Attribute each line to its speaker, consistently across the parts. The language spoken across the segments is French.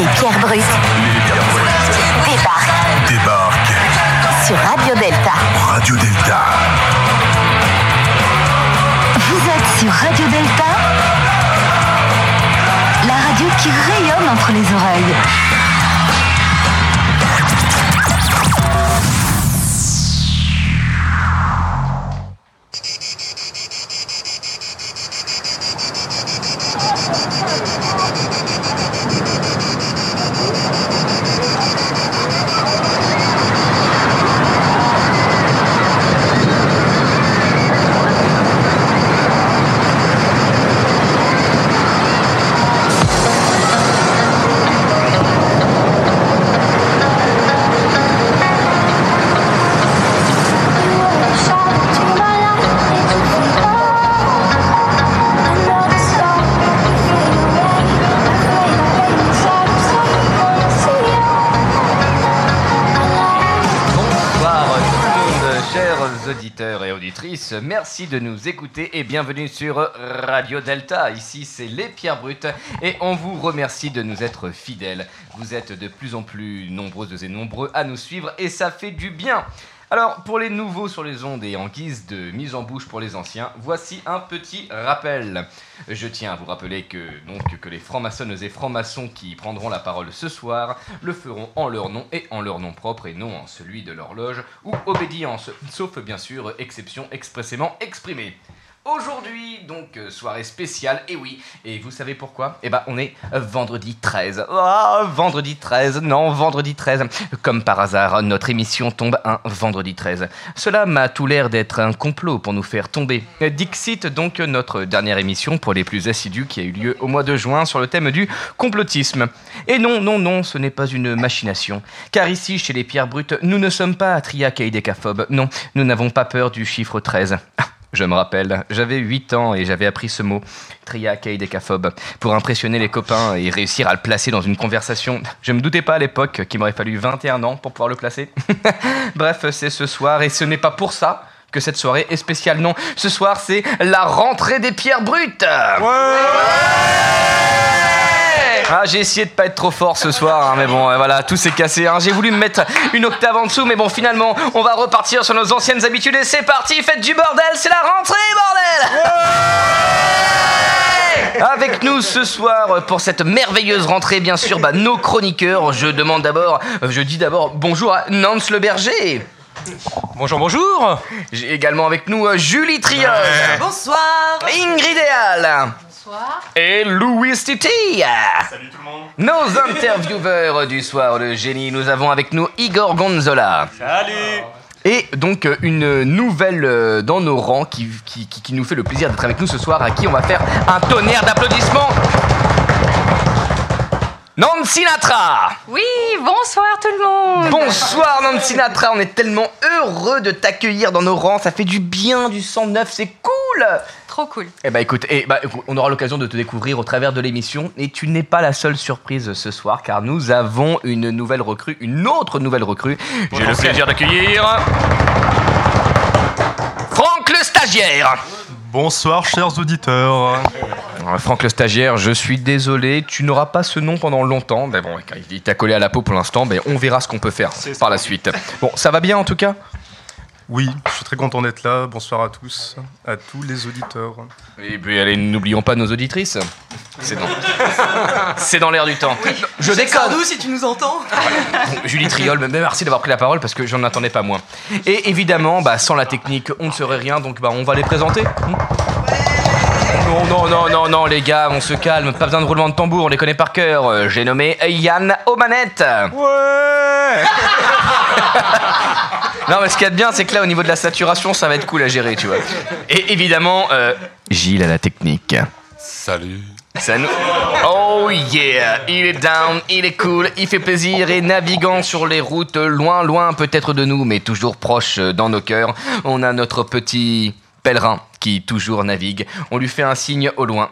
Speaker 1: Les pierres brutes
Speaker 2: Les pierres brutes
Speaker 1: débarquent
Speaker 2: débarquent
Speaker 1: sur Radio Delta.
Speaker 2: Radio Delta.
Speaker 3: Merci de nous écouter et bienvenue sur Radio Delta. Ici, c'est les Pierres Brutes et on vous remercie de nous être fidèles. Vous êtes de plus en plus nombreuses et nombreux à nous suivre et ça fait du bien. Alors, pour les nouveaux sur les ondes et en guise de mise en bouche pour les anciens, voici un petit rappel. Je tiens à vous rappeler que, donc, que les francs-maçonnes et francs-maçons qui prendront la parole ce soir le feront en leur nom et en leur nom propre et non en celui de leur loge ou obédience, sauf bien sûr exception expressément exprimée. Aujourd'hui, donc, euh, soirée spéciale, et oui, et vous savez pourquoi? Eh ben, on est euh, vendredi 13. Ah, vendredi 13, non, vendredi 13. Comme par hasard, notre émission tombe un vendredi 13. Cela m'a tout l'air d'être un complot pour nous faire tomber. Dixit, donc, notre dernière émission pour les plus assidus qui a eu lieu au mois de juin sur le thème du complotisme. Et non, non, non, ce n'est pas une machination. Car ici, chez les pierres brutes, nous ne sommes pas triacaïdécaphobes. Non, nous n'avons pas peur du chiffre 13. Je me rappelle, j'avais 8 ans et j'avais appris ce mot, triacaïdécaphobe, pour impressionner les copains et réussir à le placer dans une conversation. Je me doutais pas à l'époque qu'il m'aurait fallu 21 ans pour pouvoir le placer. Bref, c'est ce soir et ce n'est pas pour ça que cette soirée est spéciale. Non, ce soir c'est la rentrée des pierres brutes. Ah, j'ai essayé de pas être trop fort ce soir, hein, mais bon, euh, voilà, tout s'est cassé. hein. J'ai voulu me mettre une octave en dessous, mais bon, finalement, on va repartir sur nos anciennes habitudes et c'est parti, faites du bordel, c'est la rentrée, bordel Avec nous ce soir euh, pour cette merveilleuse rentrée, bien sûr, bah, nos chroniqueurs. Je demande d'abord, euh, je dis d'abord bonjour à Nance le Berger.
Speaker 4: Bonjour, bonjour
Speaker 3: J'ai également avec nous Julie Triol.
Speaker 5: Bonsoir.
Speaker 3: Ingrid Eal.
Speaker 5: Bonsoir.
Speaker 3: Et Louis Titi. Salut tout le monde. Nos intervieweurs du soir de génie, nous avons avec nous Igor Gonzola.
Speaker 4: Salut
Speaker 3: Et donc euh, une nouvelle euh, dans nos rangs qui, qui, qui- qui nous fait le plaisir d'être avec nous ce soir, à qui on va faire un tonnerre d'applaudissements. Nancy Sinatra
Speaker 5: Oui, bonsoir tout le monde.
Speaker 3: Bonsoir Nancy Sinatra, on est tellement heureux de t'accueillir dans nos rangs, ça fait du bien, du sang neuf, c'est cool
Speaker 5: Trop cool.
Speaker 3: Eh bah écoute, eh bah, on aura l'occasion de te découvrir au travers de l'émission et tu n'es pas la seule surprise ce soir car nous avons une nouvelle recrue, une autre nouvelle recrue. J'ai le plaisir d'accueillir Franck le stagiaire.
Speaker 4: Bonsoir, chers auditeurs.
Speaker 3: Euh, Franck le stagiaire, je suis désolé, tu n'auras pas ce nom pendant longtemps. Mais bon, il t'a collé à la peau pour l'instant, mais on verra ce qu'on peut faire
Speaker 4: ça.
Speaker 3: par la suite. Bon, ça va bien en tout cas?
Speaker 4: Oui, je suis très content d'être là. Bonsoir à tous, à tous les auditeurs.
Speaker 3: Et puis allez, n'oublions pas nos auditrices. C'est dans, c'est dans l'air du temps. Je déconne.
Speaker 5: Sardou, si tu nous entends.
Speaker 3: Julie Triol, mais merci d'avoir pris la parole parce que j'en attendais pas moins. Et évidemment, bah, sans la technique, on ne serait rien, donc bah, on va les présenter. Non, non, non, non, non, les gars, on se calme, pas besoin de roulement de tambour, on les connaît par cœur. Euh, J'ai nommé Yann aux manettes.
Speaker 4: Ouais
Speaker 3: Non, mais ce qu'il y a de bien, c'est que là, au niveau de la saturation, ça va être cool à gérer, tu vois. Et évidemment, euh, Gilles à la technique.
Speaker 6: Salut.
Speaker 3: Ça nous... Oh yeah Il est down, il est cool, il fait plaisir et naviguant sur les routes loin, loin peut-être de nous, mais toujours proche euh, dans nos cœurs, on a notre petit pèlerin qui toujours navigue. On lui fait un signe au loin.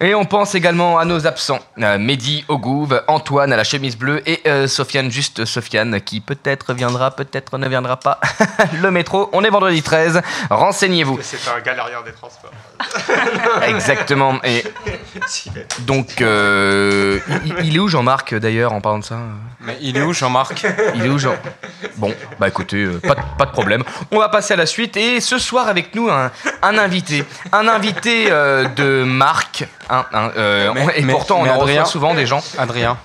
Speaker 3: Et on pense également à nos absents, euh, Mehdi au Gouve, Antoine à la chemise bleue et euh, Sofiane, juste Sofiane, qui peut-être viendra, peut-être ne viendra pas. Le métro, on est vendredi 13, renseignez-vous.
Speaker 6: C'est un galérien des transports.
Speaker 3: Exactement. Et donc, euh, il, il est où Jean-Marc d'ailleurs en parlant de ça
Speaker 7: Mais il est où Jean-Marc?
Speaker 3: Il est où Jean? Bon, bah écoutez, euh, pas, de- pas de problème. On va passer à la suite et ce soir avec nous un, un invité, un invité euh, de marque. hein, hein, euh,
Speaker 7: Mais-
Speaker 3: et
Speaker 7: mais-
Speaker 3: pourtant on en
Speaker 7: Adrien-
Speaker 3: reçoit souvent des gens.
Speaker 7: Adrien,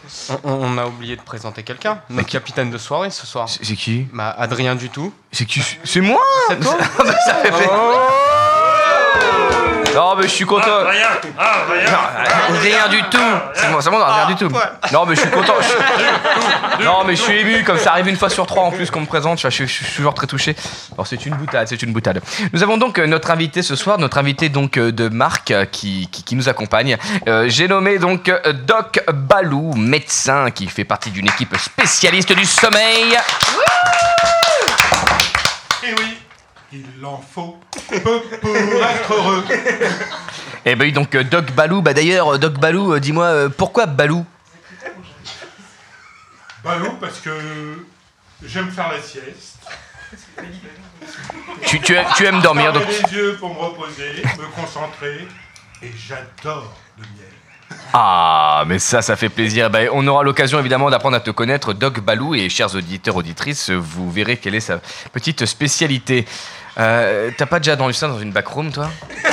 Speaker 7: on, on a oublié de présenter quelqu'un, notre capitaine de soirée ce soir.
Speaker 3: C'est qui
Speaker 7: Bah Adrien du tout.
Speaker 3: C'est qui C'est moi
Speaker 7: C'est toi
Speaker 3: Ça fait fait- Non mais je suis content.
Speaker 8: Rien Ah, rien
Speaker 3: Non, rien du tout. C'est moi, c'est moi, rien du tout. Non, mais je suis content. Je- Non, mais je suis ému, comme ça arrive une fois sur trois en plus qu'on me présente. Je, suis toujours très touché. Alors, c'est une boutade, c'est une boutade. Nous avons donc euh, notre invité ce soir, notre invité donc euh, de Marc euh, qui, qui, qui nous accompagne. Euh, J'ai nommé donc Doc Balou, médecin qui fait partie d'une équipe spécialiste du sommeil.
Speaker 8: Oui, il en faut peu pour être heureux.
Speaker 3: Et ben donc euh, Doc Balou, bah d'ailleurs euh, Doc Balou, euh, dis-moi pourquoi Balou?
Speaker 8: Balou, parce que j'aime faire la sieste.
Speaker 3: tu, tu, tu aimes dormir donc
Speaker 8: les yeux pour me reposer, me concentrer. Et j'adore le miel.
Speaker 3: Ah, mais ça, ça fait plaisir. Ben, on aura l'occasion évidemment d'apprendre à te connaître, Doc Balou, et chers auditeurs, auditrices, vous verrez quelle est sa petite spécialité. Euh, T'as pas déjà entendu ça dans une backroom, toi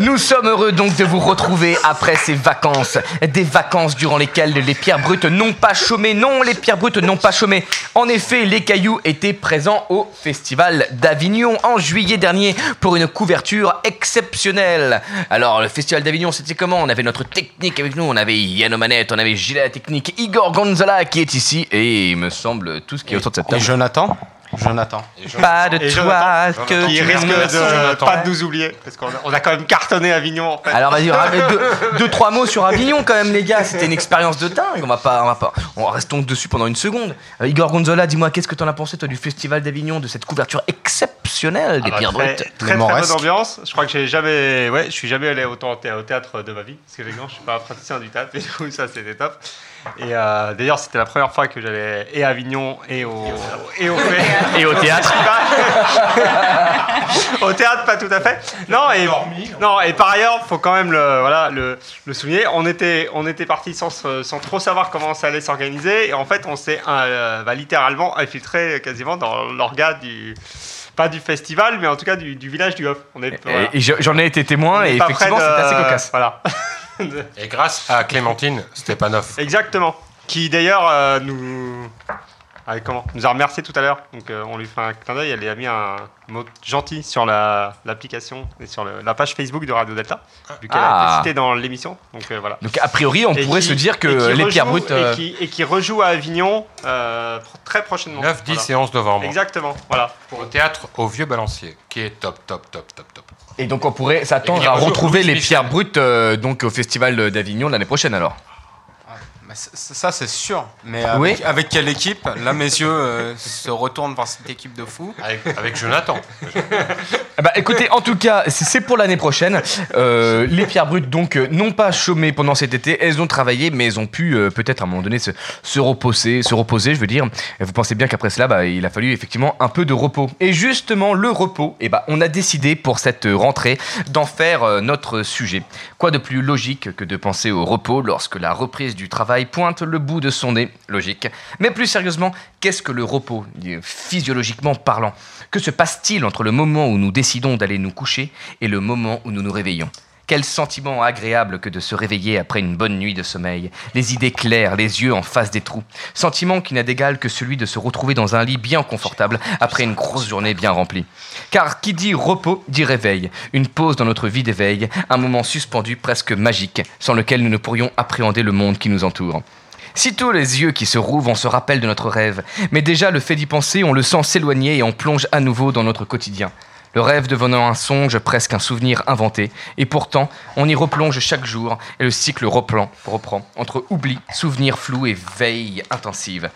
Speaker 3: Nous sommes heureux donc de vous retrouver après ces vacances. Des vacances durant lesquelles les pierres brutes n'ont pas chômé. Non, les pierres brutes n'ont pas chômé. En effet, les cailloux étaient présents au Festival d'Avignon en juillet dernier pour une couverture exceptionnelle. Alors, le Festival d'Avignon, c'était comment? On avait notre technique avec nous. On avait Yann aux manettes, on avait Gilles à la technique, Igor Gonzala qui est ici et il me semble tout ce qui est autour de cette
Speaker 7: Et
Speaker 3: table.
Speaker 7: Jonathan Jonathan.
Speaker 3: Pas de
Speaker 6: Et
Speaker 3: toi
Speaker 6: Jonathan,
Speaker 3: que
Speaker 6: qui
Speaker 3: tu
Speaker 6: risque de pas de nous oublier, parce qu'on a, on a quand même cartonné Avignon en fait.
Speaker 3: Alors vas-y, deux, deux, trois mots sur Avignon quand même les gars, c'était une expérience de dingue, on va pas, on va pas, on restons dessus pendant une seconde. Euh, Igor Gonzola, dis-moi qu'est-ce que t'en as pensé toi du festival d'Avignon, de cette couverture exceptionnelle des
Speaker 6: Ah bah,
Speaker 3: pierres
Speaker 6: très,
Speaker 3: brutes
Speaker 6: très, très bonne ambiance. Je crois que j'ai jamais, ouais, je suis jamais allé autant au thé- au théâtre de ma vie, parce que je suis pas un praticien du théâtre, et du coup ça c'était top. Et euh, d'ailleurs c'était la première fois que j'allais et à Avignon et au et au
Speaker 3: et au théâtre.
Speaker 6: au théâtre pas tout à fait. Non et non et par ailleurs faut quand même le voilà le, le souligner. On était on était parti sans sans trop savoir comment ça allait s'organiser et en fait on s'est euh, bah, littéralement infiltré quasiment dans l'orga du pas du festival mais en tout cas du, du village du Hof. On est voilà.
Speaker 3: Et, et je- j'en ai été témoin
Speaker 6: On
Speaker 3: et effectivement c'était assez cocasse.
Speaker 6: Voilà.
Speaker 9: Et grâce à Clémentine Stepanov.
Speaker 6: Exactement. Qui d'ailleurs euh, nous. Ah, comment nous a remercié tout à l'heure. Donc euh, on lui fait un clin d'œil. Elle a mis un mot gentil sur la- l'application et sur le- la page Facebook de Radio Delta. Vu qu'elle a
Speaker 3: Ah.
Speaker 6: été citée dans l'émission. Donc euh, voilà.
Speaker 3: Donc a priori on
Speaker 6: Et
Speaker 3: pourrait
Speaker 6: qui-
Speaker 3: se dire que les
Speaker 6: rejoue-
Speaker 3: pierres brutes... euh,
Speaker 6: Et qui, et qui rejoue à Avignon euh, très prochainement.
Speaker 9: 9, 10
Speaker 6: Voilà.
Speaker 9: et 11 novembre.
Speaker 6: Exactement. Voilà.
Speaker 9: Au théâtre au Vieux Balancier, qui est top, top, top, top, top.
Speaker 3: Et donc on pourrait s'attendre à retrouver les pierres brutes euh, donc au festival d'Avignon l'année prochaine alors.
Speaker 7: Ça c'est sûr. Mais
Speaker 3: Oui.
Speaker 7: avec, quelle équipe? Là mes yeux euh, se retournent vers cette équipe de fous.
Speaker 9: Avec, avec Jonathan.
Speaker 3: Ah Bah écoutez, en tout cas, c'est pour l'année prochaine. Euh, les pierres brutes, donc, euh, n'ont pas chômé pendant cet été. Elles ont travaillé, mais elles ont pu euh, peut-être à un moment donné se, se reposer, se reposer, je veux dire. Et vous pensez bien qu'après cela, bah, il a fallu effectivement un peu de repos. Et justement, le repos, eh bah, on a décidé pour cette rentrée d'en faire euh, notre sujet. Quoi de plus logique que de penser au repos lorsque la reprise du travail pointe le bout de son nez. Logique. Mais plus sérieusement, qu'est-ce que le repos, euh, physiologiquement parlant? Que se passe-t-il entre le moment où nous décidons d'aller nous coucher et le moment où nous nous réveillons? Quel sentiment agréable que de se réveiller après une bonne nuit de sommeil, les idées claires, les yeux en face des trous. Sentiment qui n'a d'égal que celui de se retrouver dans un lit bien confortable après une grosse journée bien remplie. Car qui dit repos dit réveil, une pause dans notre vie d'éveil, un moment suspendu presque magique, sans lequel nous ne pourrions appréhender le monde qui nous entoure. Sitôt les yeux qui se rouvrent, on se rappelle de notre rêve. Mais déjà, le fait d'y penser, on le sent s'éloigner et on plonge à nouveau dans notre quotidien. Le rêve devenant un songe, presque un souvenir inventé. Et pourtant, on y replonge chaque jour et le cycle reprend, entre oubli, souvenir flou et veille intensive.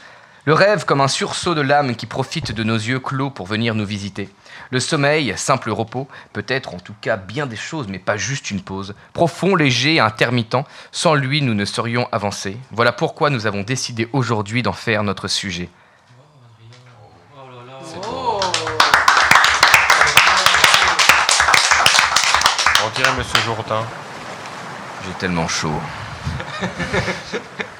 Speaker 3: Le rêve comme un sursaut de l'âme qui profite de nos yeux clos pour venir nous visiter. Le sommeil, simple repos, peut-être en tout cas bien des choses, mais pas juste une pause. Profond, léger, intermittent, sans lui nous ne serions avancés. Voilà pourquoi nous avons décidé aujourd'hui d'en faire notre sujet.
Speaker 7: On dirait Monsieur Jourdain?
Speaker 3: J'ai tellement chaud.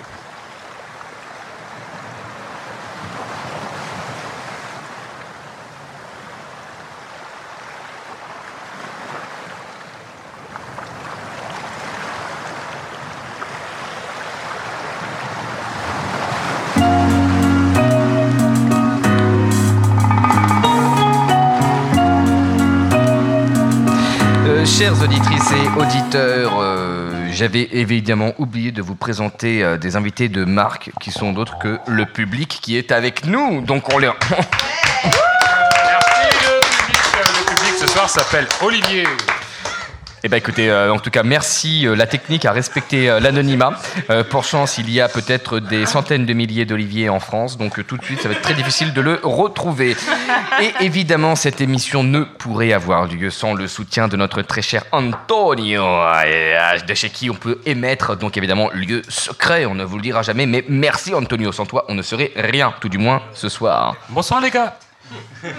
Speaker 3: chères auditrices et auditeurs, euh, j'avais évidemment oublié de vous présenter euh, des invités de marque qui sont d'autres que le public qui est avec nous. Donc on les...
Speaker 9: Merci le public. Le public ce soir s'appelle Olivier.
Speaker 3: Eh ben écoutez, euh, en tout cas, merci. euh, la technique a respecté euh, l'anonymat. Pour chance, il y a peut-être des centaines de milliers d'Olivier en France, donc tout de suite, ça va être très difficile de le retrouver. Et évidemment, cette émission ne pourrait avoir lieu sans le soutien de notre très cher Antonio, de chez qui on peut émettre, donc évidemment, lieu secret, on ne vous le dira jamais, mais merci Antonio, sans toi, on ne serait rien, tout du moins ce soir.
Speaker 9: Bonsoir les gars.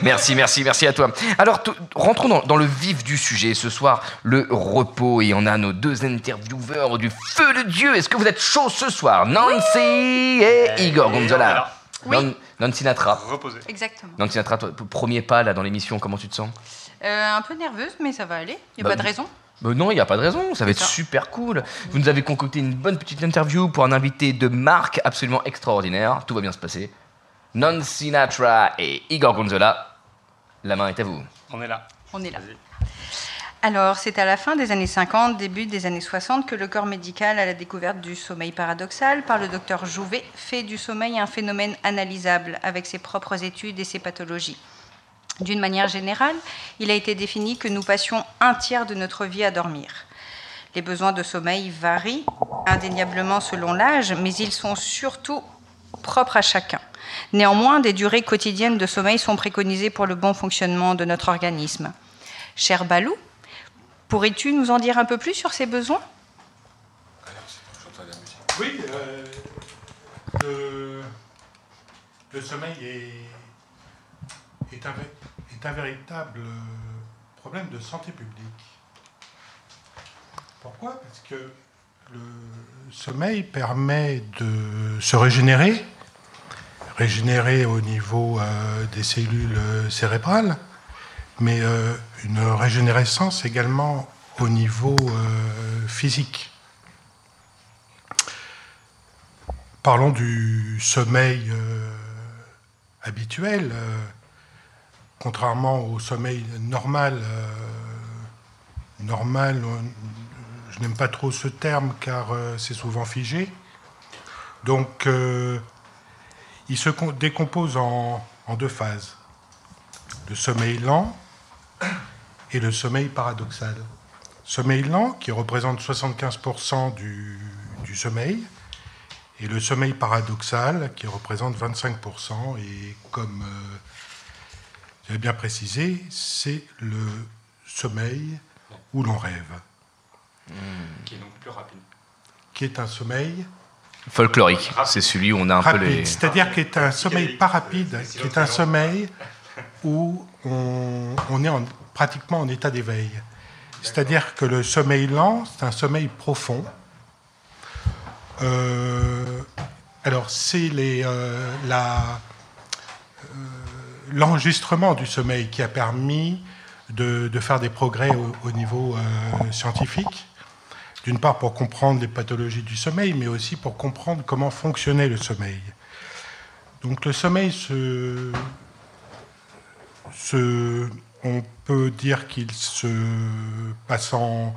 Speaker 3: Merci, merci, merci à toi. Alors, rentrons dans, dans le vif du sujet ce soir, le repos. Et on a nos deux intervieweurs du feu de Dieu. Est-ce que vous êtes chaud ce soir? Nancy et Igor Gonzola.
Speaker 5: Oui.
Speaker 3: Nan- Nancy Natra.
Speaker 6: Reposer.
Speaker 5: Exactement.
Speaker 3: Nancy Natra, toi, premier pas là dans l'émission, comment tu te sens?
Speaker 5: Euh, un peu nerveuse, mais ça va aller. Il n'y a
Speaker 3: Bah,
Speaker 5: pas de raison.
Speaker 3: Euh, Non, il n'y a pas de raison, ça va être
Speaker 5: ça.
Speaker 3: super cool. Vous nous avez concocté une bonne petite interview pour un invité de marque absolument extraordinaire. Tout va bien se passer. Nancy Natra et Igor Gonzola, la main est à vous.
Speaker 6: On est là.
Speaker 5: On est là. Alors, c'est à la fin des années 50, début des années 60 que le corps médical, à la découverte du sommeil paradoxal par le docteur Jouvet, fait du sommeil un phénomène analysable avec ses propres études et ses pathologies. D'une manière générale, il a été défini que nous passions un tiers de notre vie à dormir. Les besoins de sommeil varient indéniablement selon l'âge, mais ils sont surtout propres à chacun. Néanmoins, des durées quotidiennes de sommeil sont préconisées pour le bon fonctionnement de notre organisme. Cher Balou, pourrais-tu nous en dire un peu plus sur ces besoins?
Speaker 8: Oui, euh, le, sommeil est un véritable problème de santé publique. Pourquoi? Parce que le sommeil permet de se régénérer, régénérer au niveau euh, des cellules euh, cérébrales, mais euh, une régénérescence également au niveau physique. Parlons du sommeil habituel. contrairement au sommeil normal, normal, je n'aime pas trop ce terme car c'est souvent figé. Donc, il se décompose en, en deux phases. Le sommeil lent et le sommeil paradoxal. Sommeil lent qui représente 75% du, du sommeil et le sommeil paradoxal qui représente 25%. Et comme euh, j'avais bien précisé, c'est le sommeil où l'on rêve,
Speaker 7: Qui est donc plus rapide.
Speaker 8: qui est un sommeil
Speaker 3: Folklorique, c'est celui où on a un peu les.
Speaker 8: c'est-à-dire qui est un sommeil pas rapide, qui est un sommeil où on, on est en- pratiquement en état d'éveil. C'est-à-dire que le sommeil lent, c'est un sommeil profond. Euh, alors, c'est les, euh, euh, l'enregistrement du sommeil qui a permis de, de faire des progrès au, au niveau euh, scientifique. D'une part pour comprendre les pathologies du sommeil, mais aussi pour comprendre comment fonctionnait le sommeil. Donc le sommeil, on peut dire qu'il se passe en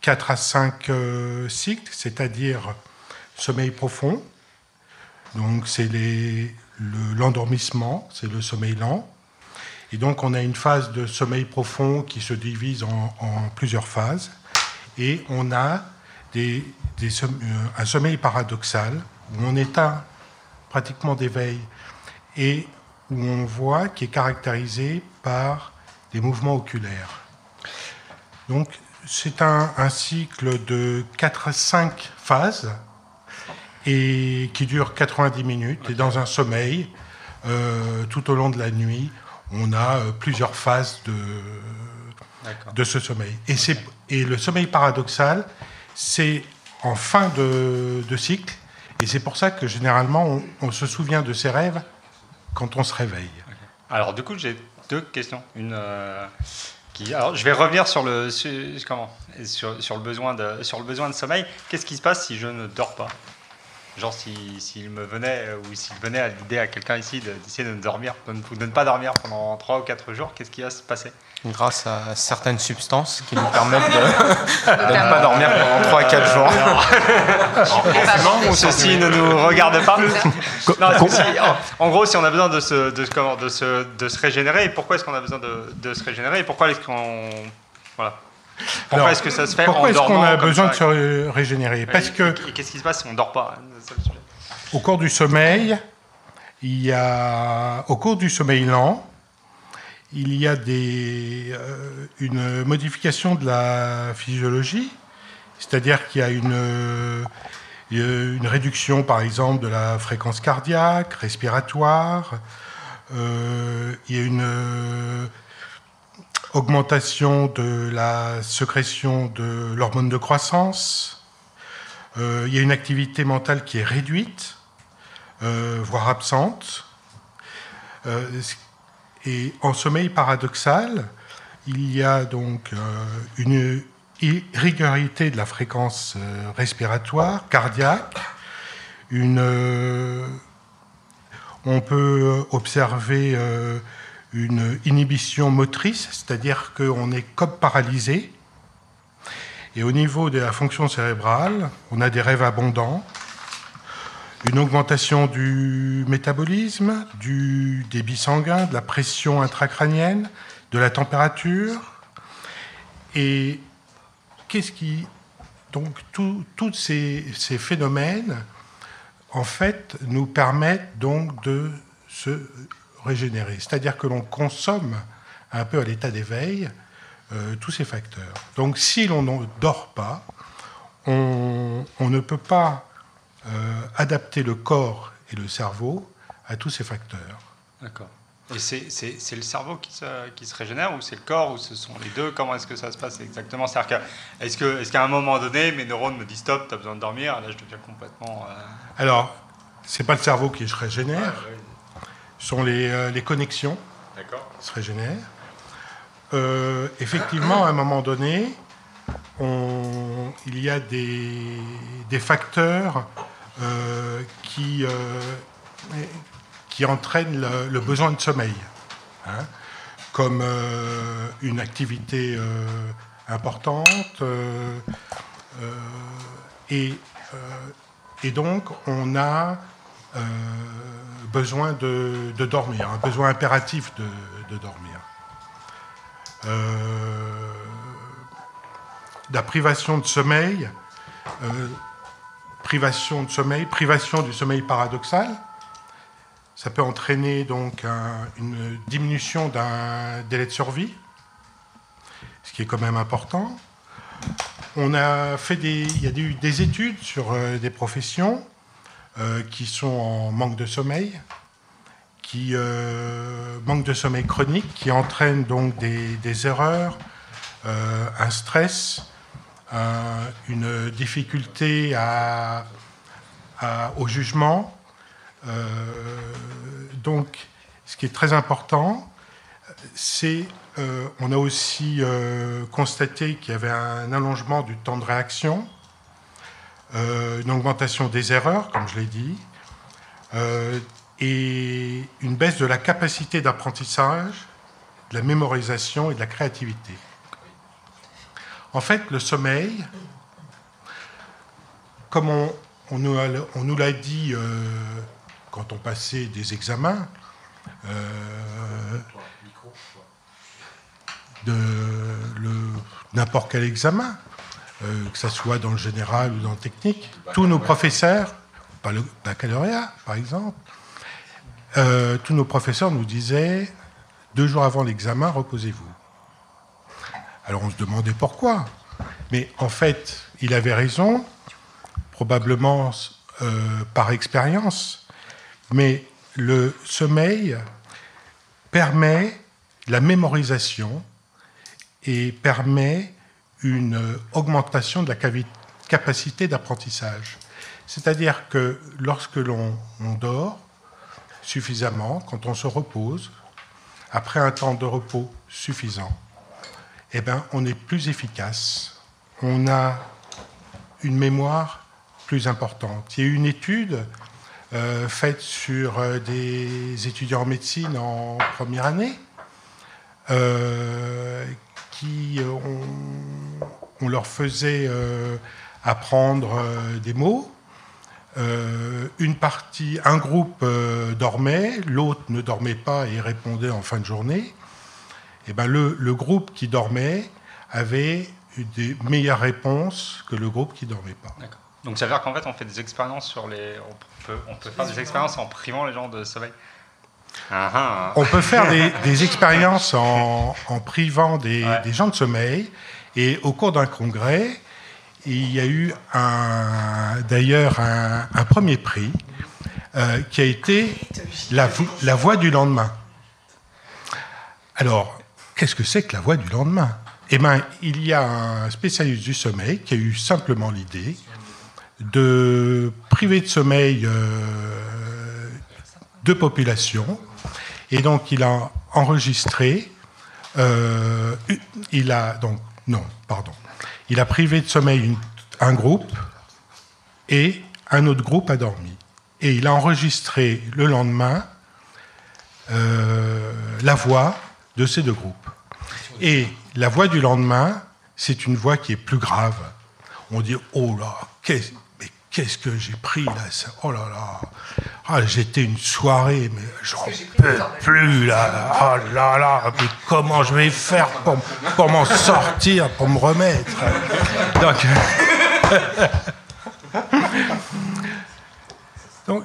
Speaker 8: 4 à 5 euh, cycles, c'est-à-dire sommeil profond, donc c'est l'endormissement, c'est le sommeil lent. Et donc on a une phase de sommeil profond qui se divise en plusieurs phases. Et on a euh, un sommeil paradoxal où on éteint pratiquement d'éveil et où on voit qui est caractérisé par des mouvements oculaires. Donc c'est un, un cycle de 4 à 5 phases et qui dure 90 minutes. Et dans un sommeil, euh, tout au long de la nuit, on a euh, plusieurs phases de, de ce sommeil. Et, c'est- et le sommeil paradoxal, c'est en fin de, de cycle. Et c'est pour ça que généralement, on, on se souvient de ses rêves quand on se réveille.
Speaker 6: Alors, du coup, j'ai deux questions. Une euh, qui. Alors, je vais revenir sur le sur, comment sur, sur le besoin de sur le besoin de sommeil. Qu'est-ce qui se passe si je ne dors pas? Genre, si- s'il me venait euh, ou s'il venait à l'idée à quelqu'un ici de- d'essayer de ne dormir, de ne, de ne pas dormir pendant 3 ou 4 jours, qu'est-ce qui va se passer?
Speaker 7: Grâce à certaines substances qui nous permettent de, de ne pas dormir pendant 3 à 4 jours.
Speaker 6: Ceci ne nous regarde pas. Non, en, gros, si on a besoin de se, de, comment, de se, de se régénérer, et pourquoi est-ce qu'on a besoin de, de se régénérer Et pourquoi est-ce qu'on. Voilà. Pourquoi est-ce que ça se fait
Speaker 8: Pourquoi est-ce qu'on a besoin de se ré- régénérer? Parce
Speaker 6: Et-
Speaker 8: que
Speaker 6: Et qu'est-ce qui se passe si on ne dort pas hein.
Speaker 8: Au cours du sommeil, il y a, au cours du sommeil lent, il y a des, euh, une modification de la physiologie, c'est-à-dire qu'il y a une, euh, réduction, par exemple, de la fréquence cardiaque, respiratoire. euh, il y a une augmentation de la sécrétion de l'hormone de croissance. Il y a une activité mentale qui est réduite, voire absente. Et en sommeil paradoxal, il y a donc euh, une irrégularité de la fréquence euh, respiratoire, cardiaque, euh, on peut observer une inhibition motrice, c'est-à-dire qu'on est comme paralysé. Et au niveau de la fonction cérébrale, on a des rêves abondants, une augmentation du métabolisme, du débit sanguin, de la pression intracrânienne, de la température. Et qu'est-ce qui. Donc, tous ces, phénomènes, en fait, nous permettent donc de se régénérer. C'est-à-dire que l'on consomme un peu à l'état d'éveil euh, tous ces facteurs. Donc, si l'on ne dort pas, on, ne peut pas adapter le corps et le cerveau à tous ces facteurs.
Speaker 6: D'accord. Et c'est- le cerveau qui se, qui se régénère ou c'est le corps ou ce sont les deux? Comment est-ce que ça se passe exactement? Est-ce que- qu'à un moment donné, mes neurones me disent stop, tu as besoin de dormir Là, je deviens complètement. euh,
Speaker 8: Alors, c'est pas le cerveau qui se régénère, ce sont les, euh, les connexions qui se régénèrent. Euh, effectivement, à un moment donné, on- il y a des, des facteurs euh, qui, euh, qui entraînent le, besoin de sommeil, hein, comme euh, une activité importante. et, et donc, on a besoin de, de dormir, un besoin impératif de, de dormir. La privation de sommeil, privation de sommeil, privation du sommeil paradoxal, ça peut entraîner donc un- une diminution d'un délai de survie, ce qui est quand même important. On a fait des, il y a eu des études sur euh, des professions euh, qui sont en manque de sommeil, qui euh, manque de sommeil chronique, qui entraîne donc des, des erreurs, un stress, une difficulté au jugement. Euh, donc, ce qui est très important, c'est euh, on a aussi euh, constaté qu'il y avait un allongement du temps de réaction, euh, une augmentation des erreurs, comme je l'ai dit, euh, et une baisse de la capacité d'apprentissage, de la mémorisation et de la créativité. En fait, le sommeil, comme on, nous, l'a dit euh, quand on passait des examens, euh, n'importe quel examen, euh, que ce soit dans le général ou dans le technique, tous nos professeurs pas le baccalauréat, par exemple, tous nos professeurs nous disaient deux jours avant l'examen, reposez-vous. Alors on se demandait pourquoi. Mais en fait, il avait raison, probablement euh, par expérience. Mais le sommeil permet la mémorisation et permet une augmentation de la capacité d'apprentissage. C'est-à-dire que lorsque l'on on dort suffisamment, quand on se repose, après un temps de repos suffisant, eh ben, on est plus efficace. On a une mémoire plus importante. Il y a eu une étude euh, faite sur euh, des étudiants en médecine en première année euh, qui on, leur faisait apprendre des mots. Une partie, un groupe dormait, l'autre ne dormait pas et répondait en fin de journée. Et ben le, le groupe qui dormait avait des meilleures réponses que le groupe qui dormait pas.
Speaker 10: Donc ça veut dire qu'en fait on fait des expériences sur les. On peut, on peut faire des expériences en privant les gens de sommeil. Ah, ah.
Speaker 8: On peut faire des, des expériences en, en privant des,
Speaker 10: Ouais.
Speaker 8: des gens de sommeil. Et au cours d'un congrès, il y a eu d'ailleurs un, un premier prix euh, qui a été la, la voix du lendemain. Alors, qu'est-ce que c'est que la voix du lendemain? Eh bien, il y a un spécialiste du sommeil qui a eu simplement l'idée de priver de sommeil euh, deux populations. Et donc, il a enregistré, euh, il a, donc, non, pardon, il a privé de sommeil un groupe et un autre groupe a dormi. Et il a enregistré le lendemain euh, la voix de ces deux groupes. Et la voix du lendemain, c'est une voix qui est plus grave. On dit Oh là, qu'est- mais qu'est-ce que j'ai pris là ça- Oh là là ah, J'étais une soirée, mais j'en peux plus là Oh là là Mais comment je vais faire pour, pour m'en sortir, pour me remettre? Donc. Donc,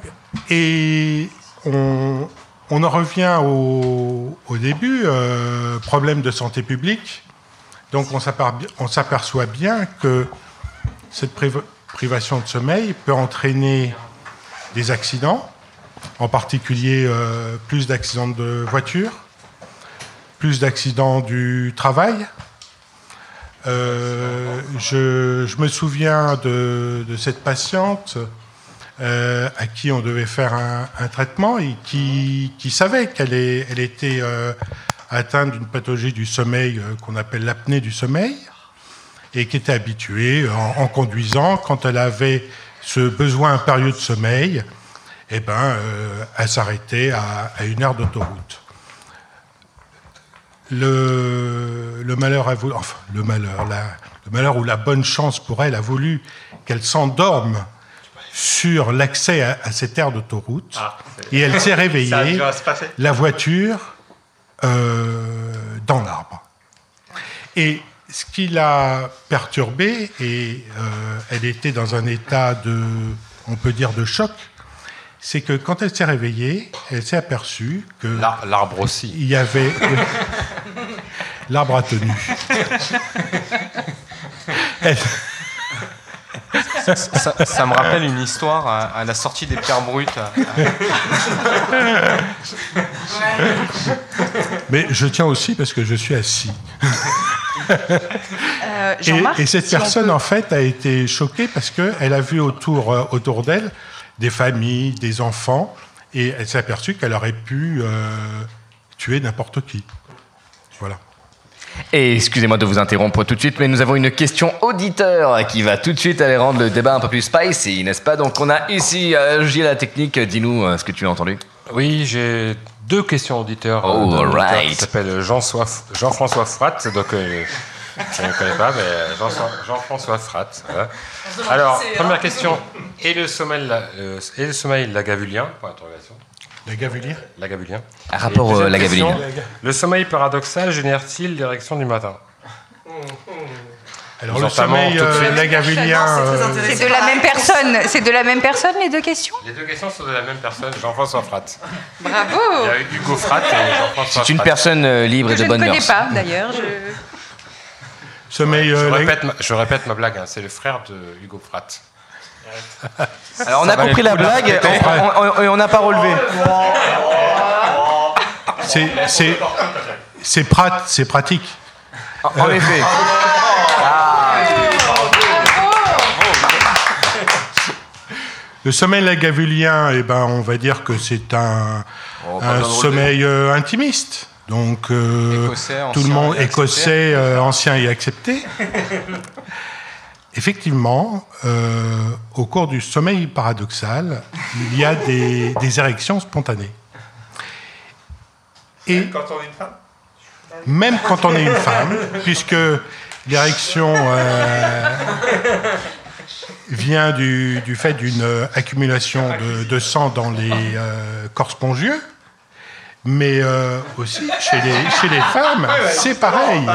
Speaker 8: et on, on en revient au, début, euh, problème de santé publique. Donc on s'aperçoit bien que cette priv- privation de sommeil peut entraîner des accidents, en particulier euh, plus d'accidents de voiture, plus d'accidents du travail. Euh, je, me souviens de cette patiente euh, à qui on devait faire un, traitement et qui, savait qu'elle était euh, atteinte d'une pathologie du sommeil euh, qu'on appelle l'apnée du sommeil et qui était habituée en, conduisant, quand elle avait ce besoin impérieux de sommeil, eh ben, elle s'arrêtait à, à une heure d'autoroute. Le, malheur a voulu, le malheur, le malheur ou la bonne chance pour elle a voulu qu'elle s'endorme sur l'accès à, à cette aire d'autoroute.
Speaker 10: Ah,
Speaker 8: et elle s'est réveillée, la voiture euh, dans l'arbre. Et ce qui l'a perturbée, et euh, elle était dans un état de, on peut dire, de choc, c'est que quand elle s'est réveillée, elle s'est aperçue que
Speaker 9: L'ar- L'arbre aussi.
Speaker 8: il y avait l'arbre a tenu. Elle-
Speaker 7: Ça, ça- ça me rappelle une histoire à, à la sortie des Pierres Brutes.
Speaker 8: Mais je tiens aussi parce que je suis assis.
Speaker 5: Euh,
Speaker 8: Et, cette
Speaker 5: si
Speaker 8: personne,
Speaker 5: peut-
Speaker 8: en fait, a été choquée parce qu'elle a vu autour, euh, autour d'elle des familles, des enfants, et elle s'est aperçue qu'elle aurait pu euh, tuer n'importe qui. Voilà.
Speaker 3: Et excusez-moi de vous interrompre tout de suite, mais nous avons une question auditeur qui va tout de suite aller rendre le débat un peu plus spicy, n'est-ce pas? Donc on a ici euh, Gilles la technique, dis-nous euh, ce que tu as entendu.
Speaker 9: Oui, j'ai deux questions auditeurs.
Speaker 3: Oh,
Speaker 9: d'un auditeur
Speaker 3: alright.
Speaker 9: Qui s'appelle Jean-François Frat. Donc, euh, je ne connais pas, mais Jean- Jean-François Frat. voilà. Alors, première question. Et le sommeil, la- euh, et le sommeil lagavulien
Speaker 8: La gavulière
Speaker 9: Lagavulien.
Speaker 3: Un rapport euh, la
Speaker 9: question. Le sommeil paradoxal génère-t-il l'érection du matin
Speaker 8: Alors
Speaker 9: Nous
Speaker 8: le sommeil
Speaker 9: tout de suite.
Speaker 8: euh, euh,
Speaker 5: C'est de la même personne. C'est de la même personne les deux questions
Speaker 9: Les deux questions sont de la même personne, Jean-François Fratt.
Speaker 5: Bravo.
Speaker 9: Il y a eu Hugo et Jean-François
Speaker 3: C'est une personne euh, libre et
Speaker 5: je
Speaker 3: de
Speaker 5: ne
Speaker 3: bonne
Speaker 5: connais
Speaker 3: mœurs.
Speaker 5: pas d'ailleurs. Je...
Speaker 8: sommeil
Speaker 9: Je
Speaker 8: euh, lag-
Speaker 9: répète, ma, je répète ma blague, hein, c'est le frère de Hugo Fratt.
Speaker 3: Alors on
Speaker 9: Ça
Speaker 3: a compris la blague on- on- on- et on n'a pas relevé.
Speaker 8: c'est c'est c'est prat- c'est pratique.
Speaker 3: En en effet.
Speaker 8: Le sommeil lagavulien, eh ben, on va dire que c'est un,
Speaker 3: Oh,
Speaker 8: sommeil euh, intimiste. Donc, euh,
Speaker 7: Écossais,
Speaker 8: tout le
Speaker 7: ancien
Speaker 8: monde écossais, euh, ancien et accepté. Effectivement, euh, au cours du sommeil paradoxal, il y a des, des érections spontanées. Et
Speaker 6: Quand on est une femme?
Speaker 8: même quand on est une femme, puisque l'érection euh, vient du, du fait d'une accumulation de, de sang dans les euh, corps spongieux, mais euh, aussi chez les, chez les femmes, c'est pareil.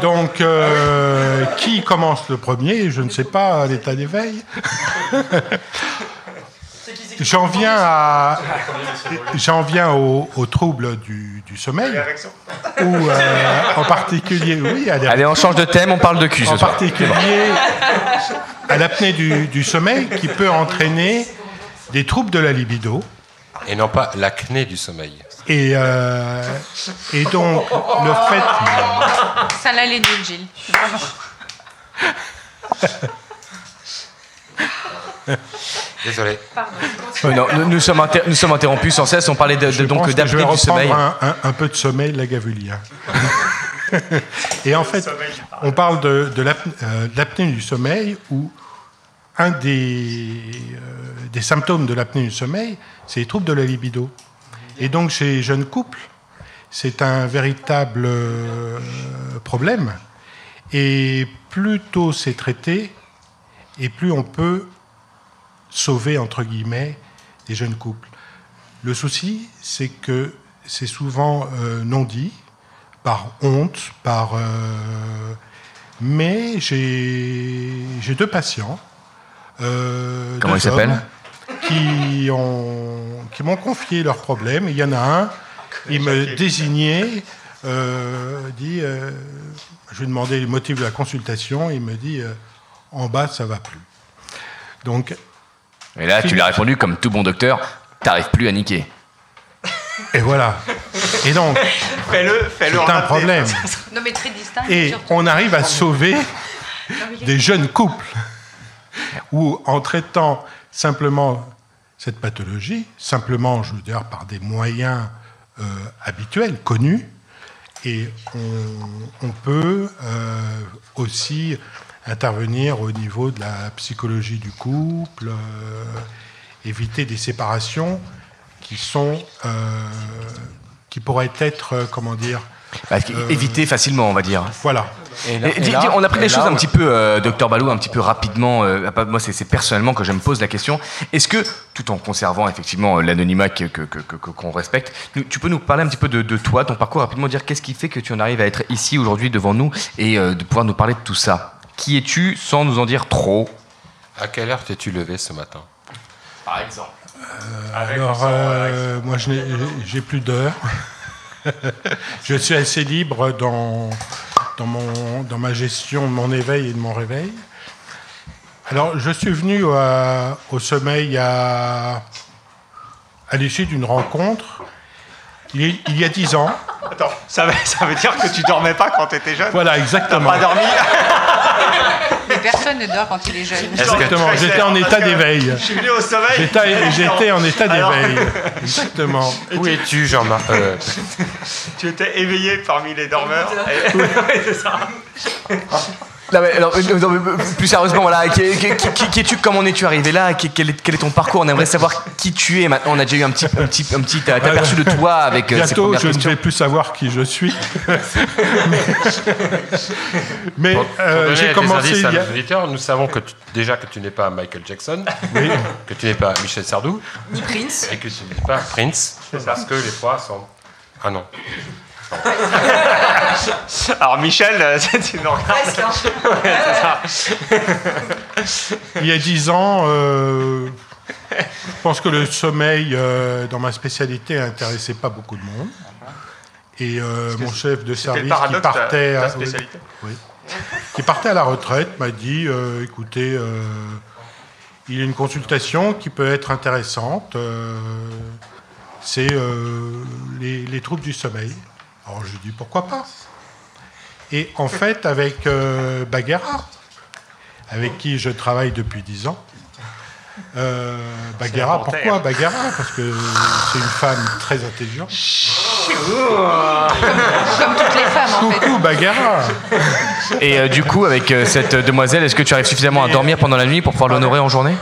Speaker 8: Donc, euh, qui commence le premier Je ne sais pas, l'état d'éveil. J'en viens, à, j'en viens au, au trouble du, du sommeil, ou euh, en particulier, oui, à
Speaker 3: Allez, on change de thème, on parle de cul ce
Speaker 8: en
Speaker 3: soir.
Speaker 8: particulier à l'apnée du, du sommeil qui peut entraîner des troubles de la libido.
Speaker 9: Et non pas l'acné du sommeil.
Speaker 8: Et, euh, et donc, le fait.
Speaker 5: Ça l'allait nul, Gilles.
Speaker 9: Désolé.
Speaker 3: Euh, non, nous, nous sommes inter- nous sommes interrompus sans cesse. On parlait de, donc d'apnée
Speaker 8: vais
Speaker 3: du
Speaker 8: reprendre
Speaker 3: sommeil.
Speaker 8: Un, un- un peu de sommeil lagavulien. et en fait, on parle de, de euh, l'apnée du sommeil où un des, euh, des symptômes de l'apnée du sommeil, c'est les troubles de la libido. Et donc, chez jeunes couples, c'est un véritable euh, problème. Et plus tôt c'est traité, et plus on peut sauver, entre guillemets, les jeunes couples. Le souci, c'est que c'est souvent euh, non dit, par honte, par. euh, mais j'ai deux patients.
Speaker 3: Comment
Speaker 8: deux
Speaker 3: ils s'appellent?
Speaker 8: Qui ont qui m'ont confié leurs problèmes. Il y en a un, il me désignait, euh, dit, euh, je lui ai demandé le motif de la consultation, il me dit, euh, en bas ça va plus. Donc
Speaker 3: Et là, tu lui as répondu comme tout bon docteur, t'arrives plus à niquer.
Speaker 8: et voilà. Et donc
Speaker 6: Fais-le, fais-le en
Speaker 8: c'est un problème.
Speaker 5: Non, mais très distinct.
Speaker 8: Et
Speaker 5: surtout.
Speaker 8: on arrive à sauver des jeunes couples où, en traitant simplement cette pathologie, simplement, je veux dire, par des moyens euh, habituels, connus, et on, peut euh, aussi intervenir au niveau de la psychologie du couple, euh, éviter des séparations qui sont qui pourraient être, comment dire,
Speaker 3: Bah, Éviter facilement, on va dire.
Speaker 8: voilà.
Speaker 7: Et là-
Speaker 3: Et
Speaker 7: et
Speaker 3: dis-
Speaker 7: là-
Speaker 3: dis- on a pris les
Speaker 7: là,
Speaker 3: choses un
Speaker 7: ouais.
Speaker 3: petit peu, euh, docteur Balou, un petit peu rapidement. euh, pas- moi, c'est personnellement que je me pose la question. Est-ce que, tout en conservant effectivement euh, l'anonymat que- que- que- qu'on respecte, nous- tu peux nous parler un petit peu de, de toi, ton parcours, rapidement dire qu'est-ce qui fait que tu en arrives à être ici aujourd'hui devant nous et euh, de pouvoir nous parler de tout ça? Qui es-tu sans nous en dire trop?
Speaker 9: À quelle heure t'es-tu levé ce matin?
Speaker 3: Par exemple.
Speaker 8: Alors, euh, moi, je n'ai- j'ai plus d'heures. je suis assez libre dans, dans, mon, dans ma gestion de mon éveil et de mon réveil. Alors, je suis venu à- au sommeil à, à l'issue d'une rencontre il y, il y a dix ans.
Speaker 6: Attends, ça veut, ça veut dire que tu dormais pas quand tu étais jeune?
Speaker 8: Voilà,
Speaker 6: T'as
Speaker 8: exactement.
Speaker 6: pas dormi?
Speaker 5: personne ne dort quand il est jeune.
Speaker 8: Exactement, j'étais en état d'éveil.
Speaker 6: Je suis venu au sommeil.
Speaker 8: J'étais j'étais en état d'éveil. Exactement.
Speaker 9: Où es-tu, Jean-Marc euh,
Speaker 6: Tu étais éveillé parmi les dormeurs. C'est ça.
Speaker 3: Non, mais, alors, euh, non, mais, euh, plus sérieusement, voilà, qui, qui- qui- qui- qui es-tu Comment en es-tu arrivé là quel, est, quel est ton parcours? On aimerait savoir qui tu es. Maintenant, on a déjà eu un petit, un petit, un petit euh, aperçu de toi avec euh, ces
Speaker 8: Bientôt,
Speaker 3: premières
Speaker 8: je ne vais plus savoir qui je suis. mais mais,
Speaker 9: Pour, pour
Speaker 8: euh, j'ai
Speaker 9: des
Speaker 8: commencé
Speaker 9: indices à nos auditeurs, nous savons que tu- déjà que tu n'es pas Michael Jackson, que tu n'es pas Michel Sardou,
Speaker 11: Ni Prince.
Speaker 9: et que tu n'es pas Prince, parce que les trois sont... Ah non.
Speaker 6: Alors Michel, tu nous regardes.
Speaker 11: Presque.
Speaker 6: Ouais, c'est ça.
Speaker 8: Il y a dix ans, euh, je pense que le sommeil euh, dans ma spécialité intéressait pas beaucoup de monde. Et euh, mon chef de service qui partait,
Speaker 6: ta
Speaker 8: à, oui, qui partait à la retraite m'a dit euh, écoutez, euh, il y a une consultation qui peut être intéressante. euh, c'est euh, les, les troubles du sommeil. Alors je dis pourquoi pas? Et en fait, avec euh, Baguera, avec qui je travaille depuis dix ans, euh, Baguera, pourquoi Baguera? Parce que c'est une femme très intelligente.
Speaker 5: Comme toutes les femmes, en fait.
Speaker 8: Coucou Baguera
Speaker 3: Et euh, du coup, avec euh, cette demoiselle, est-ce que tu arrives suffisamment à dormir pendant la nuit pour pouvoir l'honorer en journée?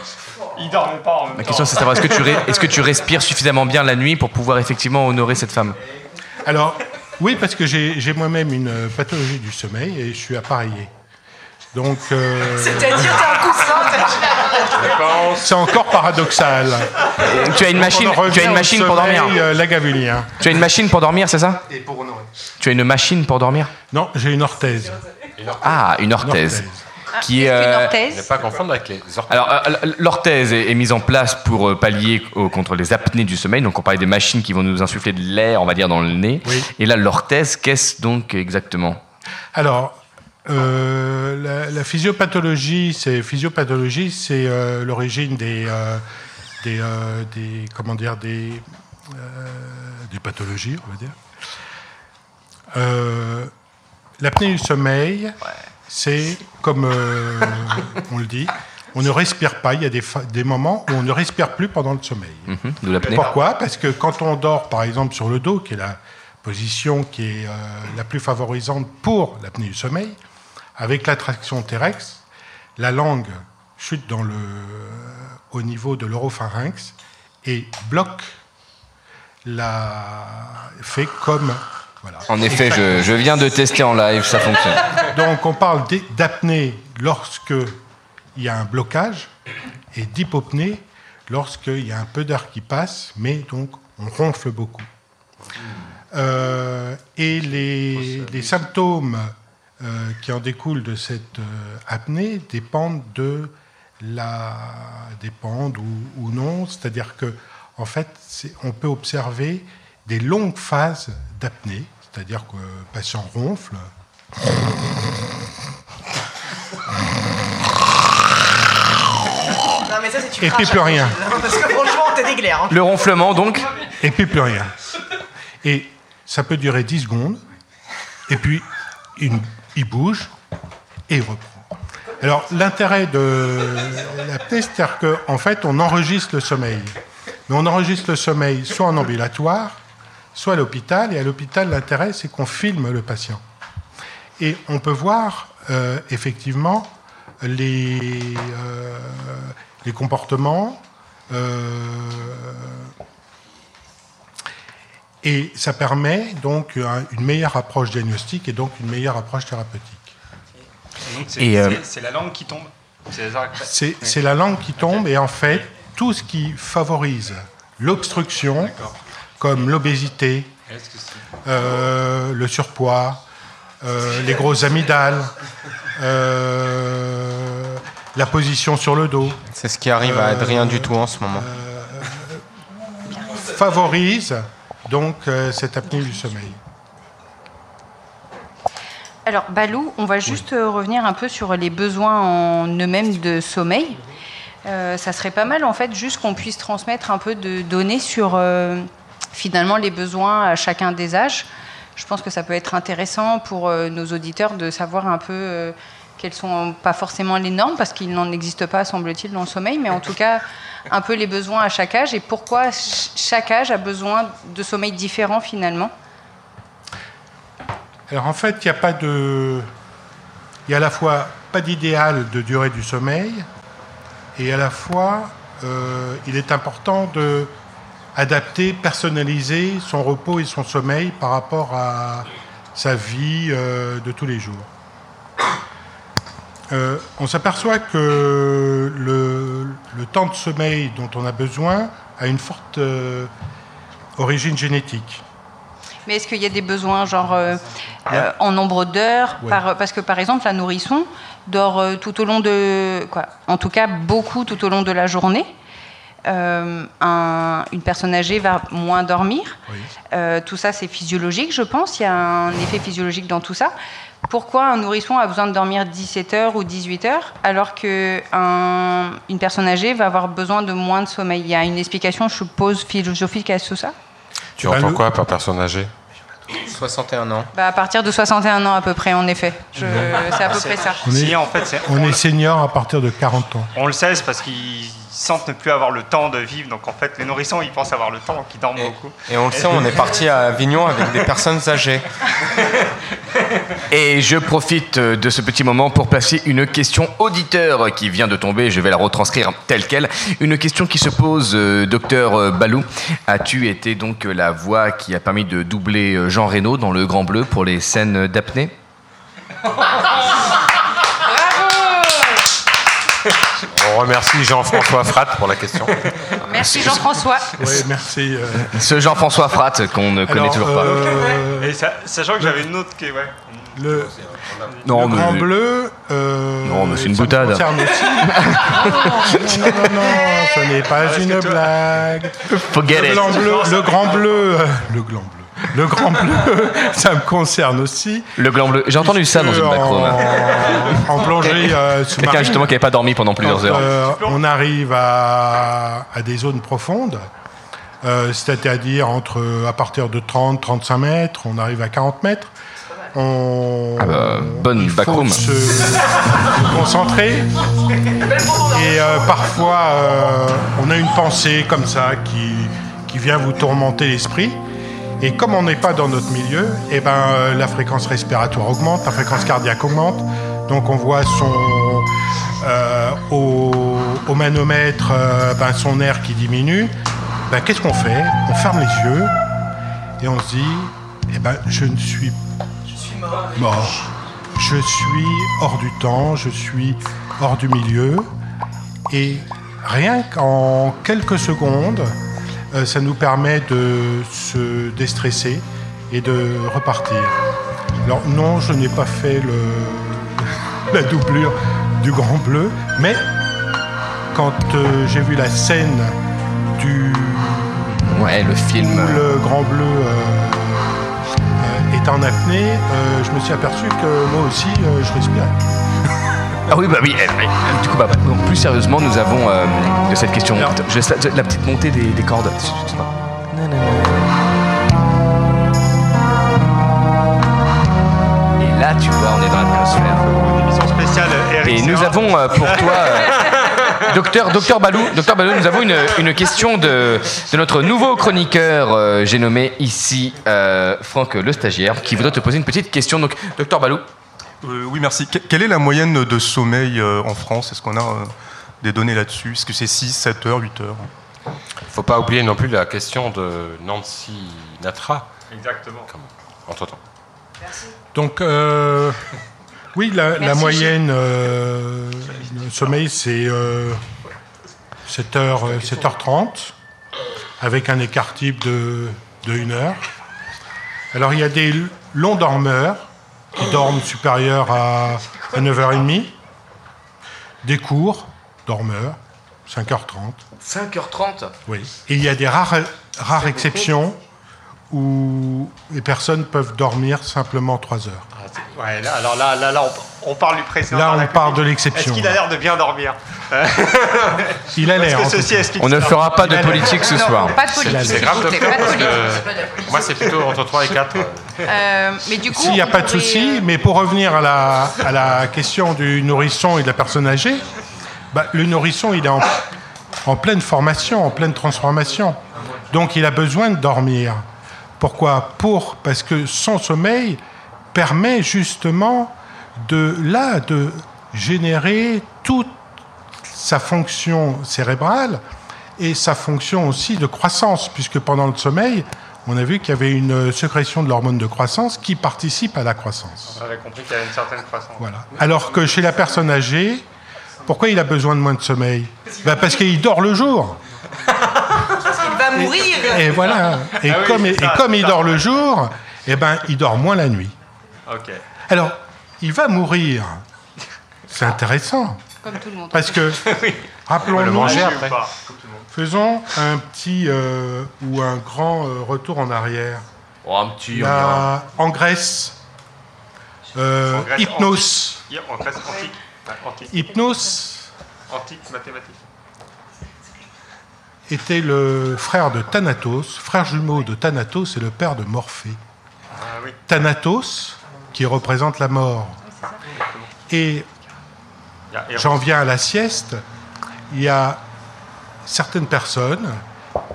Speaker 6: Il dormait pas en même
Speaker 3: La
Speaker 6: temps.
Speaker 3: question, c'est de savoir est-ce que, tu ré- est-ce que tu respires suffisamment bien la nuit pour pouvoir effectivement honorer cette femme?
Speaker 8: Alors, oui, parce que j'ai j'ai moi-même une euh, pathologie du sommeil et je suis appareillé. Donc, euh,
Speaker 11: C'est-à-dire, t'as un coussin,
Speaker 8: c'est encore paradoxal.
Speaker 3: Tu as une machine, tu as une machine pour dormir.
Speaker 8: euh, lagavulien.
Speaker 3: Tu as une machine pour dormir, c'est ça?
Speaker 4: Et pour honorer.
Speaker 3: Tu as une machine pour dormir?
Speaker 8: Non, j'ai une orthèse.
Speaker 3: Ah, une
Speaker 8: Une
Speaker 3: orthèse.
Speaker 8: Orthèse.
Speaker 3: Qui est, euh,
Speaker 9: Ne pas confondre avec les orthèses.
Speaker 3: Alors, euh, l'orthèse est, est mise en place pour euh, pallier au- contre les apnées du sommeil. Donc, on parlait des machines qui vont nous insuffler de l'air, on va dire, dans le nez.
Speaker 8: Oui.
Speaker 3: Et là, l'orthèse, qu'est-ce donc exactement?
Speaker 8: Alors, euh, la, la physiopathologie, c'est physiopathologie, c'est euh, l'origine des, euh, des, euh, des, comment dire, des, euh, des pathologies, on va dire. Euh, L'apnée du sommeil, c'est comme euh, on le dit, on ne respire pas. Il y a des, moments où on ne respire plus pendant le sommeil.
Speaker 3: Mhm.
Speaker 8: Pourquoi? Parce que quand on dort, par exemple, sur le dos, qui est la position qui est euh, la plus favorisante pour l'apnée du sommeil, avec l'attraction terrestre, la langue chute dans le, au niveau de l'oropharynx et bloque la fait comme voilà.
Speaker 3: En effet, je, je viens de tester en live, ça fonctionne.
Speaker 8: Donc on parle d'apnée lorsque il y a un blocage et d'hypopnée lorsqu'il y a un peu d'air qui passe, mais donc on ronfle beaucoup. Euh, et les, les symptômes euh, qui en découlent de cette euh, apnée dépendent de la dépendent ou, ou non, c'est-à-dire que en fait, on peut observer des longues phases d'apnée, c'est-à-dire que le patient ronfle,
Speaker 11: Non, mais ça, c'est tu
Speaker 8: Et puis plus rien.
Speaker 11: Parce que franchement, glaires. hein.
Speaker 3: Le ronflement, donc
Speaker 8: et puis plus rien. Et ça peut durer 10 secondes, et puis il, il bouge et il reprend. Alors l'intérêt de l'apnée, c'est-à-dire qu'en fait on enregistre le sommeil. Mais on enregistre le sommeil soit en ambulatoire, soit à l'hôpital, et à l'hôpital l'intérêt c'est qu'on filme le patient. Et on peut voir euh, effectivement les, euh, les comportements, euh, et ça permet donc un- une meilleure approche diagnostique et donc une meilleure approche thérapeutique.
Speaker 3: Et, euh,
Speaker 10: c'est- la langue qui tombe. C'est
Speaker 8: la langue qui tombe et en fait, tout ce qui favorise l'obstruction, comme l'obésité, euh, le surpoids, euh, les grosses amygdales, euh, la position sur le dos,
Speaker 7: C'est ce qui arrive à Adrien du tout en ce moment.
Speaker 8: favorise donc euh, cette apnée du sommeil.
Speaker 5: Alors, Balou, on va juste revenir un peu sur les besoins en eux-mêmes de sommeil. Euh, ça serait pas mal, en fait, juste qu'on puisse transmettre un peu de données sur euh, finalement les besoins à chacun des âges. Je pense que ça peut être intéressant pour euh, nos auditeurs de savoir un peu euh, quelles sont pas forcément les normes, parce qu'il n'en existe pas, semble-t-il, dans le sommeil, mais en tout cas, un peu les besoins à chaque âge et pourquoi ch- chaque âge a besoin de sommeil différent finalement.
Speaker 8: Alors en fait, il n'y a pas de. Il y a à la fois pas d'idéal de durée du sommeil, et à la fois, euh, il est important de adapter, personnaliser son repos et son sommeil par rapport à sa vie euh, de tous les jours. Euh, on s'aperçoit que le, le temps de sommeil dont on a besoin a une forte euh, origine génétique.
Speaker 5: Mais est-ce qu'il y a des besoins, genre euh, euh, en nombre d'heures
Speaker 8: Ouais.
Speaker 5: par- Parce que par exemple, la nourrisson dort euh, tout au long de. Quoi, en tout cas, beaucoup tout au long de la journée. Euh, un- une personne âgée va moins dormir. Euh, tout ça, c'est physiologique, je pense. Il y a un effet physiologique dans tout ça. Pourquoi un nourrisson a besoin de dormir 17 heures ou 18 heures alors qu'une personne âgée va avoir besoin de moins de sommeil? Il y a une explication, je suppose, philosophique à tout ça?
Speaker 9: Tu entends quoi par personne âgée?
Speaker 7: 61 ans.
Speaker 5: Bah, À partir de 61 ans à peu près, en effet. Je- C'est à peu près ça.
Speaker 8: On est,
Speaker 6: Si, en fait, c'est-
Speaker 8: on est senior à partir de 40 ans.
Speaker 6: On le sait, c'est parce qu'ils sentent ne plus avoir le temps de vivre. Donc en fait, les nourrissons, ils pensent avoir le temps, donc ils dorment beaucoup.
Speaker 7: Et on le sait, on est parti à Avignon avec des personnes âgées.
Speaker 3: Et je profite euh, de ce petit moment pour placer une question auditeur qui vient de tomber. Je vais la retranscrire telle quelle. Une question qui se pose, euh, docteur euh, Balou. As-tu été donc la voix qui a permis de doubler Jean Reno dans Le Grand Bleu pour les scènes d'apnée?
Speaker 9: On remercie Jean-François Fratt pour la question.
Speaker 5: Merci Jean-François.
Speaker 8: Oui, merci. euh.
Speaker 3: Ce Jean-François Fratt qu'on ne connaît
Speaker 8: Alors,
Speaker 3: toujours pas.
Speaker 8: euh,
Speaker 6: Et ça- sachant que j'avais une autre qui est. Ouais.
Speaker 8: le,
Speaker 3: Non,
Speaker 8: le
Speaker 3: mais-
Speaker 8: grand bleu. euh,
Speaker 3: Non, mais c'est une
Speaker 8: ça me
Speaker 3: boutade.
Speaker 8: concerne aussi. non, non, non, non, ce n'est pas une blague.
Speaker 3: Forget
Speaker 8: le,
Speaker 3: it.
Speaker 8: blanc bleu, le grand bleu, le gland bleu, le grand bleu, ça me concerne aussi.
Speaker 3: Le gland bleu. J'ai entendu ça dans une
Speaker 8: en,
Speaker 3: macro.
Speaker 8: en plongée euh,
Speaker 3: Quelqu'un justement qui n'avait pas dormi pendant plusieurs
Speaker 8: Quand,
Speaker 3: heures.
Speaker 8: euh, on arrive à, à des zones profondes, euh, c'est-à-dire entre à partir de 30-35 mètres, on arrive à 40 mètres. On,
Speaker 3: Ah bah, bonne
Speaker 8: il faut
Speaker 3: backroom.
Speaker 8: se, se concentrer. Et euh, parfois, on a une pensée comme ça qui, qui vient vous tourmenter l'esprit. Et comme on n'est pas dans notre milieu, eh ben, euh, la fréquence respiratoire augmente, la fréquence cardiaque augmente. Donc on voit son, euh, au, manomètre euh, ben, son air qui diminue. Ben, Qu'est-ce qu'on fait? On ferme les yeux et on se dit, eh ben, je ne suis mort. Je suis hors du temps, je suis hors du milieu. Et rien qu'en quelques secondes, ça nous permet de se déstresser et de repartir. Alors non, je n'ai pas fait le, la doublure du Grand Bleu, mais quand euh, j'ai vu la scène du
Speaker 3: Ouais, le film.
Speaker 8: où le Grand Bleu euh, euh, est en apnée, euh, je me suis aperçu que moi aussi, euh, je respirais.
Speaker 3: Ah oui, bah oui. eh, eh, Du coup, bah, donc, plus sérieusement, nous avons euh, de cette question. Je laisse la, la petite montée des, des cordes. Et là, tu vois, on est dans l'atmosphère.
Speaker 6: Une émission spéciale Eric
Speaker 3: Et nous avons euh, pour toi, euh, docteur, docteur Balou, docteur Balou, nous avons une, une question de, de notre nouveau chroniqueur, euh, j'ai nommé ici euh, Franck le stagiaire, qui voudrait te poser une petite question. Donc, docteur Balou,
Speaker 4: Euh, oui, merci. Que- quelle est la moyenne de sommeil euh, en France? Est-ce qu'on a euh, des données là-dessus? Est-ce que c'est 6, 7 heures, 8 heures?
Speaker 9: Faut pas oublier non plus la question de Nancy Natra,
Speaker 6: Exactement.
Speaker 9: entre-temps.
Speaker 8: Donc, euh, oui, la, la
Speaker 5: Merci,
Speaker 8: moyenne euh, de sommeil, c'est euh, 7h, 7h30, avec un écart type de, de 1 heure. Alors, il y a des longs dormeurs qui dorment supérieurs à, à 9h30, des courts dormeurs, 5h30.
Speaker 3: 5h30
Speaker 8: Oui. Et il y a des rares, rares exceptions où les personnes peuvent dormir simplement 3 heures.
Speaker 6: Ouais, là, alors là, là, là on, on parle du président.
Speaker 8: Là, on parle de l'exception.
Speaker 6: Est-ce qu'il a l'air de bien dormir? Euh,
Speaker 8: Il a l'air.
Speaker 3: On ne fera pas de politique ce
Speaker 5: Non,
Speaker 3: soir.
Speaker 5: pas de politique.
Speaker 9: C'est grave, parce que moi, c'est plutôt entre 3 et 4.
Speaker 5: Euh, mais du coup,
Speaker 8: S'il n'y a pas de souci,
Speaker 5: euh,
Speaker 8: mais pour revenir à la, à la question du nourrisson et de la personne âgée, bah, le nourrisson, il est en, en pleine formation, en pleine transformation. Donc, il a besoin de dormir. Pourquoi Pour, Parce que son sommeil permet justement de, là, de générer toute sa fonction cérébrale et sa fonction aussi de croissance, puisque pendant le sommeil, on a vu qu'il y avait une sécrétion de l'hormone de croissance qui participe à la croissance.
Speaker 6: On avait compris qu'il y avait une certaine croissance.
Speaker 8: Voilà. Alors que chez la personne âgée, pourquoi il a besoin de moins de sommeil? Ben Parce qu'il dort le jour.
Speaker 11: Il va mourir.
Speaker 8: Et voilà. Et
Speaker 6: Ah oui,
Speaker 8: comme, et
Speaker 6: ça,
Speaker 8: comme il
Speaker 6: ça.
Speaker 8: dort le jour, eh ben, il dort moins la nuit.
Speaker 6: Ok.
Speaker 8: Alors, il va mourir. C'est intéressant.
Speaker 5: Comme tout le monde.
Speaker 8: Parce que,
Speaker 9: le
Speaker 8: rappelons-nous, faisons un petit euh, ou un grand euh, retour en arrière.
Speaker 3: Oh, un petit.
Speaker 8: Il y a, en Grèce, euh,
Speaker 6: En Grèce
Speaker 8: Hypnos.
Speaker 6: antique. En Grèce antique. Ouais, Antique.
Speaker 8: Hypnos
Speaker 6: Antique mathématique.
Speaker 8: Était le frère de Thanatos, frère jumeau de Thanatos et le père de Morphée.
Speaker 6: Ah.
Speaker 8: Thanatos, qui représente la mort. Et j'en viens à la sieste. Il y a certaines personnes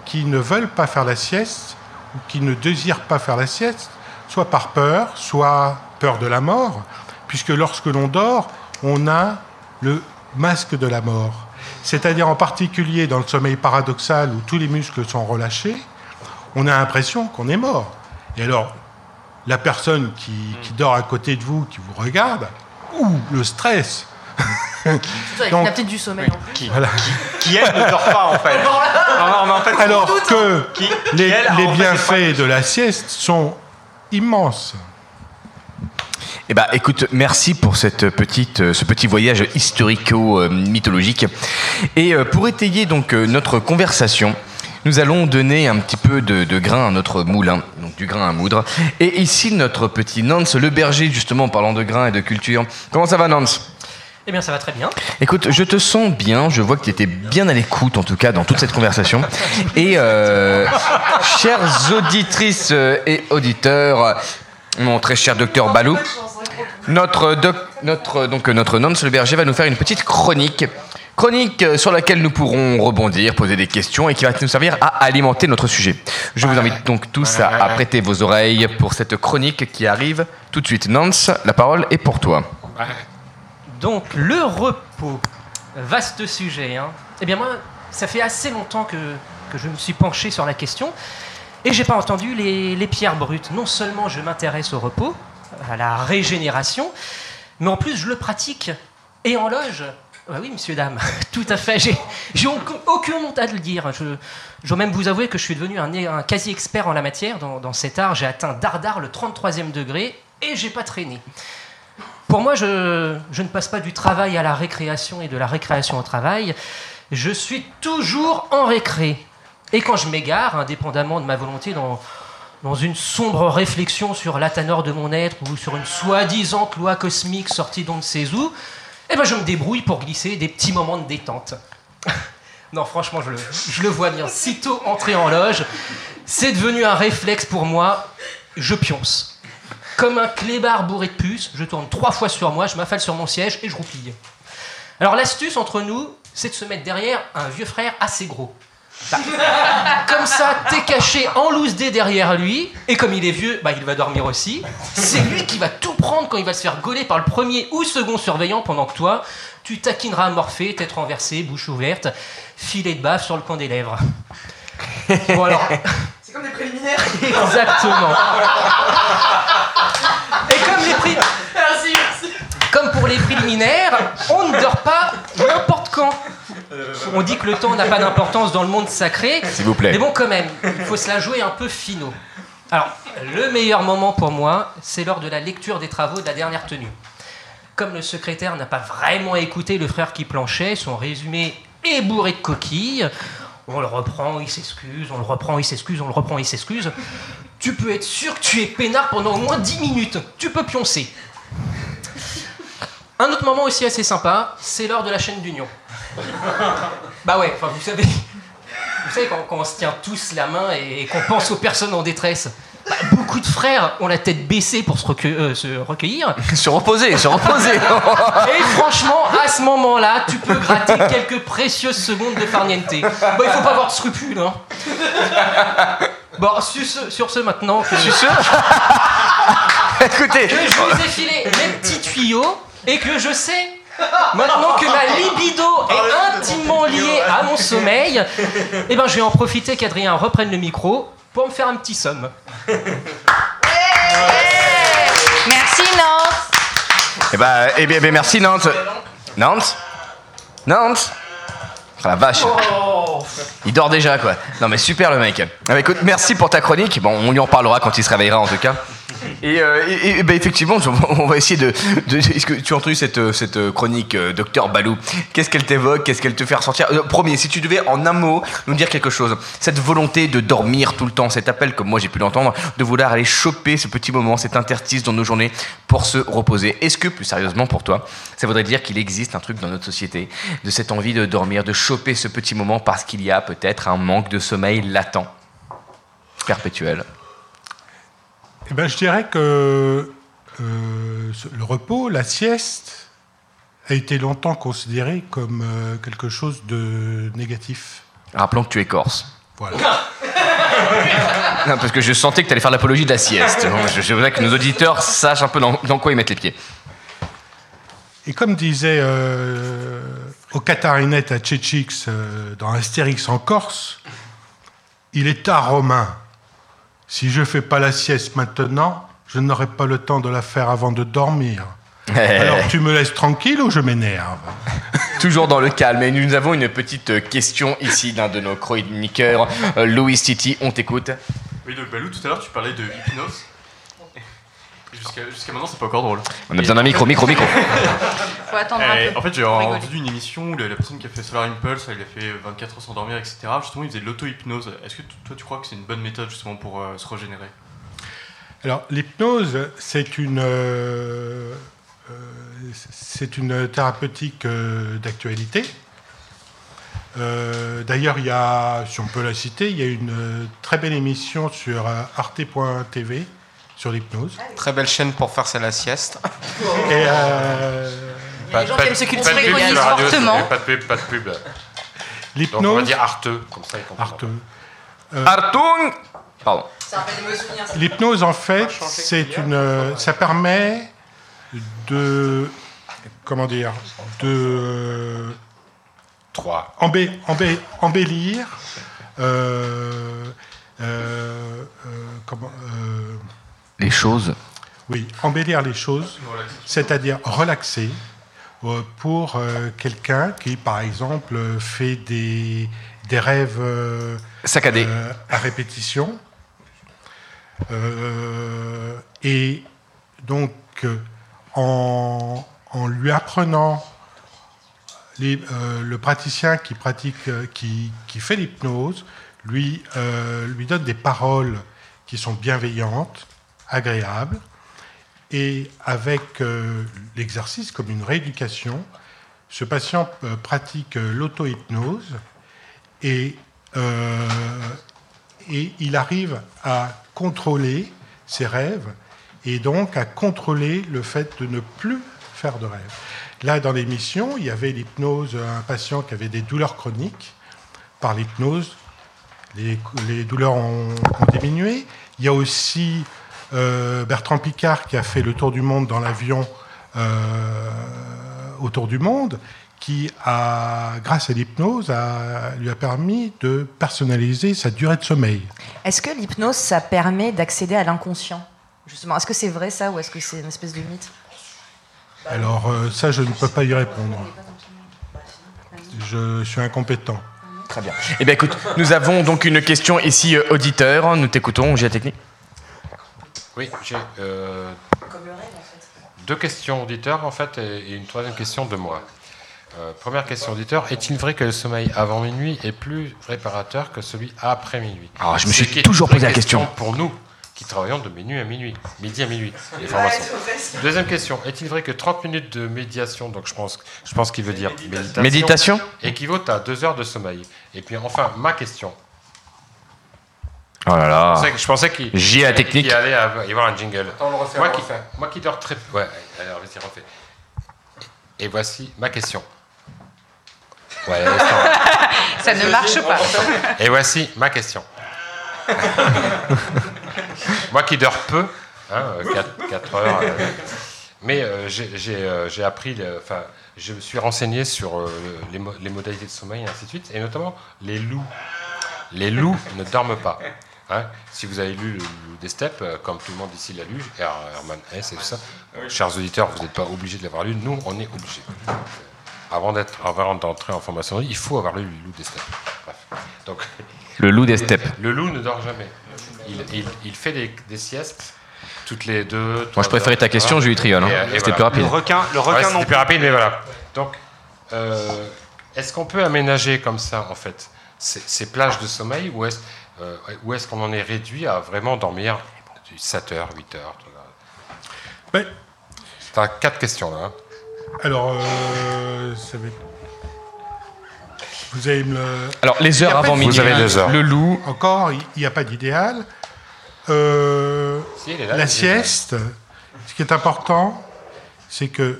Speaker 8: qui ne veulent pas faire la sieste ou qui ne désirent pas faire la sieste, soit par peur, soit peur de la mort, puisque lorsque l'on dort, on a le masque de la mort. C'est-à-dire en particulier dans le sommeil paradoxal où tous les muscles sont relâchés, on a l'impression qu'on est mort. Et alors, la personne qui, qui dort à côté de vous, qui vous regarde, ou le stress. Donc-
Speaker 11: la petite du sommeil en plus.
Speaker 6: Qui,
Speaker 8: Voilà.
Speaker 6: qui elle ne dort pas en fait. Non, non, mais en fait,
Speaker 8: Alors que
Speaker 6: qui,
Speaker 8: les,
Speaker 6: qui, elle, a
Speaker 8: les
Speaker 6: en fait
Speaker 8: bienfaits de la sieste sont immenses.
Speaker 3: Eh ben, écoute, merci pour cette petite, euh, ce petit voyage historico-mythologique. Et euh, pour étayer donc euh, notre conversation, nous allons donner un petit peu de, de grain à notre moulin, donc du grain à moudre. Et ici, notre petit Nance, le berger, justement, en parlant de grain et de culture. Comment ça va, Nance?
Speaker 11: Eh bien, ça va très bien.
Speaker 3: Écoute, je te sens bien, je vois que tu étais bien à l'écoute, en tout cas, dans toute cette conversation. Et, euh, chères auditrices et auditeurs, mon très cher docteur Balou, notre, donc, notre Nance le berger va nous faire une petite chronique. Chronique euh, sur laquelle nous pourrons rebondir, poser des questions et qui va nous servir à alimenter notre sujet. Je vous invite donc tous à, à prêter vos oreilles pour cette chronique qui arrive tout de suite. Nance, la parole est pour toi.
Speaker 11: Donc, le repos. Vaste sujet. Hein. Eh bien, moi, ça fait assez longtemps que, que je me suis penché sur la question et j'ai pas entendu les, les pierres brutes. Non seulement je m'intéresse au repos, à la régénération, mais en plus je le pratique. Et en loge, bah oui, monsieur, dame, tout à fait. J'ai, j'ai aucun- aucune honte à le dire. Je, je même vous avouer que je suis devenu un, un quasi-expert en la matière. Dans, dans cet art, j'ai atteint dardard le 33e degré et j'ai pas traîné. Pour moi, je, je ne passe pas du travail à la récréation et de la récréation au travail. Je suis toujours en récré. Et quand je m'égare, indépendamment de ma volonté, dans, dans une sombre réflexion sur la teneur de mon être ou sur une soi-disant loi cosmique sortie d'on ne sait où, eh ben je me débrouille pour glisser des petits moments de détente. non, franchement, je le, je le vois bien. Sitôt entré en loge, c'est devenu un réflexe pour moi. Je pionce. Comme un clébard bourré de puces, je tourne trois fois sur moi, je m'affale sur mon siège et je roupille. Alors l'astuce entre nous, c'est de se mettre derrière un vieux frère assez gros. Bah, comme ça, t'es caché en loose dé derrière lui, et comme il est vieux, bah, il va dormir aussi. C'est lui qui va tout prendre quand il va se faire gauler par le premier ou second surveillant, pendant que toi, tu taquineras Morphée, tête renversée, bouche ouverte, filet de baffe sur le coin des lèvres. Bon alors,
Speaker 12: C'est comme des préliminaires.
Speaker 11: Exactement. Et comme les prix,
Speaker 12: Merci, merci.
Speaker 11: comme pour les préliminaires, on ne dort pas n'importe quand. On dit que le temps n'a pas d'importance dans le monde sacré.
Speaker 3: S'il vous plaît.
Speaker 11: Mais bon, quand même, il faut se la jouer un peu finot. Alors, le meilleur moment pour moi, c'est lors de la lecture des travaux de la dernière tenue. Comme le secrétaire n'a pas vraiment écouté le frère qui planchait, son résumé est bourré de coquilles. On le reprend, il s'excuse, on le reprend, il s'excuse, on le reprend, il s'excuse. Tu peux être sûr que tu es peinard pendant au moins 10 minutes. Tu peux pioncer. Un autre moment aussi assez sympa, c'est lors de la chaîne d'union. Bah ouais, enfin vous savez, vous savez quand, quand on se tient tous la main et, et qu'on pense aux personnes en détresse, bah, beaucoup de frères ont la tête baissée pour se, euh, se recueillir.
Speaker 3: Se reposer, se reposer.
Speaker 11: Et franchement, à ce moment-là, tu peux gratter quelques précieuses secondes de farniente. Bah, il faut pas avoir de scrupules. Hein. Bon, sur ce, sur ce maintenant, que,
Speaker 3: sais Écoutez,
Speaker 11: que je vous ai filé mes petits tuyaux et que je sais maintenant que ma libido est intimement liée à mon sommeil, eh ben, je vais en profiter qu'Adrien reprenne le micro pour me faire un petit somme.
Speaker 5: Merci Nance.
Speaker 3: Eh ben, eh bien, eh bien, merci Nantes. Nantes Nantes Oh, la vache. Il dort déjà, quoi. Non, mais super le mec. Ah, écoute, merci pour ta chronique. Bon, on lui en parlera quand il se réveillera, en tout cas. Et, euh, bah, effectivement, on va essayer de. de- Est-ce que tu as entendu cette, euh, cette euh, chronique, euh, docteur Balou? Qu'est-ce qu'elle t'évoque? Qu'est-ce qu'elle te fait ressentir? Euh, Premier, si tu devais en un mot nous dire quelque chose, cette volonté de dormir tout le temps, cet appel, comme moi j'ai pu l'entendre, de vouloir aller choper ce petit moment, cet interstice dans nos journées pour se reposer. Est-ce que, plus sérieusement pour toi, ça voudrait dire qu'il existe un truc dans notre société, de cette envie de dormir, de choper ce petit moment parce qu'il y a peut-être un manque de sommeil latent, perpétuel?
Speaker 8: Eh ben, je dirais que euh, le repos, la sieste, a été longtemps considéré comme euh, quelque chose de négatif.
Speaker 3: Rappelons que tu es corse.
Speaker 8: Voilà.
Speaker 3: Non, parce que je sentais que tu allais faire l'apologie de la sieste. Donc, Je, je voudrais que nos auditeurs sachent un peu dans, dans quoi ils mettent les pieds.
Speaker 8: Et comme disait euh, au Catarinette à Tchétchix euh, dans Astérix en Corse, il est tard Romain. Si je fais pas la sieste maintenant, je n'aurai pas le temps de la faire avant de dormir. Alors tu me laisses tranquille ou je m'énerve?
Speaker 3: Toujours dans le calme. Et nous avons une petite euh, question ici d'un de nos chroniqueurs, euh, Louis Titi. On t'écoute.
Speaker 13: Oui, donc Balou, tout à l'heure, tu parlais de hypnose. Jusqu'à jusqu'à maintenant, c'est pas encore drôle.
Speaker 3: On a besoin d'un micro, micro, micro.
Speaker 5: Faut attendre un
Speaker 13: Et
Speaker 5: peu
Speaker 13: En fait, j'ai entendu une émission où la, la personne qui a fait Solar Impulse, elle a fait 24 heures sans dormir, etc. Justement, il faisait de l'auto-hypnose. Est-ce que toi, tu crois que c'est une bonne méthode justement pour euh, se régénérer?
Speaker 8: Alors, l'hypnose, c'est une, euh, euh, c'est une thérapeutique d'actualité. Euh, D'ailleurs, il y a, si on peut la citer, il y a une très belle émission sur arte.tv sur l'hypnose.
Speaker 7: Très belle chaîne pour faire c'est la sieste.
Speaker 8: Et euh,
Speaker 7: Pas-
Speaker 11: Les gens
Speaker 7: pas-
Speaker 11: qui aiment se
Speaker 7: pas de pub
Speaker 5: fortement.
Speaker 7: Pas de pub, pas de pub. Donc on va
Speaker 8: l'hypnose,
Speaker 7: dire arteux, comme ça.
Speaker 8: Arteux.
Speaker 3: Artung Pardon.
Speaker 12: Des.
Speaker 8: L'hypnose, en fait, c'est une, euh, ça permet de, comment dire, de
Speaker 7: 3.
Speaker 8: embé- embé- embellir, euh, euh, euh, comment, euh,
Speaker 3: Les choses.
Speaker 8: oui, embellir les choses, c'est-à-dire relaxer euh, pour euh, quelqu'un qui, par exemple, fait des, des rêves euh,
Speaker 3: Saccadés.
Speaker 8: euh, à répétition. Euh, et donc, en, en lui apprenant, les- euh, le praticien qui, pratique, qui, qui fait l'hypnose lui, lui donne des paroles qui sont bienveillantes, agréables, et avec euh, l'exercice comme une rééducation, ce patient euh, pratique euh, l'auto-hypnose et, et il arrive à contrôler ses rêves et donc à contrôler le fait de ne plus faire de rêves. Là, dans l'émission, il y avait l'hypnose, un patient qui avait des douleurs chroniques. Par l'hypnose, les, douleurs ont, diminué. Il y a aussi Bertrand Picard qui a fait le tour du monde dans l'avion euh, autour du monde, qui a, grâce à l'hypnose, a- lui a permis de personnaliser sa durée de sommeil.
Speaker 14: Est-ce que l'hypnose, ça permet d'accéder à l'inconscient Justement, est-ce que c'est vrai ça ou est-ce que c'est une espèce de mythe?
Speaker 8: Alors euh, ça, je ne peux pas y répondre. Je suis incompétent.
Speaker 3: Très bien. Eh bien, écoute, nous avons donc une question ici, euh, auditeur. Nous t'écoutons, j'ai la technique.
Speaker 9: Oui, j'ai euh, deux questions auditeurs en fait et et une troisième question de moi. Euh, première question auditeur est-il vrai que le sommeil avant minuit est plus réparateur que celui après minuit?
Speaker 3: Ah, je me suis
Speaker 9: qui
Speaker 3: toujours posé la question.
Speaker 9: Pour nous qui travaillons de minuit à minuit, midi à minuit, les formations. Deuxième question est-il vrai que 30 minutes de médiation, donc je pense, je pense qu'il veut dire méditation,
Speaker 3: Méditation?
Speaker 9: équivaut à deux heures de sommeil? Et puis enfin, ma question.
Speaker 3: Oh là là.
Speaker 9: Je pensais que- Je pensais qu'il
Speaker 3: J'ai la technique.
Speaker 9: qu'il allait y avoir un jingle.
Speaker 7: Attends, on le refait,
Speaker 9: moi,
Speaker 7: on
Speaker 9: qui,
Speaker 7: refait.
Speaker 9: moi qui dors très peu. Ouais, alors vas-y, refais. Et voici ma question. Ouais, attends.
Speaker 5: Ça ne marche pas.
Speaker 9: Et voici ma question. moi qui dors peu, 4, heures, euh, mais euh, j'ai- j'ai euh, j'ai appris, enfin, je me suis renseigné sur euh, les, mo- les modalités de sommeil et ainsi de suite, et notamment les loups. Les loups ne dorment pas. Hein. si vous avez lu le loup des steppes, euh, comme tout le monde ici l'a lu, Her- Herman Hesse et tout ça, euh, chers auditeurs, vous n'êtes pas obligés de l'avoir lu, nous on est obligés. avant d'être, avant d'entrer en formation, il faut avoir le loup des steppes. Bref. Donc,
Speaker 3: Le loup des steppes.
Speaker 9: le loup ne dort jamais. Il, il- il fait des, des siestes toutes les deux.
Speaker 3: Moi, je préférais ta question. Julie Triol, hein.
Speaker 9: Euh,
Speaker 3: C'était
Speaker 9: voilà.
Speaker 3: plus rapide.
Speaker 6: Le requin, le requin
Speaker 9: Ouais,
Speaker 6: non plus.
Speaker 9: plus rapide, mais voilà. Donc, euh, est-ce qu'on peut aménager comme ça, en fait, ces, ces plages de sommeil, ou est-ce euh, ou est-ce qu'on en est réduit à vraiment dormir 7 heures, 8 heures
Speaker 8: Ben,
Speaker 9: T'as quatre questions là. hein.
Speaker 8: Alors, euh, ça va être- Vous me le...
Speaker 3: Alors, les heures avant
Speaker 8: de-
Speaker 3: minuit,
Speaker 9: Vous avez deux heures.
Speaker 3: le loup.
Speaker 8: Encore, il n'y a pas d'idéal. Euh,
Speaker 9: Si,
Speaker 8: la sieste, ce qui est important, c'est que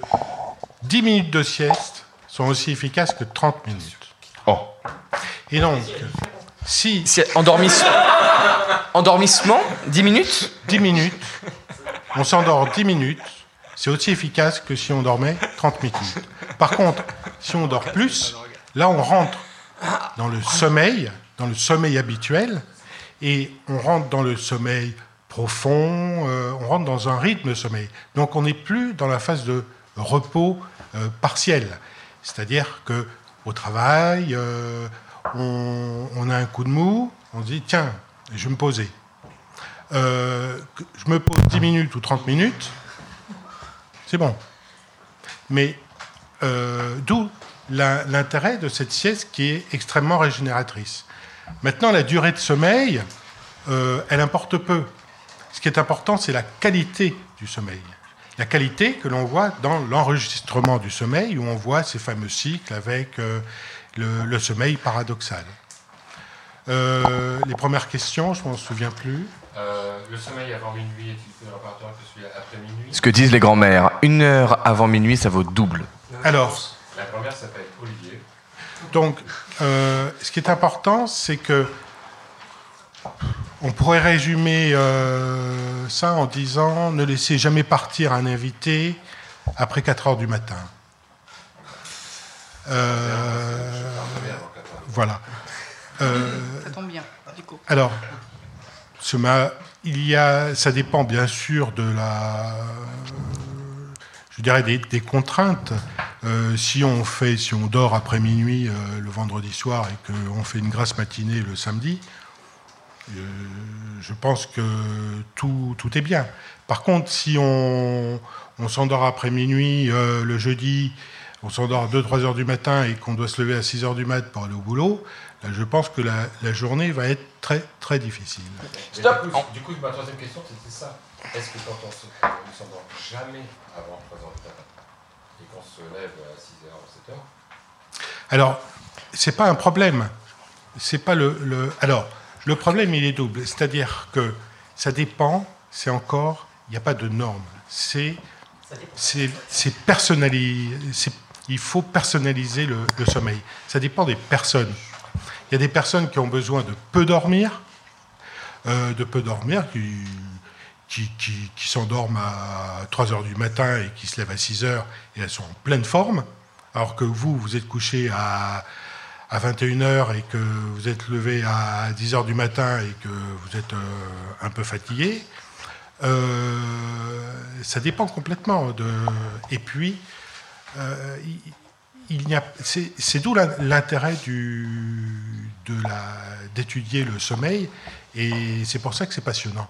Speaker 8: 10 minutes de sieste sont aussi efficaces que 30 minutes.
Speaker 3: Oh.
Speaker 8: Et donc, si
Speaker 3: Si- endormiss- Endormissement 10 minutes
Speaker 8: 10 minutes, on s'endort 10 minutes, c'est aussi efficace que si on dormait 30 minutes. Par contre, si on dort plus, là on rentre dans le sommeil, dans le sommeil habituel, et on rentre dans le sommeil profond, euh, on rentre dans un rythme de sommeil. Donc on n'est plus dans la phase de repos euh, partiel. C'est-à-dire que au travail, euh, on, a un coup de mou, on dit tiens, je vais me poser. Euh, je me pose 10 minutes ou 30 minutes, c'est bon. Mais euh, d'où l'intérêt de cette sieste qui est extrêmement régénératrice. Maintenant, la durée de sommeil, euh, elle importe peu. Ce qui est important, c'est la qualité du sommeil. La qualité que l'on voit dans l'enregistrement du sommeil, où on voit ces fameux cycles avec le, le sommeil paradoxal. Euh, les premières questions, je ne m'en souviens plus.
Speaker 9: Euh, le sommeil avant minuit est-il plus important que celui après minuit
Speaker 3: Ce que disent les grands-mères. Une heure avant minuit, ça vaut double.
Speaker 8: Alors,
Speaker 9: La première s'appelle Olivier.
Speaker 8: Donc, euh, ce qui est important, c'est que on pourrait résumer euh, ça en disant ne laissez jamais partir un invité après 4 heures du matin. Euh, voilà. Euh,
Speaker 5: Ça tombe bien, du coup.
Speaker 8: alors, il y a, ça dépend bien sûr de la, je dirais des, des contraintes. Euh, si on fait, si on dort après minuit euh, le vendredi soir et qu'on fait une grasse matinée le samedi, euh, je pense que tout, tout est bien. Par contre, si on, on s'endort après minuit le jeudi, on s'endort à 2-3 heures du matin et qu'on doit se lever à 6 heures du mat pour aller au boulot, là, je pense que la, la journée va être très très difficile.
Speaker 9: Stop du, coup, du coup, ma troisième question, c'était ça. Est-ce que quand on se- on ne s'endort jamais avant 3 heures du matin et qu'on se lève à 6 heures ou 7 heures
Speaker 8: Alors, c'est pas un problème. C'est pas le, le- Alors, le problème, il est double. C'est-à-dire que ça dépend, c'est encore, il n'y a pas de normes. C'est, c'est, c'est personnalisé. Il faut personnaliser le, sommeil. Ça dépend des personnes. Il y a des personnes qui ont besoin de peu dormir, euh, de peu dormir, qui, qui, s'endorment à 3 heures du matin et qui se lèvent à 6 heures et elles sont en pleine forme, alors que vous, vous êtes couché à, à 21 heures et que vous êtes levé à 10 heures du matin et que vous êtes euh, un peu fatigué. Euh, ça dépend complètement de. Et puis, euh, il, il n'y a, c'est, c'est d'où l'in- l'intérêt du, de la, d'étudier le sommeil, et c'est pour ça que c'est passionnant.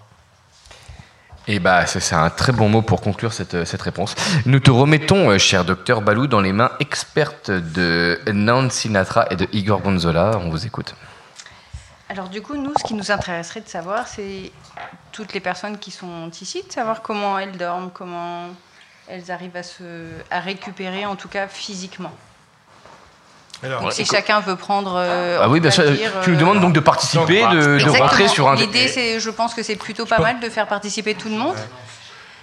Speaker 3: Et bah, c'est c'est un très bon mot pour conclure cette, cette réponse. Nous te remettons, euh, cher docteur Balou, dans les mains expertes de Nancy Sinatra et de Igor Gonzola. On vous écoute.
Speaker 5: Alors du coup, nous, ce qui nous intéresserait de savoir, c'est toutes les personnes qui sont ici, de savoir comment elles dorment, comment elles arrivent à se à récupérer, en tout cas physiquement.
Speaker 8: Alors,
Speaker 5: Donc, si chacun veut prendre, euh,
Speaker 3: Ah oui,
Speaker 5: dire,
Speaker 3: Tu nous
Speaker 5: euh,
Speaker 3: demandes donc de participer, de, rentrer sur un.
Speaker 5: L'idée, c'est, je pense que c'est plutôt pas mal de faire participer tout le monde.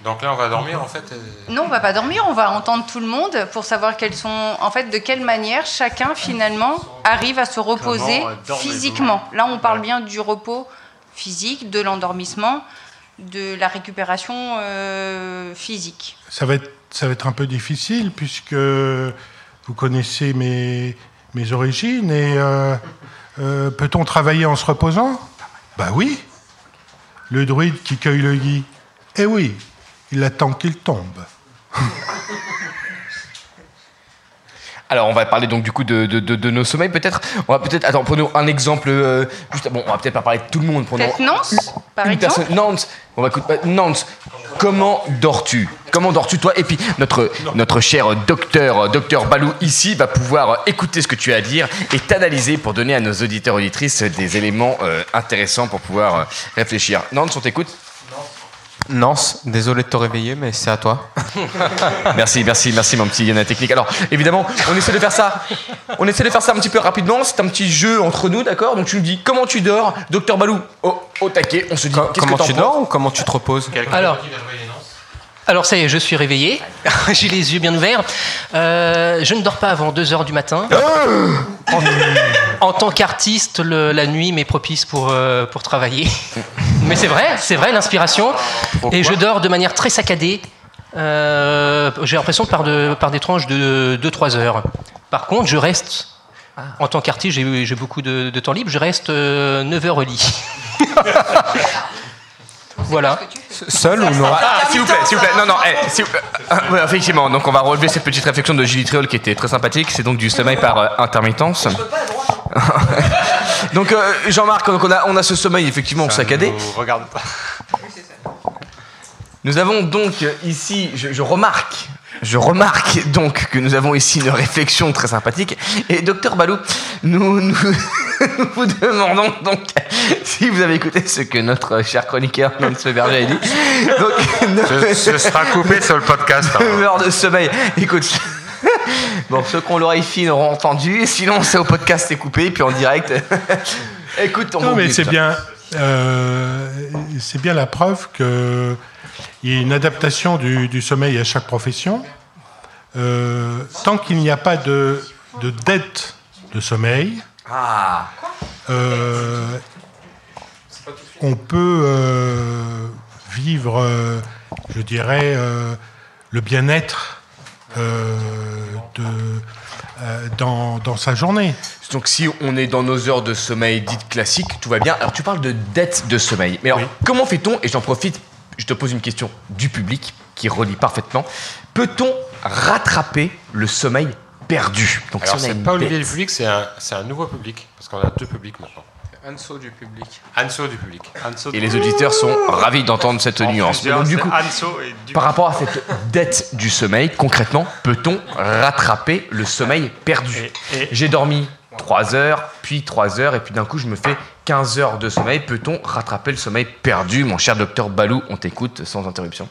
Speaker 9: Donc là, on va dormir en fait. et-
Speaker 5: Non, on va pas dormir, on va entendre tout le monde pour savoir quelles sont, en fait, de quelle manière chacun finalement arrive à se reposer physiquement. Là, on parle bien du repos physique, de l'endormissement, de la récupération euh, physique.
Speaker 8: ça va, être, ça va être un peu difficile puisque vous connaissez mes, mes origines et euh, euh, peut-on travailler en se reposant? Bah oui. Le druide qui cueille le gui, eh oui, il attend qu'il tombe.
Speaker 3: Alors, on va parler donc du coup de, de- de- de nos sommeils, peut-être. On va peut-être. Attends, prenons un exemple. euh, juste, bon, on va peut-être pas parler de tout le monde. Prenons
Speaker 5: Peut-être Nance, par
Speaker 3: une
Speaker 5: exemple
Speaker 3: personne. Nantes. On va écouter. Nantes. Comment dors-tu? Comment dors-tu toi? Et puis notre notre cher docteur docteur Balou ici va pouvoir écouter ce que tu as à dire et t'analyser pour donner à nos auditeurs auditrices des éléments euh, intéressants pour pouvoir euh, réfléchir. Nantes, on t'écoute.
Speaker 7: Nance, désolé de te réveiller, mais c'est à toi.
Speaker 3: Merci, merci, merci mon petit Yana Technique. Alors, évidemment, on essaie de faire ça. On essaie de faire ça un petit peu rapidement. C'est un petit jeu entre nous, d'accord? Donc tu nous dis comment tu dors, docteur Balou. Au, au taquet, on se dit.
Speaker 7: comment
Speaker 3: que
Speaker 7: tu dors ou comment tu te reposes?
Speaker 11: Alors, alors ça y est, je suis réveillé. J'ai les yeux bien ouverts. Euh, je ne dors pas avant 2h du matin. en, en tant qu'artiste, la nuit m'est propice pour, euh, pour travailler. Mais c'est vrai, c'est vrai, l'inspiration. Et je dors de manière très saccadée. Euh, J'ai l'impression par, de, par des tranches de 2-3 heures. Par contre, je reste, en tant qu'artiste, j'ai j'ai beaucoup de, de temps libre, je reste 9 heures au lit. voilà.
Speaker 7: Seul ou non?
Speaker 3: Ah, s'il vous plaît, s'il vous plaît. Non, non, eh, s'il vous plaît. Ah, ouais, effectivement, donc on va relever cette petite réflexion de Gilles Triol qui était très sympathique. C'est donc du sommeil par euh, intermittence. donc euh, Jean-Marc, donc on a, on a ce sommeil effectivement saccadé.
Speaker 6: Regarde pas.
Speaker 3: Nous avons donc ici, je, je remarque, je remarque donc que nous avons ici une réflexion très sympathique. Et docteur Balou, nous, nous, nous vous demandons donc si vous avez écouté ce que notre cher chroniqueur Nance Berger a dit. Donc,
Speaker 9: Ce, ce sera coupé sur le podcast. hein.
Speaker 3: 9 heures de sommeil. Écoute. Bon, ceux qui ont l'oreille fine auront entendu, sinon c'est au podcast, c'est coupé, puis en direct. Écoute, on
Speaker 8: Non, mais c'est bien, euh, c'est bien la preuve qu'il y a une adaptation du, du sommeil à chaque profession. Euh, tant qu'il n'y a pas de, de dette de sommeil,
Speaker 3: Ah,
Speaker 8: euh, on peut vivre, je dirais, le bien-être de- euh, dans, dans sa journée.
Speaker 3: Donc si on est dans nos heures de sommeil dites classiques, tout va bien. Alors tu parles de dette de sommeil. Mais alors comment fait-on Et j'en profite, je te pose une question du public qui relie parfaitement. Peut-on rattraper le sommeil perdu? Donc
Speaker 9: Alors,
Speaker 3: si
Speaker 9: c'est pas Olivier du public, c'est un, c'est un nouveau public. Parce qu'on a deux publics maintenant.
Speaker 7: Anso du public.
Speaker 9: Anso du public.
Speaker 3: Et les auditeurs sont ravis d'entendre cette
Speaker 6: En
Speaker 3: nuance. Donc, du coup,
Speaker 6: Anso et du-
Speaker 3: par rapport à cette dette du sommeil, concrètement, peut-on rattraper le sommeil perdu J'ai dormi 3 heures, puis 3 heures, et puis d'un coup, je me fais 15 heures de sommeil. Peut-on rattraper le sommeil perdu Mon cher docteur Balou, on t'écoute sans interruption.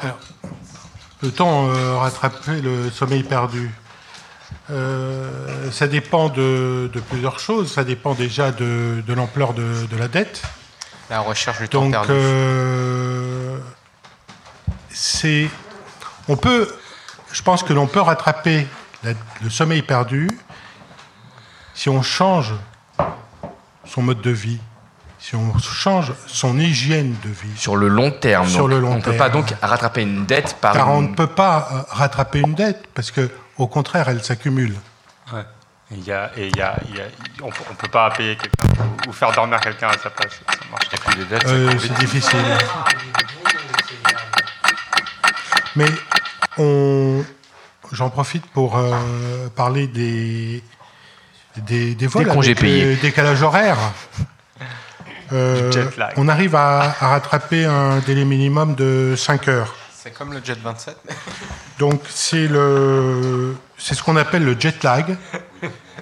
Speaker 8: Alors, Peut-on euh, rattraper le sommeil perdu? Euh, Ça dépend de, de plusieurs choses. Ça dépend déjà de, de l'ampleur de, de la dette.
Speaker 7: La recherche du temps
Speaker 8: Donc,
Speaker 7: perdu.
Speaker 8: euh, c'est, on peut, je pense que l'on peut rattraper la- le sommeil perdu si on change son mode de vie, si on change son hygiène de vie.
Speaker 3: Sur le long terme.
Speaker 8: Sur
Speaker 3: donc,
Speaker 8: le long
Speaker 3: on ne peut pas donc rattraper une dette par
Speaker 8: Car on
Speaker 3: une-
Speaker 8: ne peut pas euh, rattraper une dette parce que, au contraire, elle s'accumule.
Speaker 10: Ouais. Et Il y a, et il y a, il y a- on, peut- on peut pas payer quelqu'un ou, faire dormir quelqu'un à sa place. Ça marche.
Speaker 9: Il y a plus de dettes.
Speaker 8: Euh, c'est difficile. Mais on, j'en profite pour euh, parler des des, des vols
Speaker 3: congés
Speaker 8: avec
Speaker 3: payés.
Speaker 8: le décalage horaire. Euh, on arrive à, à rattraper un délai minimum de 5 heures.
Speaker 7: C'est comme le Jet 27.
Speaker 8: Donc c'est le c'est ce qu'on appelle le jet lag,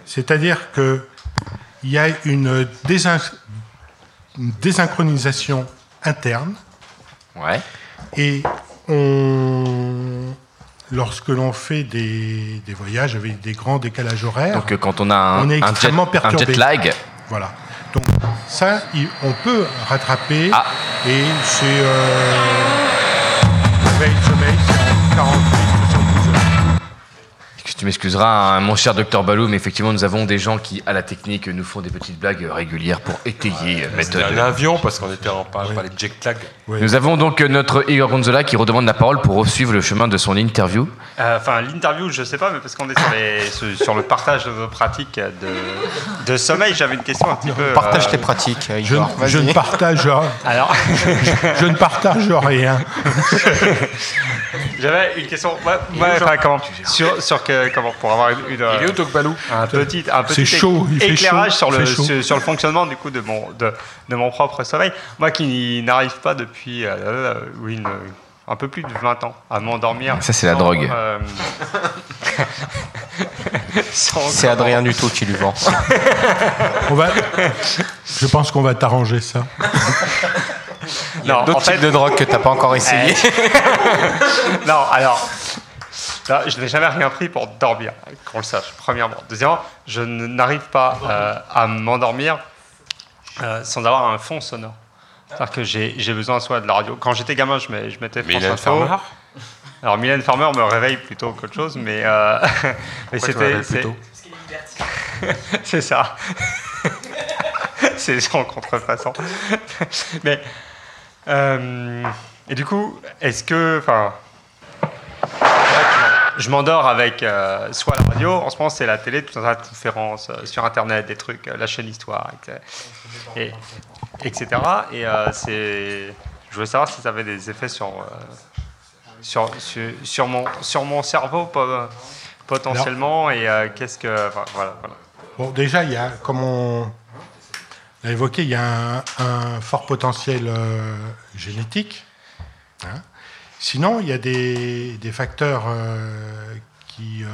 Speaker 8: c'est-à-dire que il y a une, désyn- une désynchronisation interne
Speaker 3: Ouais.
Speaker 8: et on lorsque l'on fait des, des voyages avec des grands décalages horaires,
Speaker 3: Donc euh, quand on a un,
Speaker 8: on est
Speaker 3: un jet,
Speaker 8: extrêmement
Speaker 3: un
Speaker 8: perturbé.
Speaker 3: jet lag,
Speaker 8: Voilà. Donc ça, on peut rattraper
Speaker 3: Ah.
Speaker 8: et c'est euh, veille de sommeil, c'est en 48 72 heures.
Speaker 3: Tu m'excuseras, hein, mon cher docteur Balou, mais effectivement, nous avons des gens qui, à la technique, nous font des petites blagues régulières pour étayer
Speaker 9: C'était
Speaker 3: méthode.
Speaker 9: un avion parce qu'on était en par par les jet lag.
Speaker 3: Nous avons donc euh, notre Igor Gonzola qui redemande la parole pour suivre le chemin de son interview.
Speaker 10: Euh, Enfin, l'interview, je sais pas, mais parce qu'on est sur, les- sur- sur le partage de vos pratiques de, de sommeil, j'avais une question un petit peu.
Speaker 7: Partage
Speaker 10: euh,
Speaker 7: tes pratiques,
Speaker 8: Je,
Speaker 7: Igor.
Speaker 8: je ne partage,
Speaker 10: Alors,
Speaker 8: je ne partage rien.
Speaker 6: J'avais une question. Ouais, ouais, enfin, comment, sur, sur que, comment, pour avoir une, une,
Speaker 9: Il est où, Tokbalou
Speaker 6: un petit, un petit
Speaker 8: C'est chaud, il fait
Speaker 6: éclairage
Speaker 8: chaud,
Speaker 6: sur, le, sur, sur le fonctionnement du coup de mon, de, de mon propre sommeil. Moi qui n'arrive pas depuis euh, euh, oui, une- un peu plus de 20 ans à m'endormir.
Speaker 3: Ça, c'est la drogue.
Speaker 6: euh,
Speaker 7: C'est Adrien Duto qui lui vend.
Speaker 8: On va, je pense qu'on va t'arranger ça.
Speaker 7: Il y a
Speaker 6: Non,
Speaker 7: d'autres
Speaker 6: en fait-
Speaker 7: types de drogues que t'as pas encore essayé.
Speaker 6: non, alors, là, je n'ai jamais rien pris pour dormir, qu'on le sache, premièrement. Deuxièmement, je n'arrive pas euh, à m'endormir euh, sans avoir un fond sonore. C'est-à-dire que j'ai besoin soit de la radio. Quand j'étais gamin, je mets- je mettais France
Speaker 9: Mylène
Speaker 6: Info.
Speaker 9: Farmer?
Speaker 6: Alors, Mylène Farmer me réveille plutôt qu'autre chose, mais, euh, mais c'était. c'est- ça. c'est en contrefaçon. Mais. et du coup, est-ce que. Enfin. Je m'endors avec euh, soit la radio, en ce moment c'est la télé, tout un tas de conférences euh, sur internet, des trucs, euh, la chaîne Histoire, etc. Et, etc. Et c'est. Je voulais savoir si ça avait des effets sur, sur, sur, sur mon, sur mon cerveau po- potentiellement et qu'est-ce que. enfin, voilà, voilà.
Speaker 8: Bon, déjà, il y a, comme on l'a évoqué, il y a un, un fort potentiel génétique. hein. Sinon, il y a des, des facteurs euh, qui, euh,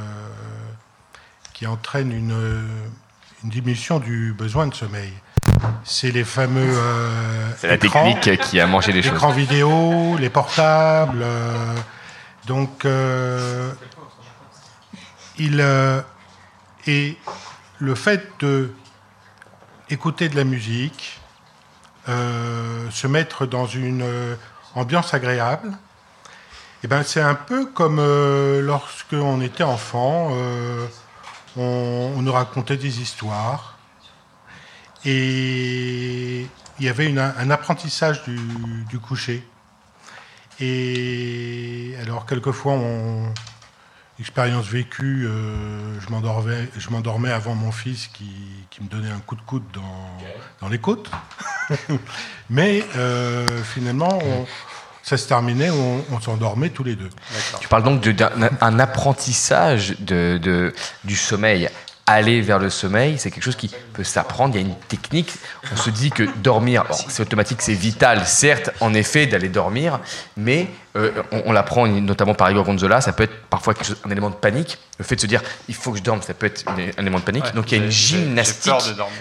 Speaker 8: qui entraînent une, une diminution du besoin de sommeil. C'est les fameux. euh,
Speaker 3: C'est la technique qui a mangé les choses.
Speaker 8: Écrans vidéo, les portables. donc, il, et le fait de écouter de la musique, se mettre dans une ambiance agréable, eh ben, c'est un peu comme euh, lorsque on était enfant, euh, on, on nous racontait des histoires et il y avait une- un apprentissage du, du coucher. Et alors quelquefois, on, expérience vécue, euh, je m'endormais, je m'endormais avant mon fils qui, qui me donnait un coup de coude dans, dans les côtes. Mais euh, finalement, on- ça se terminait, on, s'endormait tous les deux.
Speaker 3: Tu parles donc d'un un apprentissage du sommeil. Aller vers le sommeil, c'est quelque chose qui peut s'apprendre. Il y a une technique. On se dit que dormir, bon, c'est automatique, c'est vital, certes, en effet, d'aller dormir, mais euh, on, on l'apprend notamment par Igor Gonzola. Ça peut être parfois chose- un élément de panique. Le fait de se dire, il faut que je dorme, ça peut être une- un élément de panique.
Speaker 6: Ouais,
Speaker 3: Donc il y a une gymnastique,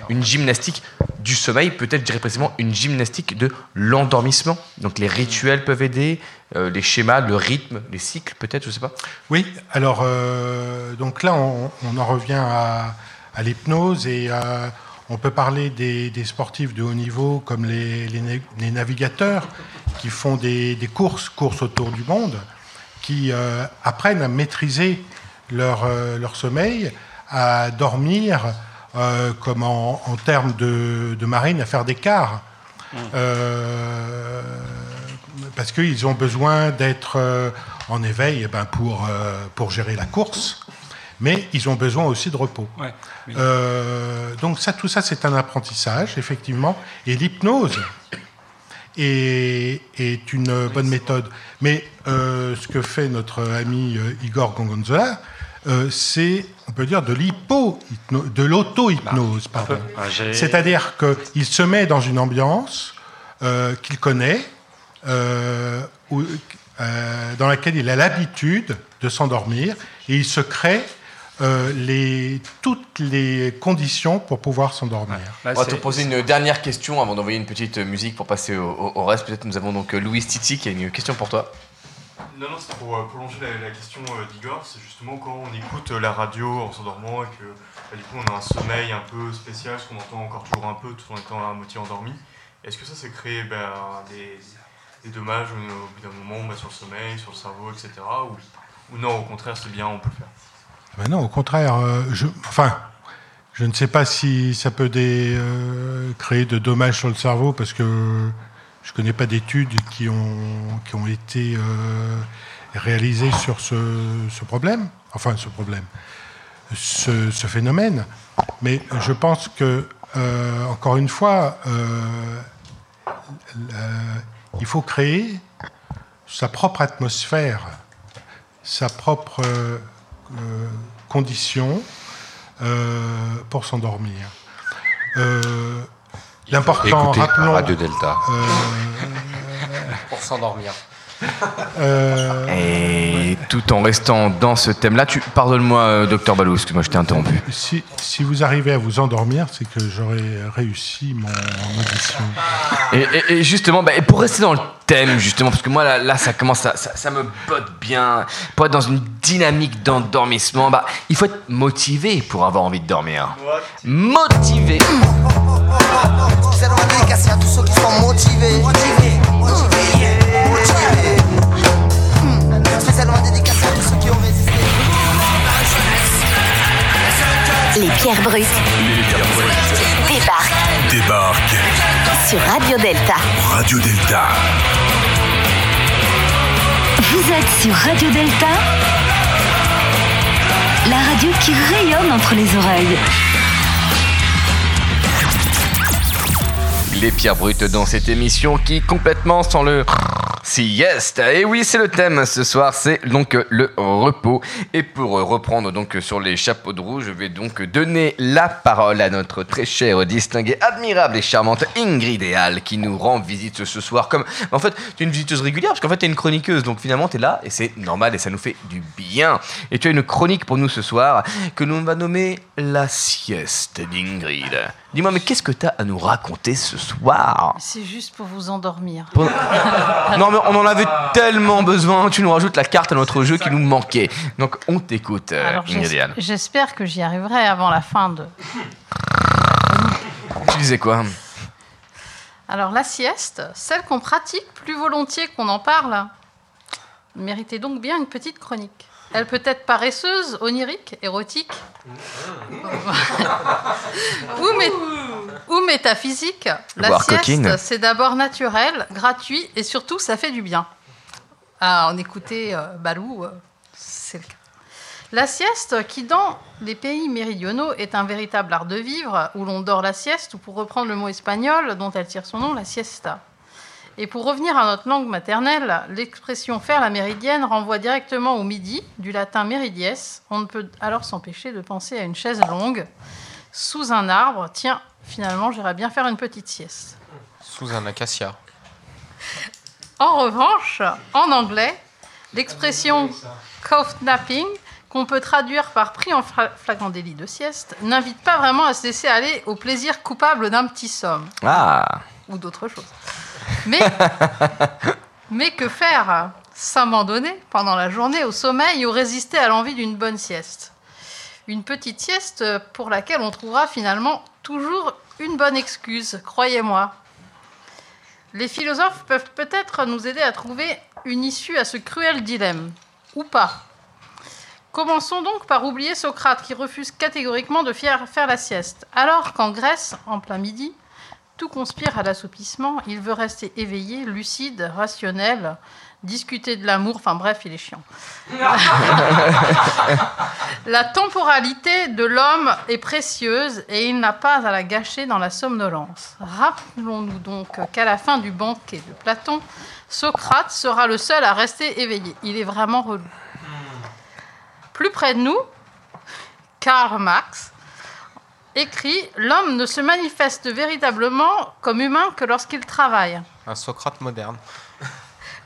Speaker 3: une gymnastique du sommeil, peut-être, je dirais précisément, une gymnastique de l'endormissement. Donc les rituels peuvent aider, euh, les schémas, le rythme, les cycles, peut-être, je sais pas.
Speaker 8: Oui, alors euh, donc là on, on en revient à, à l'hypnose et euh, on peut parler des, des sportifs de haut niveau comme les, les na- les navigateurs qui font des, des courses, courses autour du monde, qui euh, apprennent à maîtriser leur, euh, leur sommeil, à dormir euh, comme en, en termes de, de marine, à faire des quarts. Euh, parce qu'ils ont besoin d'être euh, en éveil eh ben, pour, euh, pour gérer la course, mais ils ont besoin aussi de repos.
Speaker 10: Ouais.
Speaker 8: Euh, donc ça, tout ça, c'est un apprentissage, effectivement. Et l'hypnose est, est une bonne méthode. Mais ce que fait notre ami Igor Gongonzola, euh, c'est, on peut dire, de l'hypo, de l'auto-hypnose. pardon.
Speaker 6: Ah, j'ai-
Speaker 8: C'est-à-dire qu'il se met dans une ambiance euh, qu'il connaît, où- euh, dans laquelle il a l'habitude de s'endormir, et il se crée euh, les, toutes les conditions pour pouvoir s'endormir.
Speaker 3: On va te poser une dernière question avant d'envoyer une petite musique pour passer au, au- au reste. Peut-être nous avons donc euh, Louis Titi qui a une question pour toi.
Speaker 13: Non, non, c'est pour euh, prolonger la, la question euh, d'Igor. C'est justement quand on écoute euh, la radio en s'endormant et que bah, du coup on a un sommeil un peu spécial, parce qu'on entend encore toujours un peu tout en étant à moitié endormi. Est-ce que ça, c'est créer bah, des, des dommages au, bout d'un moment sur le sommeil, sur le cerveau, etc. Ou, non, au contraire, c'est bien, on peut le faire
Speaker 8: non, au contraire, euh, je, enfin, je ne sais pas si ça peut euh, créer de dommages sur le cerveau parce que je ne connais pas d'études qui ont, été euh, réalisées sur ce, problème, enfin ce problème, ce, phénomène. Mais je pense que, encore une fois, il faut créer sa propre atmosphère sa propre euh, condition euh, pour s'endormir. Euh, L'important, rappelons,
Speaker 9: Radio Delta.
Speaker 8: euh,
Speaker 7: Pour s'endormir.
Speaker 8: Euh,
Speaker 3: Et tout en restant dans ce thème-là, tu pardonne-moi, euh, docteur Balou, excuse-moi, je t'ai interrompu.
Speaker 8: si, si vous arrivez à vous endormir, c'est que j'aurai réussi mon audition.
Speaker 3: Et, et- et justement, bah, et pour rester dans le thème, justement, parce que moi là, là, ça commence, à, ça, ça me botte bien. Pour être dans une dynamique d'endormissement, bah, il faut être motivé pour avoir envie de dormir. Motivé.
Speaker 15: C'est une dédicace
Speaker 1: Les pierres brutes débarquent
Speaker 2: Débarque
Speaker 1: sur Radio Delta.
Speaker 2: Radio Delta.
Speaker 1: Vous êtes sur Radio Delta, la radio qui rayonne entre les oreilles.
Speaker 3: Les pierres brutes dans cette émission qui complètement sans le siesta. Et oui, c'est le thème ce soir, c'est donc le repos. Et pour reprendre donc sur les chapeaux de roue, je vais donc donner la parole à notre très chère, distinguée, admirable et charmante Ingrid Eal qui nous rend visite ce soir. Comme en fait, tu es une visiteuse régulière parce qu'en fait, tu es une chroniqueuse. Donc finalement, tu es là et c'est normal et ça nous fait du bien. Et tu as une chronique pour nous ce soir que l'on va nommer la sieste d'Ingrid. Dis-moi, mais qu'est-ce que tu as à nous raconter ce soir?
Speaker 16: C'est juste pour vous endormir.
Speaker 3: Pour- Non, mais on en avait tellement besoin. Tu nous rajoutes la carte à notre jeu qui nous manquait. Donc, on t'écoute, euh,
Speaker 16: j'espère que j'y arriverai avant la fin de.
Speaker 3: Tu disais quoi
Speaker 16: Alors, la sieste, celle qu'on pratique plus volontiers qu'on en parle, méritait donc bien une petite chronique. Elle peut être paresseuse, onirique, érotique, ou, mé- ou métaphysique. La sieste,
Speaker 3: coquine.
Speaker 16: c'est d'abord naturel, gratuit et surtout, ça fait du bien. Ah, en écouter euh, Balou, euh, c'est le cas. La sieste, qui dans les pays méridionaux est un véritable art de vivre, où l'on dort la sieste, ou pour reprendre le mot espagnol dont elle tire son nom, la siesta. Et pour revenir à notre langue maternelle, l'expression faire la méridienne renvoie directement au midi, du latin meridies. On ne peut alors s'empêcher de penser à une chaise longue, sous un arbre. Tiens, finalement, j'irais bien faire une petite sieste.
Speaker 7: Sous un acacia.
Speaker 16: En revanche, en anglais, l'expression cough napping, qu'on peut traduire par pris en flagrant délit de sieste, n'invite pas vraiment à se laisser aller au plaisir coupable d'un petit somme
Speaker 3: Ah
Speaker 16: ou d'autre chose. Mais, mais que faire S'abandonner pendant la journée au sommeil ou résister à l'envie d'une bonne sieste? Une petite sieste pour laquelle on trouvera finalement toujours une bonne excuse, croyez-moi. Les philosophes peuvent peut-être nous aider à trouver une issue à ce cruel dilemme, ou pas. Commençons donc par oublier Socrate qui refuse catégoriquement de faire, la sieste, alors qu'en Grèce, en plein midi, tout conspire à l'assoupissement, il veut rester éveillé, lucide, rationnel, discuter de l'amour, enfin bref, il est chiant. La temporalité de l'homme est précieuse et il n'a pas à la gâcher dans la somnolence. Rappelons-nous donc qu'à la fin du banquet de Platon, Socrate sera le seul à rester éveillé. Il est vraiment relou. Plus près de nous, Karl Marx écrit L'homme ne se manifeste véritablement comme humain que lorsqu'il travaille.
Speaker 7: Un Socrate moderne.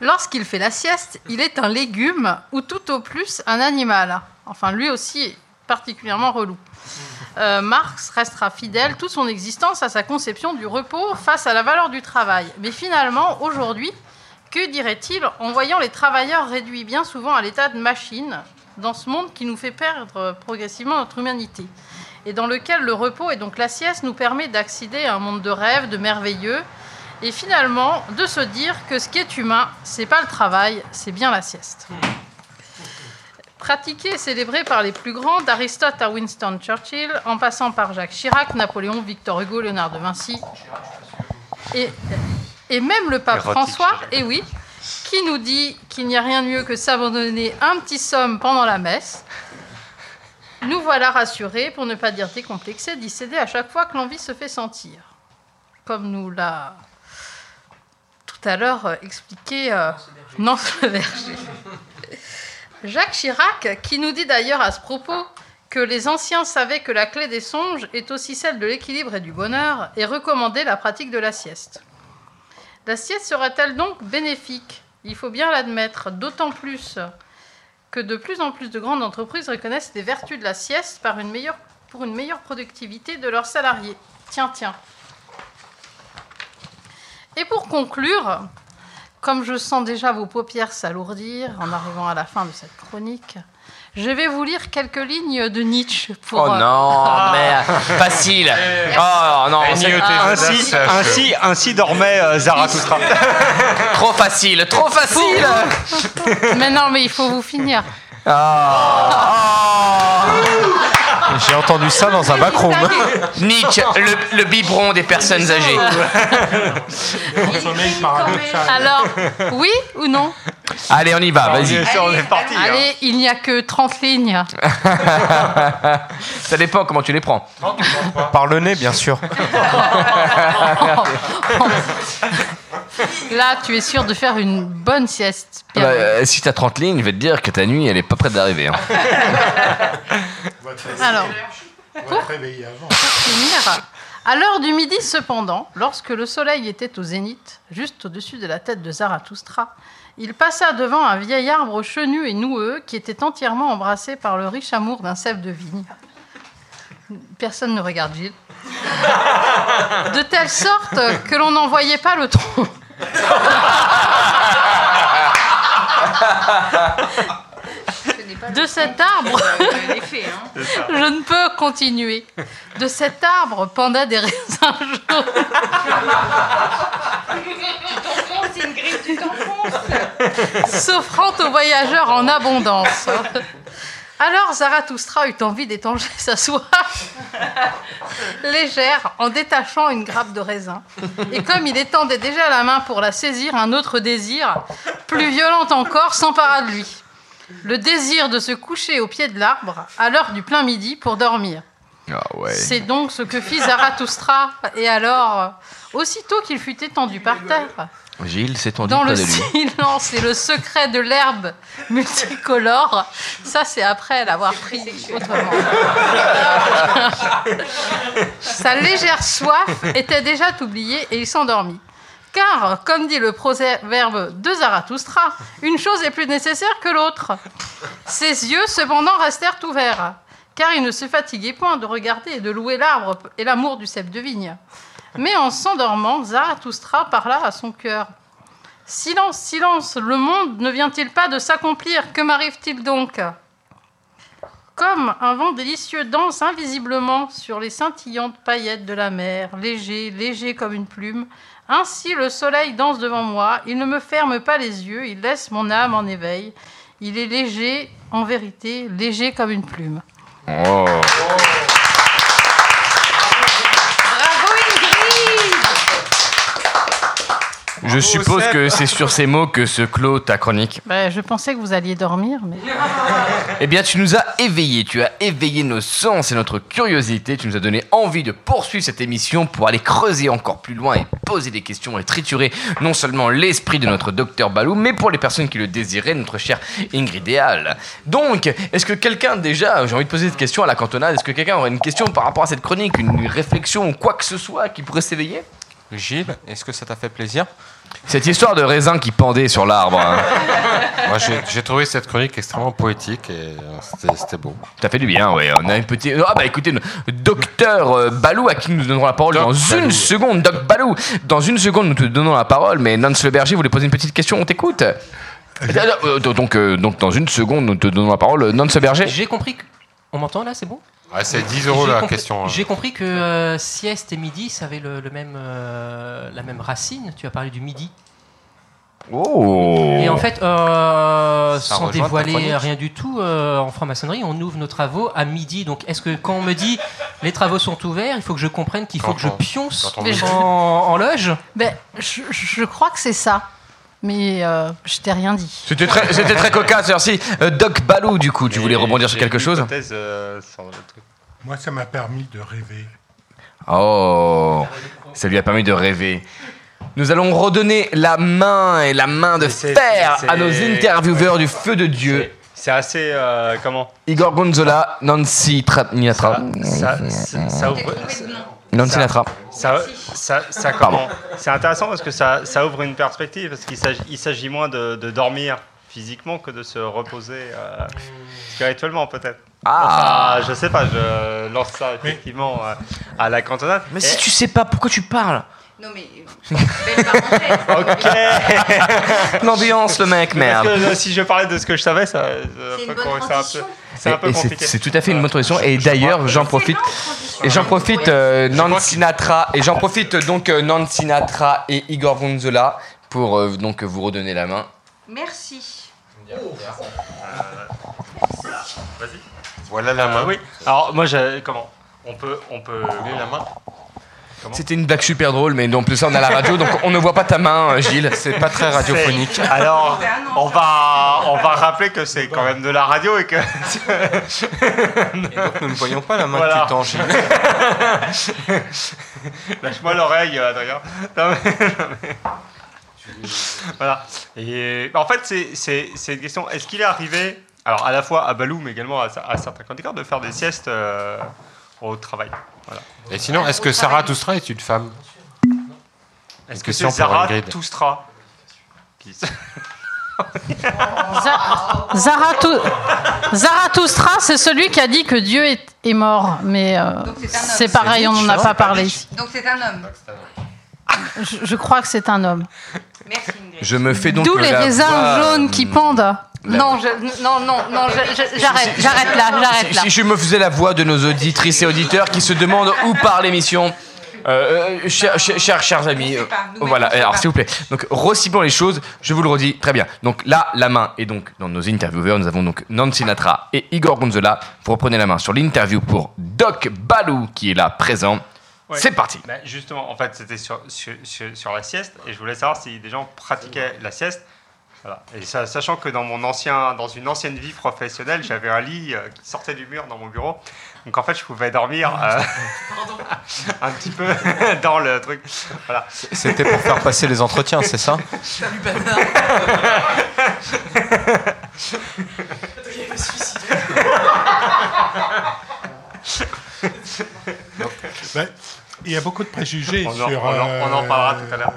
Speaker 16: Lorsqu'il fait la sieste, il est un légume ou tout au plus un animal. Enfin, lui aussi particulièrement relou. Euh, Marx restera fidèle toute son existence à sa conception du repos face à la valeur du travail. Mais finalement, aujourd'hui, que dirait-il en voyant les travailleurs réduits bien souvent à l'état de machine dans ce monde qui nous fait perdre progressivement notre humanité et dans lequel le repos et donc la sieste nous permet d'accéder à un monde de rêve, de merveilleux, et finalement de se dire que ce qui est humain, c'est pas le travail, c'est bien la sieste. Pratiqué et célébré par les plus grands, d'Aristote à Winston Churchill, en passant par Jacques Chirac, Napoléon, Victor Hugo, Léonard de Vinci, et, et même le pape
Speaker 17: Érotique,
Speaker 16: François, et oui, qui nous dit qu'il n'y a rien de mieux que s'abandonner un petit somme pendant la messe. Nous voilà rassurés, pour ne pas dire décomplexés, d'y céder à chaque fois que l'envie se fait sentir. Comme nous l'a tout à l'heure euh, expliqué euh, Nance le Verger. Jacques Chirac, qui nous dit d'ailleurs à ce propos que les anciens savaient que la clé des songes est aussi celle de l'équilibre et du bonheur, et recommandait la pratique de la sieste. La sieste sera-t-elle donc bénéfique? Il faut bien l'admettre, d'autant plus que de plus en plus de grandes entreprises reconnaissent les vertus de la sieste pour une meilleure productivité de leurs salariés. Tiens, tiens. Et pour conclure, comme je sens déjà vos paupières s'alourdir en arrivant à la fin de cette chronique, je vais vous lire quelques lignes de Nietzsche pour.
Speaker 3: Oh
Speaker 16: euh,
Speaker 3: non, merde, facile. Oh non, c'est-
Speaker 6: Ainsi, ainsi, ainsi dormait euh, Zarathustra.
Speaker 3: trop facile, trop facile.
Speaker 16: mais non, mais il faut vous finir.
Speaker 7: J'ai entendu ça dans un backroom.
Speaker 3: Nietzsche, le, le biberon des personnes âgées.
Speaker 16: Alors, oui ou non
Speaker 3: Allez, on y va, vas-y.
Speaker 16: Allez, il n'y a que 30 lignes.
Speaker 3: Ça dépend comment tu les prends.
Speaker 7: Par le nez, bien sûr.
Speaker 16: Là, tu es sûr de faire une bonne sieste.
Speaker 3: Bah, euh, si t'as 30 lignes, je vais te dire que ta nuit, elle est pas prête d'arriver. hein.
Speaker 16: Alors,
Speaker 8: On va te réveiller avant.
Speaker 16: pour finir, à l'heure du midi cependant, lorsque le soleil était au zénith, juste au-dessus de la tête de Zarathustra, il passa devant un vieil arbre chenu et noueux qui était entièrement embrassé par le riche amour d'un cèpe de vigne. Personne ne regarde Gilles. De telle sorte que l'on n'en voyait pas le tronc. De cet arbre, je ne peux continuer. De cet arbre pendaient des raisins jaunes.
Speaker 5: Une griffe, tu t'enfonces.
Speaker 16: s'offrant aux voyageurs en abondance. Alors Zarathustra eut envie d'étanger sa soif légère en détachant une grappe de raisin. Et comme il étendait déjà la main pour la saisir, un autre désir, plus violent encore, s'empara de lui. Le désir de se coucher au pied de l'arbre à l'heure du plein midi pour dormir.
Speaker 3: Ah ouais.
Speaker 16: C'est donc ce que fit Zarathustra. Et alors, aussitôt qu'il fut étendu par terre,
Speaker 3: Gilles s'est tendu
Speaker 16: dans le
Speaker 3: de lui.
Speaker 16: silence et le secret de l'herbe multicolore, ça c'est après l'avoir pris autrement. Sa légère soif était déjà oubliée et il s'endormit. Car, comme dit le proverbe de Zarathustra, une chose est plus nécessaire que l'autre. Ses yeux, cependant, restèrent ouverts, car il ne se fatiguait point de regarder et de louer l'arbre et l'amour du cep de vigne. Mais en s'endormant, Zarathustra parla à son cœur. Silence, silence, le monde ne vient-il pas de s'accomplir? Que m'arrive-t-il donc? Comme un vent délicieux danse invisiblement sur les scintillantes paillettes de la mer, léger, léger comme une plume, ainsi le soleil danse devant moi, il ne me ferme pas les yeux, il laisse mon âme en éveil, il est léger, en vérité, léger comme une plume.
Speaker 3: Oh.
Speaker 5: Bravo Ingrid
Speaker 3: Je suppose que c'est sur ces mots que se clôt ta chronique.
Speaker 16: Je pensais que vous alliez dormir, mais...
Speaker 3: Eh bien, tu nous as éveillés, tu as éveillé nos sens et notre curiosité, tu nous as donné envie de poursuivre cette émission pour aller creuser encore plus loin et poser des questions et triturer non seulement l'esprit de notre docteur Balou, mais pour les personnes qui le désiraient, notre chère Ingrid Déal. Donc, est-ce que quelqu'un déjà, j'ai envie de poser cette question à la cantonade, est-ce que quelqu'un aurait une question par rapport à cette chronique, une réflexion ou quoi que ce soit qui pourrait s'éveiller?
Speaker 7: Gilles, est-ce que ça t'a fait plaisir
Speaker 3: Cette histoire de raisin qui pendait sur l'arbre. hein.
Speaker 9: Moi, j'ai j'ai trouvé cette chronique extrêmement poétique et euh, c'était- c'était beau.
Speaker 3: Ça fait du bien, ouais. On a une petite. Ah bah écoutez, le docteur euh, Balou, à qui nous donnerons la parole dans une seconde. Doc Balou, dans une seconde, nous te donnons la parole. Mais Nance Le Berger voulait poser une petite question, on t'écoute. Euh, donc, euh, donc, dans une seconde, nous te donnons la parole. Nance Le Berger
Speaker 11: J'ai compris que... On m'entend là, c'est bon?
Speaker 9: Ouais, c'est 10 euros
Speaker 11: J'ai
Speaker 9: la
Speaker 11: compris-
Speaker 9: question. hein.
Speaker 11: J'ai compris que euh, sieste et midi, ça avait le, le même, euh, la même racine. Tu as parlé du midi.
Speaker 3: Oh
Speaker 11: Et en fait, euh, sans dévoiler rien du tout, euh, en franc-maçonnerie, on ouvre nos travaux à midi. Donc, est-ce que quand on me dit les travaux sont ouverts, il faut que je comprenne qu'il faut que je
Speaker 9: on-
Speaker 11: pionce en, en loge?
Speaker 16: Ben, je, je crois que c'est ça. Mais euh, je t'ai rien dit.
Speaker 3: C'était très, c'était très cocasse. Merci. Euh, Doc Balou, du coup, tu voulais rebondir sur quelque chose
Speaker 6: euh,
Speaker 8: Moi, ça m'a permis de rêver.
Speaker 3: Oh, ça lui a permis de rêver. Nous allons redonner la main et la main de
Speaker 6: c'est-
Speaker 3: fer
Speaker 6: c'est-
Speaker 3: à nos intervieweurs du feu de Dieu.
Speaker 6: c'est assez. euh, comment
Speaker 3: Igor Gonzola, Nancy Tra-
Speaker 6: ça, ça, ça ouvre. Ça-
Speaker 3: Natra.
Speaker 6: Ça, ça, ça- comment C'est intéressant parce que ça, ça ouvre une perspective, parce qu'il s'agit, moins de, de dormir physiquement que de se reposer euh, spirituellement peut-être.
Speaker 3: Ah.
Speaker 6: Enfin, je sais pas, je lance ça effectivement euh, à la cantonade.
Speaker 3: Mais
Speaker 6: Et-
Speaker 3: si tu sais pas, pourquoi tu parles?
Speaker 5: Non mais. Belle parenthèse.
Speaker 6: Ok.
Speaker 3: L'ambiance, le mec,
Speaker 6: parce
Speaker 3: merde.
Speaker 6: que, euh, si je parlais de ce que je savais, ça, ça
Speaker 5: C'est une
Speaker 6: peut
Speaker 5: bonne
Speaker 6: commencer un peu. C'est un peu
Speaker 3: Et- et c'est-
Speaker 6: compliqué.
Speaker 3: C'est tout à fait une bonne transition. Et d'ailleurs, j'en profite. Et j'en profite, euh, Nancy Sinatra. Et j'en profite donc euh, Nancy Sinatra et Igor Gonzola pour euh, donc vous redonner la main.
Speaker 5: Merci.
Speaker 6: Vas-y.
Speaker 9: Voilà la main.
Speaker 6: oui. Alors moi, comment? On peut, on peut.
Speaker 9: la main?
Speaker 3: C'était une blague super drôle, mais en plus on a la radio, donc on ne voit pas ta main, euh, Gilles.
Speaker 7: C'est pas très radiophonique.
Speaker 6: Alors, on va, on va rappeler que c'est quand même de la radio et que.
Speaker 7: Et donc nous ne voyons pas la main
Speaker 6: Voilà.
Speaker 7: que tu Gilles.
Speaker 6: Lâche-moi l'oreille, euh, Adrien. Non, mais- non, mais- voilà. Et en fait, c'est- une question. Est-ce qu'il est arrivé, alors à la fois à Balou, mais également à, à certains candidats, de faire des siestes euh, au travail Voilà.
Speaker 9: Et sinon, est-ce que Sarah Toustra est une femme?
Speaker 6: Est-ce que c'est
Speaker 9: Ingrid.
Speaker 6: Toustra? Qui-
Speaker 16: Zarathustra, c'est celui qui a dit que Dieu est, est mort, mais euh, c'est pareil, on n'en a pas parlé.
Speaker 5: Donc c'est un homme.
Speaker 16: Je, je crois que c'est un homme.
Speaker 5: Merci Ingrid.
Speaker 3: Je me fais donc
Speaker 16: D'où les raisins
Speaker 3: voix,
Speaker 16: jaunes
Speaker 3: euh,
Speaker 16: qui pendent. Non, je- non, non, non, j'arrête, j'arrête là, j'arrête
Speaker 3: Si,
Speaker 16: là.
Speaker 3: si je me faisais la voix de nos auditrices et auditeurs qui se demandent où part l'émission. Euh, euh, chers, chers, chers, amis, euh, voilà, alors s'il vous plaît. Donc, reciblons les choses, je vous le redis, très bien. Donc là, la main est donc dans nos intervieweurs, nous avons donc Nancy Sinatra et Igor Gonzola. Vous reprenez la main sur l'interview pour Doc Balou qui est là présent.
Speaker 6: Ouais.
Speaker 3: C'est parti.
Speaker 6: Bah, justement, en fait, c'était sur, sur, sur- sur la sieste, et je voulais savoir si des gens pratiquaient la sieste. Voilà. Et ça- sachant que dans, mon ancien, dans une ancienne vie professionnelle, j'avais un lit euh, qui sortait du mur dans mon bureau. Donc en fait, je pouvais dormir euh, un petit peu dans le truc. Voilà.
Speaker 7: C'était pour faire passer les entretiens, c'est ça?
Speaker 12: Salut bâtard Il va suicider.
Speaker 8: Il y a beaucoup de préjugés
Speaker 6: On en-
Speaker 8: sur,
Speaker 6: on en- on en
Speaker 8: euh,
Speaker 6: parlera tout à l'heure.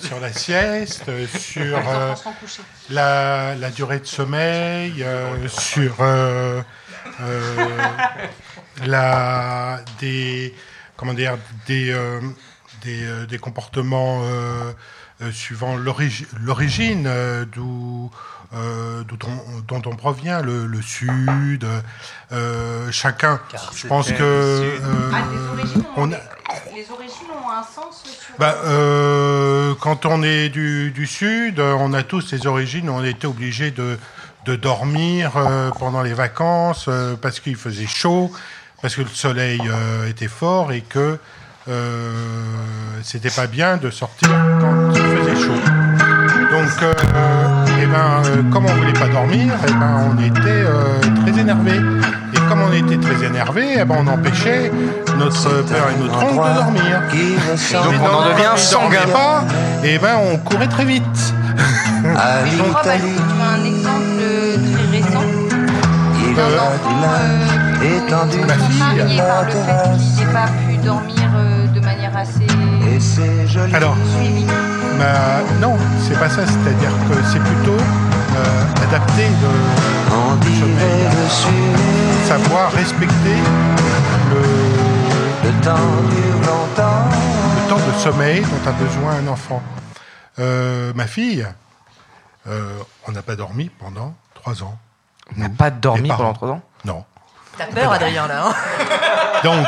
Speaker 8: sur la sieste, euh, sur euh, la, la durée de sommeil, euh, sur euh, euh, la, des, comment dire, des, euh, des, euh, des comportements euh, euh, suivant l'origi- l'origine euh, d'où euh, on- dont on provient, le, le sud, euh, chacun. Je pense que euh,
Speaker 5: Ah, les origines ont,
Speaker 8: on a-
Speaker 5: les origines ont un sens sur.
Speaker 8: bah, euh, quand on est du, du sud, on a tous les origines, on était obligé de, de dormir euh, pendant les vacances euh, parce qu'il faisait chaud, parce que le soleil euh, était fort et que euh, c'était pas bien de sortir quand il faisait chaud. Donc, euh, eh ben, euh, comme on voulait pas dormir, eh ben, on était euh, très énervé. Et comme on était très énervé, eh ben, on empêchait notre père et notre oncle de dormir.
Speaker 3: Donc on en devient sanguin.
Speaker 8: pas, et ben, on courait très vite.
Speaker 5: Je crois parce que tu as un exemple très récent d'un enfant euh,
Speaker 8: Ma fille.
Speaker 5: contrarié par le fait qu'il n'ait pas pu dormir euh, de manière assez
Speaker 8: Alors,
Speaker 5: suivie.
Speaker 8: Ma- non, c'est pas ça. C'est-à-dire que c'est plutôt euh, adapter le, le sommeil, à savoir respecter le, le temps de sommeil dont a besoin un enfant. Euh, ma fille, euh, on n'a pas dormi pendant trois ans.
Speaker 3: On n'a pas dormi pendant trois ans
Speaker 8: Non.
Speaker 14: T'as peur, Adrien, là hein
Speaker 8: Donc,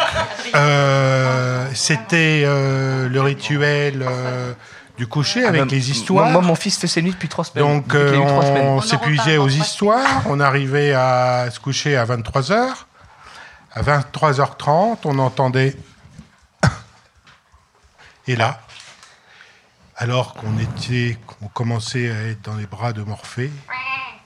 Speaker 8: euh, c'était euh, le rituel euh, du coucher avec
Speaker 3: Ah ben,
Speaker 8: les histoires.
Speaker 3: Moi, moi, mon fils fait ses nuits depuis trois semaines.
Speaker 8: Donc,
Speaker 3: trois
Speaker 8: euh, on s'épuisait aux histoires. On arrivait à se coucher à 23h. À 23h30, on entendait. Et là, alors qu'on était, qu'on commençait à être dans les bras de Morphée,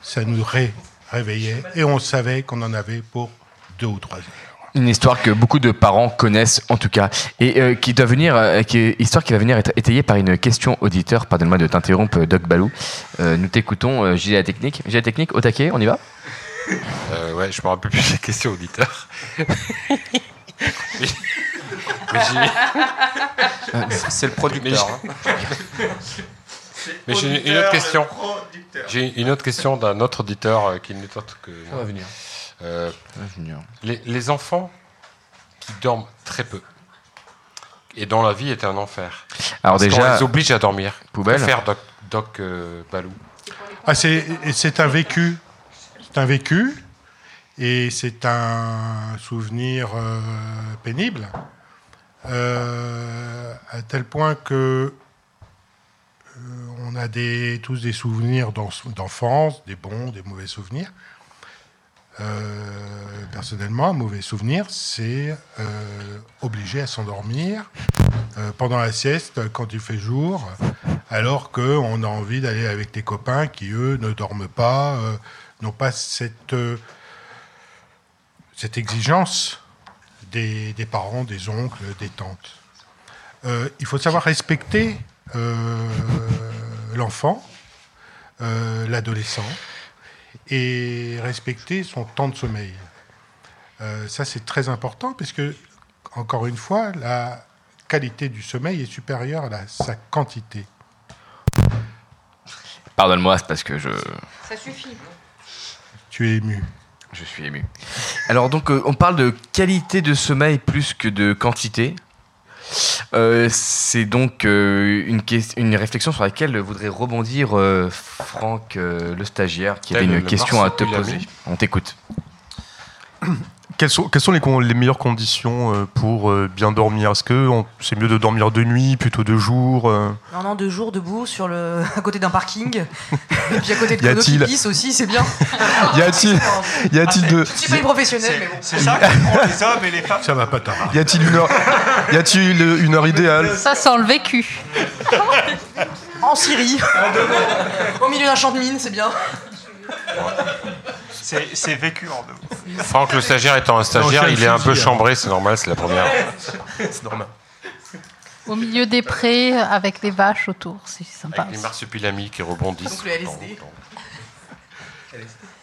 Speaker 8: ça nous ré- réveillait et on savait qu'on en avait pour deux ou trois heures.
Speaker 3: Une histoire que beaucoup de parents connaissent en tout cas et euh, qui doit venir, euh, qui est histoire qui va venir être étayée par une question auditeur. Pardonne-moi de t'interrompre, Doc Balou. Euh, nous t'écoutons, euh, Gilles la technique. Gilles la technique, au taquet, on y va?
Speaker 9: Euh, ouais, je me rappelle plus la question auditeur. Mais- mais j'ai-
Speaker 7: Euh, C'est le producteur.
Speaker 9: Mais
Speaker 7: hein.
Speaker 9: Mais j'ai une- une autre question. J'ai une autre question d'un autre auditeur euh, qui n'est autre que.
Speaker 7: Ça va venir.
Speaker 9: Euh, les, les enfants qui dorment très peu et dont la vie est un enfer.
Speaker 3: Alors
Speaker 9: Parce
Speaker 3: déjà-
Speaker 9: les oblige à dormir.
Speaker 3: Poubelle.
Speaker 9: Faire Doc, Doc euh, Balou
Speaker 8: Ah, c'est c'est un vécu. C'est un vécu. Et c'est un souvenir euh, pénible. euh, à tel point que euh, on a des, tous des souvenirs d'en- d'enfance, des bons, des mauvais souvenirs. Euh, personnellement, un mauvais souvenir, c'est euh, obligé à s'endormir euh, pendant la sieste quand il fait jour, alors qu'on a envie d'aller avec des copains qui, eux, ne dorment pas, n'ont pas cette, exigence des, parents, des oncles, des tantes. Il faut savoir respecter l'enfant, l'adolescent, et respecter son temps de sommeil. Euh, ça, c'est très important, puisque, encore une fois, la qualité du sommeil est supérieure à la- sa quantité.
Speaker 3: Pardonne-moi, c'est parce que je,
Speaker 5: Ça suffit.
Speaker 8: Tu es ému.
Speaker 3: je suis ému. Alors donc, euh, on parle de qualité de sommeil plus que de quantité. Euh, c'est donc euh, une, réflexion sur laquelle voudrait rebondir euh, Franck, le stagiaire, qui avait une question à te poser. On t'écoute.
Speaker 4: Quelles sont, quelles sont les, meilleures conditions euh, pour euh, bien dormir? Est-ce que c'est mieux de dormir de nuit plutôt de jour euh?
Speaker 14: Non, non, deux jours debout sur le... à côté d'un parking. Et puis à côté de qui pisse aussi, c'est bien.
Speaker 4: Y a-t-il y a-t-il de
Speaker 14: Je suis pas une professionnelle, mais bon.
Speaker 6: C'est ça les hommes et les femmes.
Speaker 8: Ça va pas tard.
Speaker 4: y a-t-il une heure y a-t-il une heure idéale?
Speaker 16: Ça sent le vécu.
Speaker 14: En Syrie. Au milieu d'un champ de mine, c'est bien.
Speaker 6: C'est c'est vécu en deux.
Speaker 9: Franck, le stagiaire étant un stagiaire, il est un peu chambré, c'est normal, c'est la première.
Speaker 4: C'est normal.
Speaker 16: Au milieu des prés, avec les vaches autour, c'est sympa.
Speaker 9: Avec les marsupilamis qui rebondissent.
Speaker 14: Donc le LSD.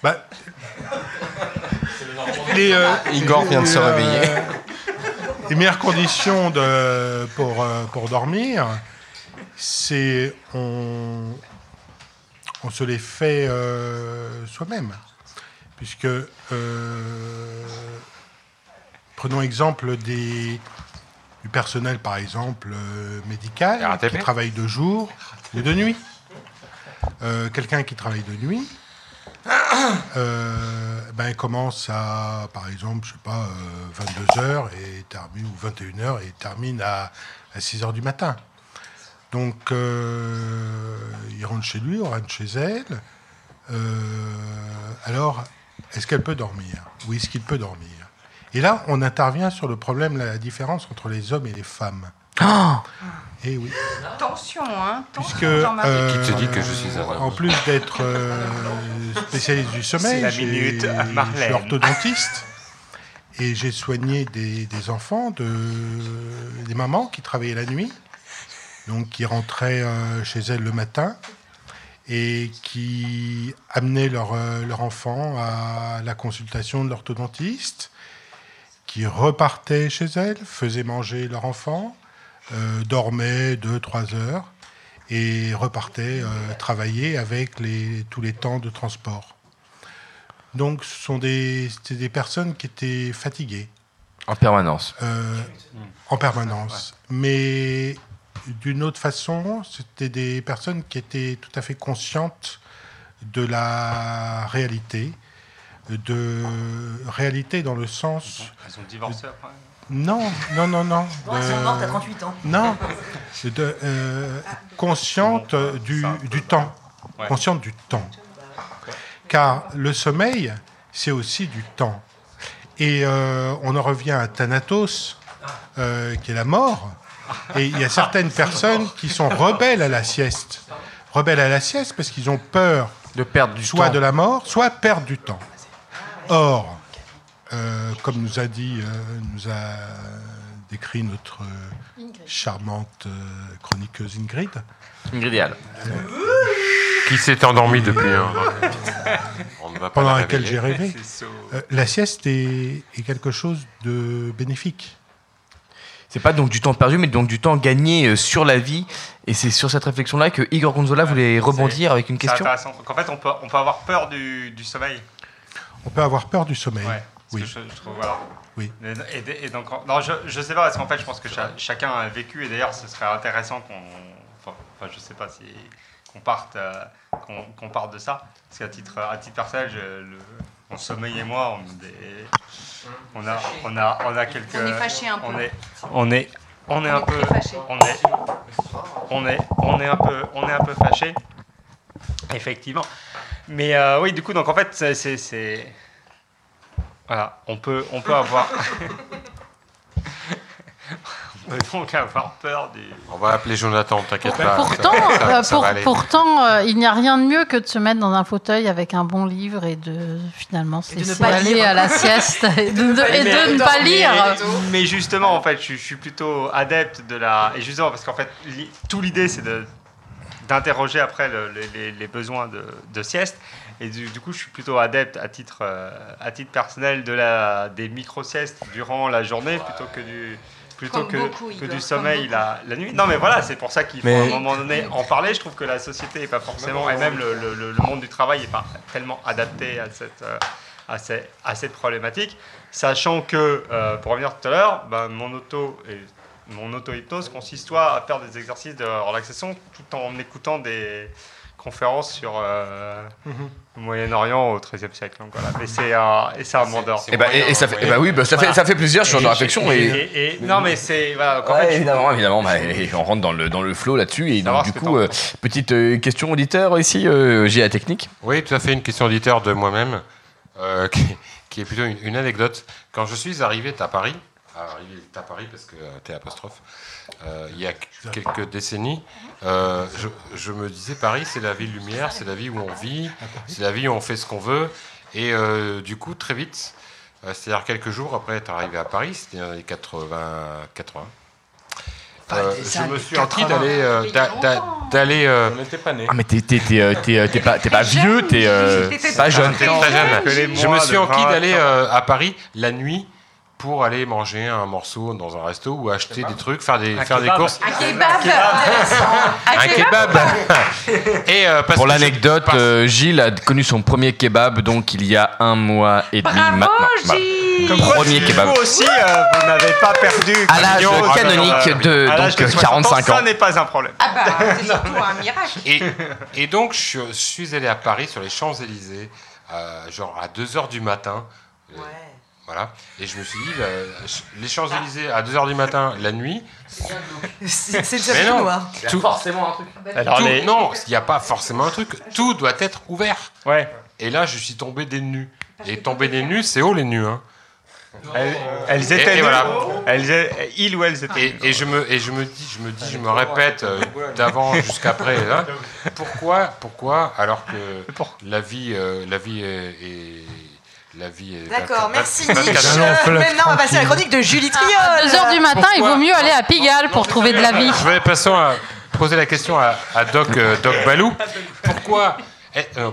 Speaker 8: Bah, les, euh,
Speaker 7: Igor vient de se
Speaker 8: euh,
Speaker 7: réveiller.
Speaker 8: Les meilleures conditions de, pour, euh, pour dormir, c'est on, on se les fait euh, soi-même. Puisque, euh, prenons exemple des, du personnel, par exemple, euh, médical,
Speaker 9: RATP.
Speaker 8: qui travaille de jour ou de nuit. Euh, Quelqu'un qui travaille de nuit, ben, il commence à, par exemple, je sais pas, 22h et termine, ou 21h et termine à, 6h du matin. Donc, il rentre chez lui, on rentre chez elle. Alors, est-ce qu'elle peut dormir Ou est-ce qu'il peut dormir Et là, on intervient sur le problème, la différence entre les hommes et les femmes. Et oui.
Speaker 5: Attention, hein.
Speaker 8: Puisque,
Speaker 5: attention, Jean-Marie.
Speaker 8: euh,
Speaker 9: Qui te dit que je suis
Speaker 8: en plus d'être euh, spécialiste du sommeil,
Speaker 6: C'est la
Speaker 8: j'ai-
Speaker 6: minute à
Speaker 8: je suis orthodontiste et j'ai soigné des, des enfants, de, des mamans qui travaillaient la nuit, donc qui rentraient euh, chez elles le matin et qui amenaient leur, euh, leur enfant à la consultation de l'orthodontiste, qui repartaient chez elles, faisaient manger leur enfant, euh, dormaient 2-3 heures et repartaient euh, travailler avec les, tous les temps de transport. Donc ce sont des, des personnes qui étaient fatiguées.
Speaker 3: En permanence.
Speaker 8: Euh, en permanence. Mais d'une autre façon, c'était des personnes qui étaient tout à fait conscientes de la réalité, de réalité dans le sens...
Speaker 10: Elles ont divorcé après
Speaker 8: Non, non, non, non.
Speaker 14: Non, elles sont mortes à 38 ans.
Speaker 8: Non, de, euh, consciente du, du temps.
Speaker 10: Ouais.
Speaker 8: Consciente du temps. Car le sommeil, c'est aussi du temps. Et euh, on en revient à Thanatos, euh, qui est la mort. Et il y a certaines personnes qui sont rebelles à la sieste. Rebelles à la sieste parce qu'ils ont peur
Speaker 3: de perdre du
Speaker 8: soit
Speaker 3: temps.
Speaker 8: de la mort, soit perdre du temps. Or, euh, comme nous a dit, euh, nous a décrit notre euh, charmante euh, chroniqueuse Ingrid,
Speaker 3: Ingrid
Speaker 9: qui s'est endormi depuis. hein, on ne va pas
Speaker 8: pendant
Speaker 9: la
Speaker 8: laquelle j'ai rêvé. Euh, la sieste est, est quelque chose de bénéfique.
Speaker 3: C'est pas donc du temps perdu, mais donc du temps gagné euh, sur la vie. Et c'est sur cette réflexion-là que Igor Gonzola voulait rebondir avec une
Speaker 6: C'est
Speaker 3: question.
Speaker 6: intéressant. Donc en fait, on peut, on peut avoir peur du, du sommeil.
Speaker 8: On peut avoir peur du sommeil.
Speaker 6: Ouais,
Speaker 8: oui.
Speaker 6: que je, je trouve, voilà.
Speaker 8: Oui.
Speaker 6: Et, donc, non, je, je sais pas, parce qu'en fait, je pense que cha- chacun a vécu, et d'ailleurs, ce serait intéressant qu'on. Enfin, enfin, je sais pas si. qu'on parte, euh, qu'on qu'on parte de ça. Parce qu'à titre, à titre personnel, je- le, mon sommeil et moi, on, est des- on a, on a, on a quelques.
Speaker 5: On est fâchés un peu.
Speaker 6: On est, on est, on est un peu. On est, on est, on est un peu, on est un peu fâchés. Effectivement. Mais euh, oui, du coup, donc en fait, c'est- Voilà, on peut, on peut avoir. donc avoir peur du.
Speaker 9: On va appeler Jonathan, t'inquiète pas.
Speaker 16: Pourtant,
Speaker 9: ça- ça-
Speaker 16: euh, pour- pourtant euh, il n'y a rien de mieux que de se mettre dans un fauteuil avec un bon livre et de finalement
Speaker 14: lire.
Speaker 16: à la sieste et de, de- et de ne pas lire.
Speaker 6: Mais, mais justement, en fait, je, je suis plutôt adepte de la. Et justement, parce qu'en fait, li- tout l'idée, c'est de d'interroger après le- les, les- les besoins de, de sieste. Et du, du coup, je suis plutôt adepte à titre, euh, à titre personnel de la, des micro-siestes durant la journée plutôt que du, plutôt
Speaker 5: Comme
Speaker 6: que,
Speaker 5: beaucoup,
Speaker 6: que du sommeil la, la nuit. Non, mais voilà, c'est pour ça qu'il faut
Speaker 3: Mais-
Speaker 6: à un moment donné en parler. Je trouve que la société n'est pas forcément, et même le, le- le- monde du travail n'est pas tellement adapté à cette, euh, à ces- à cette problématique. Sachant que, euh, pour revenir tout à l'heure, ben, mon auto et mon auto-hypnose consiste soit à faire des exercices de relaxation tout en écoutant des conférences sur euh, le Moyen-Orient au XIIIe siècle. Donc voilà, mais c'est un, et ça m'endort.
Speaker 3: Et bah, et- et ça fait- et bah oui, bah, ça fait- ça fait plaisir, ce genre de réflexion,
Speaker 6: Et,
Speaker 3: et-
Speaker 6: et- et- non, mais c'est voilà, en
Speaker 3: Ouais,
Speaker 6: fait, je-
Speaker 3: évidemment, évidemment. bah, on rentre dans le, dans le flow là-dessus. Et donc, du coup, euh, petite euh, question auditeur ici, euh, j'ai la technique.
Speaker 9: Oui, tout à fait, une question auditeur de moi-même, euh, qui, qui est plutôt une, une anecdote. Quand je suis arrivé à Paris, arrivé à Paris parce que euh, t'es apostrophe, euh, il y a quelques décennies, euh, je, je me disais Paris, c'est la ville lumière, c'est la vie où on vit, c'est la vie où on fait ce qu'on veut. Et euh, du coup, très vite, c'est-à-dire quelques jours après être arrivé à Paris, c'était dans les 80, 80 euh, je me suis enquis d'aller euh, d'a- d'a- d'aller euh,
Speaker 7: On n'était pas nés.
Speaker 3: Ah, mais t'es t'es- t'es, t'es, t'es pas, pas vieux, t'es euh, pas jeune.
Speaker 9: Très jeune. Je me suis enquis d'aller euh, à Paris la nuit pour aller manger un morceau dans un resto ou acheter des trucs, faire des,
Speaker 6: Un
Speaker 9: faire des courses.
Speaker 5: Un kebab
Speaker 9: Un kebab Et euh, parce
Speaker 3: Pour
Speaker 9: je-
Speaker 3: l'anecdote, euh, Gilles a connu son premier kebab donc il y a un mois et demi
Speaker 5: Bravo,
Speaker 3: maintenant.
Speaker 5: Gilles
Speaker 6: Comme
Speaker 3: Premier kebab.
Speaker 6: Vous aussi, euh, vous n'avez pas perdu.
Speaker 3: À l'âge canonique de
Speaker 6: à l'âge
Speaker 3: donc,
Speaker 6: de
Speaker 3: 45
Speaker 6: Ça
Speaker 3: ans.
Speaker 6: n'est pas un problème.
Speaker 5: Ah bah, c'est surtout un miracle.
Speaker 9: Et, et donc, je, suis allé à Paris sur les Champs-Élysées, euh, genre à 2h du matin. Euh, Voilà. Et je me suis dit, le- les Champs-Élysées à 2h du matin, la nuit.
Speaker 14: C'est c'est déjà
Speaker 9: Mais
Speaker 14: tout
Speaker 9: non.
Speaker 14: noir.
Speaker 9: Tout-
Speaker 3: forcément un truc.
Speaker 6: Alors,
Speaker 9: tout-
Speaker 6: les-
Speaker 9: Non, il n'y a pas forcément un truc. Tout doit être ouvert.
Speaker 6: Ouais.
Speaker 9: Et là, je suis tombé des nues. Et tomber des nues, c'est haut les nues. Hein.
Speaker 6: Elles, elles
Speaker 9: Et-
Speaker 6: étaient
Speaker 9: et voilà.
Speaker 6: Elles, il ou elles étaient.
Speaker 9: Et, et je me et je me dis je me dis je me répète euh, d'avant jusqu'après là, pourquoi pourquoi alors que la vie euh, la vie est, est- la vie est
Speaker 14: D'accord,
Speaker 9: 24
Speaker 14: merci
Speaker 9: 24
Speaker 14: Nietzsche. Maintenant, on va passer à la chronique de Julie Triol.
Speaker 16: À 2h du matin, il vaut mieux aller à Pigalle pour trouver de la vie.
Speaker 9: Je vais passer à poser la question à, à Doc euh, Doc Balou. Pourquoi euh,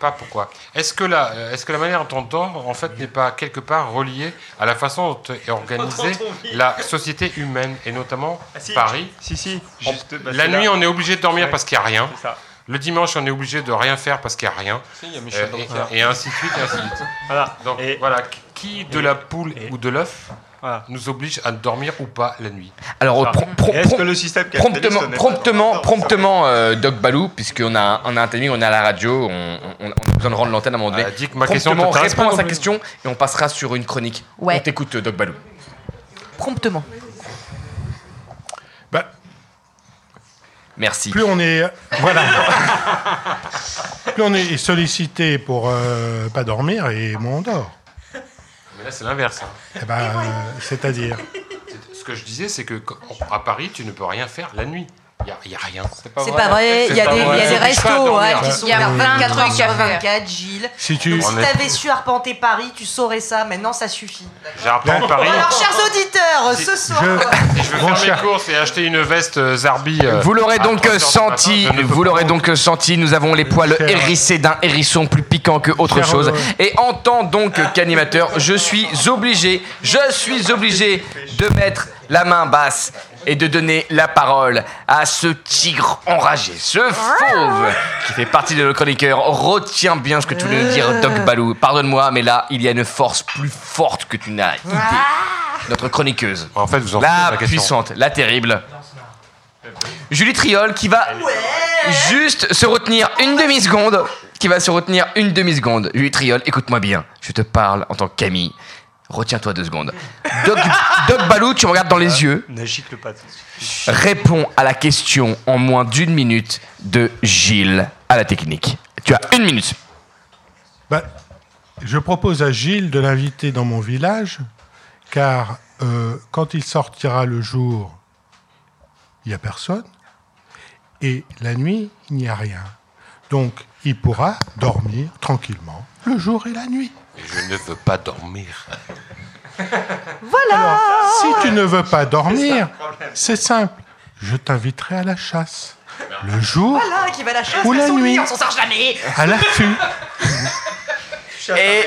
Speaker 9: pas pourquoi Est-ce que la euh, est-ce que la manière dont on dort en fait n'est pas quelque part reliée à la façon dont est organisée la société humaine et notamment
Speaker 6: Ah, si.
Speaker 9: Paris
Speaker 6: Si, si. Juste, bah,
Speaker 9: la nuit,
Speaker 6: là.
Speaker 9: on est obligé de dormir
Speaker 6: Ouais,
Speaker 9: parce qu'il n'y a rien.
Speaker 6: c'est ça.
Speaker 9: Le dimanche, on est obligé de rien faire parce qu'il n'y a rien.
Speaker 7: Si, il y a Michel
Speaker 9: Euh, et- ainsi de suite, et ainsi de suite.
Speaker 6: Voilà.
Speaker 9: Donc
Speaker 6: Et-
Speaker 9: voilà, qui de
Speaker 6: et-
Speaker 9: la poule
Speaker 6: et-
Speaker 9: ou de l'œuf
Speaker 6: Voilà.
Speaker 9: nous oblige à dormir ou pas la nuit
Speaker 3: Alors, prom- prom-
Speaker 6: Est-ce que le système
Speaker 3: promptement, promptement, promptement, euh, Doc Balou, puisqu'on a, on a un timing, on est à la radio, on, on- on a besoin de rendre l'antenne à un moment donné.
Speaker 9: Euh, que ma question
Speaker 3: réponds à sa question et on passera sur une chronique.
Speaker 14: Ouais.
Speaker 3: On t'écoute, Doc Balou.
Speaker 14: Promptement.
Speaker 3: Merci.
Speaker 8: plus on est voilà plus on est sollicité pour euh, pas dormir et moins on dort.
Speaker 9: Mais là, c'est l'inverse. hein.
Speaker 8: Eh ben, euh, c'est-à-dire
Speaker 9: C'est- Ce que je disais, c'est que quand- à Paris, tu ne peux rien faire la nuit. Il n'y a, rien.
Speaker 14: C'est pas vrai, il y a des, y a restos
Speaker 9: dormir.
Speaker 14: ouais, qui sont
Speaker 5: Il y a
Speaker 14: ouverts
Speaker 5: plein de
Speaker 14: 24 heures sur
Speaker 5: à faire.
Speaker 14: 24, Gilles.
Speaker 8: si tu
Speaker 14: Donc si t'avais su arpenter Paris, tu saurais ça. Maintenant, ça suffit.
Speaker 9: J'arpente Paris.
Speaker 14: Alors, chers auditeurs, ce soir.
Speaker 9: Je veux
Speaker 8: Mon
Speaker 9: faire
Speaker 8: cher-
Speaker 9: mes courses et acheter une veste euh, Zarbi. euh,
Speaker 3: Vous l'aurez donc
Speaker 9: 3 heures du
Speaker 3: senti, vous l'aurez donc senti, nous avons les poils
Speaker 8: Cher-
Speaker 3: hérissés d'un hérisson plus piquant que autre
Speaker 8: Cher,
Speaker 3: chose.
Speaker 8: euh,
Speaker 3: Et en tant donc qu'animateur, je suis obligé, je suis obligé de mettre la main basse et de donner la parole à ce tigre enragé, ce fauve qui fait partie de nos chroniqueurs. Retiens bien ce que tu voulais nous dire, Doc Balou. Pardonne-moi, mais là, il y a une force plus forte que tu n'as idée. Notre chroniqueuse.
Speaker 9: En fait, vous en
Speaker 3: La
Speaker 9: la question.
Speaker 3: puissante, la terrible. Julie Triol qui va juste se retenir une demi-seconde. Qui va se retenir une demi-seconde. Julie Triol, écoute-moi bien. Je te parle en tant que Camille. Retiens-toi deux secondes. Doc, Doc Balou, tu me regardes dans les yeux.
Speaker 6: Pas tout de suite.
Speaker 3: Réponds à la question en moins d'une minute de Gilles à la technique. Tu as une minute.
Speaker 8: Bah, je propose à Gilles de l'inviter dans mon village, car euh, quand il sortira le jour, il n'y a personne, et la nuit, il n'y a rien. Donc, il pourra dormir tranquillement le jour et la nuit.
Speaker 9: Je ne veux pas dormir.
Speaker 14: Voilà.
Speaker 8: Si tu ne veux pas dormir, c'est simple. Je t'inviterai à la chasse. Le jour
Speaker 14: Voilà, qui va à la chasse,
Speaker 8: ou la
Speaker 14: son lit,
Speaker 8: nuit,
Speaker 14: on s'en sort jamais.
Speaker 8: à l'affût.
Speaker 3: Et,
Speaker 14: Et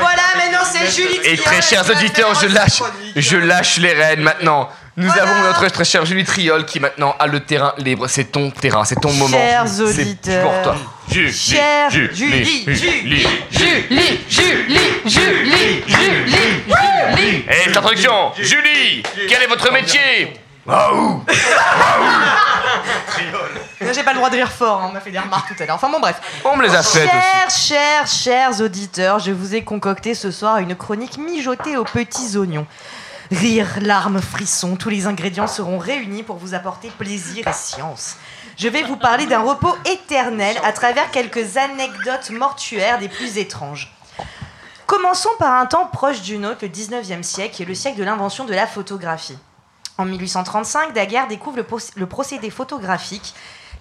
Speaker 14: voilà, maintenant c'est Julie
Speaker 3: et très chers auditeurs, lâche, je lâche les rênes maintenant. Nous avons notre très chère Julie Triol qui maintenant a le terrain libre. C'est ton terrain, c'est ton moment.
Speaker 14: Chers
Speaker 3: C'est
Speaker 14: auditeurs,
Speaker 3: pour toi. Julie,
Speaker 14: Chers Julie, Julie, Julie, Julie, Julie, Julie, Julie.
Speaker 3: Et introduction, Julie, quel est votre métier Waouh
Speaker 14: J'ai pas le droit de rire fort, hein, on m'a fait des remarques tout à l'heure. Enfin bon, bref.
Speaker 3: On me les a faites
Speaker 14: Chers, chers, chers auditeurs, je vous ai concocté ce soir une chronique mijotée aux petits oignons. Rire, larmes, frissons, tous les ingrédients seront réunis pour vous apporter plaisir et science. Je vais vous parler d'un repos éternel à travers quelques anecdotes mortuaires des plus étranges. Commençons par un temps proche du nôtre, le 19e siècle, qui est le siècle de l'invention de la photographie. En 1835, Daguerre découvre le, proc- le procédé photographique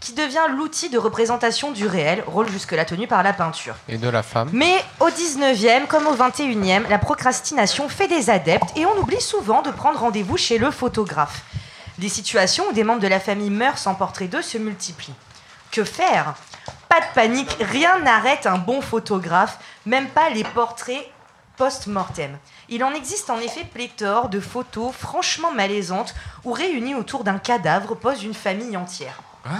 Speaker 14: qui devient l'outil de représentation du réel, rôle jusque-là tenu par la peinture.
Speaker 7: Et de la femme.
Speaker 14: Mais au 19e comme au 21e, la procrastination fait des adeptes et on oublie souvent de prendre rendez-vous chez le photographe. Les situations où des membres de la famille meurent sans portrait d'eux se multiplient. Que faire? Pas de panique, rien n'arrête un bon photographe, même pas les portraits post-mortem. Il en existe en effet pléthore de photos franchement malaisantes où réunies autour d'un cadavre pose une famille entière. Mo-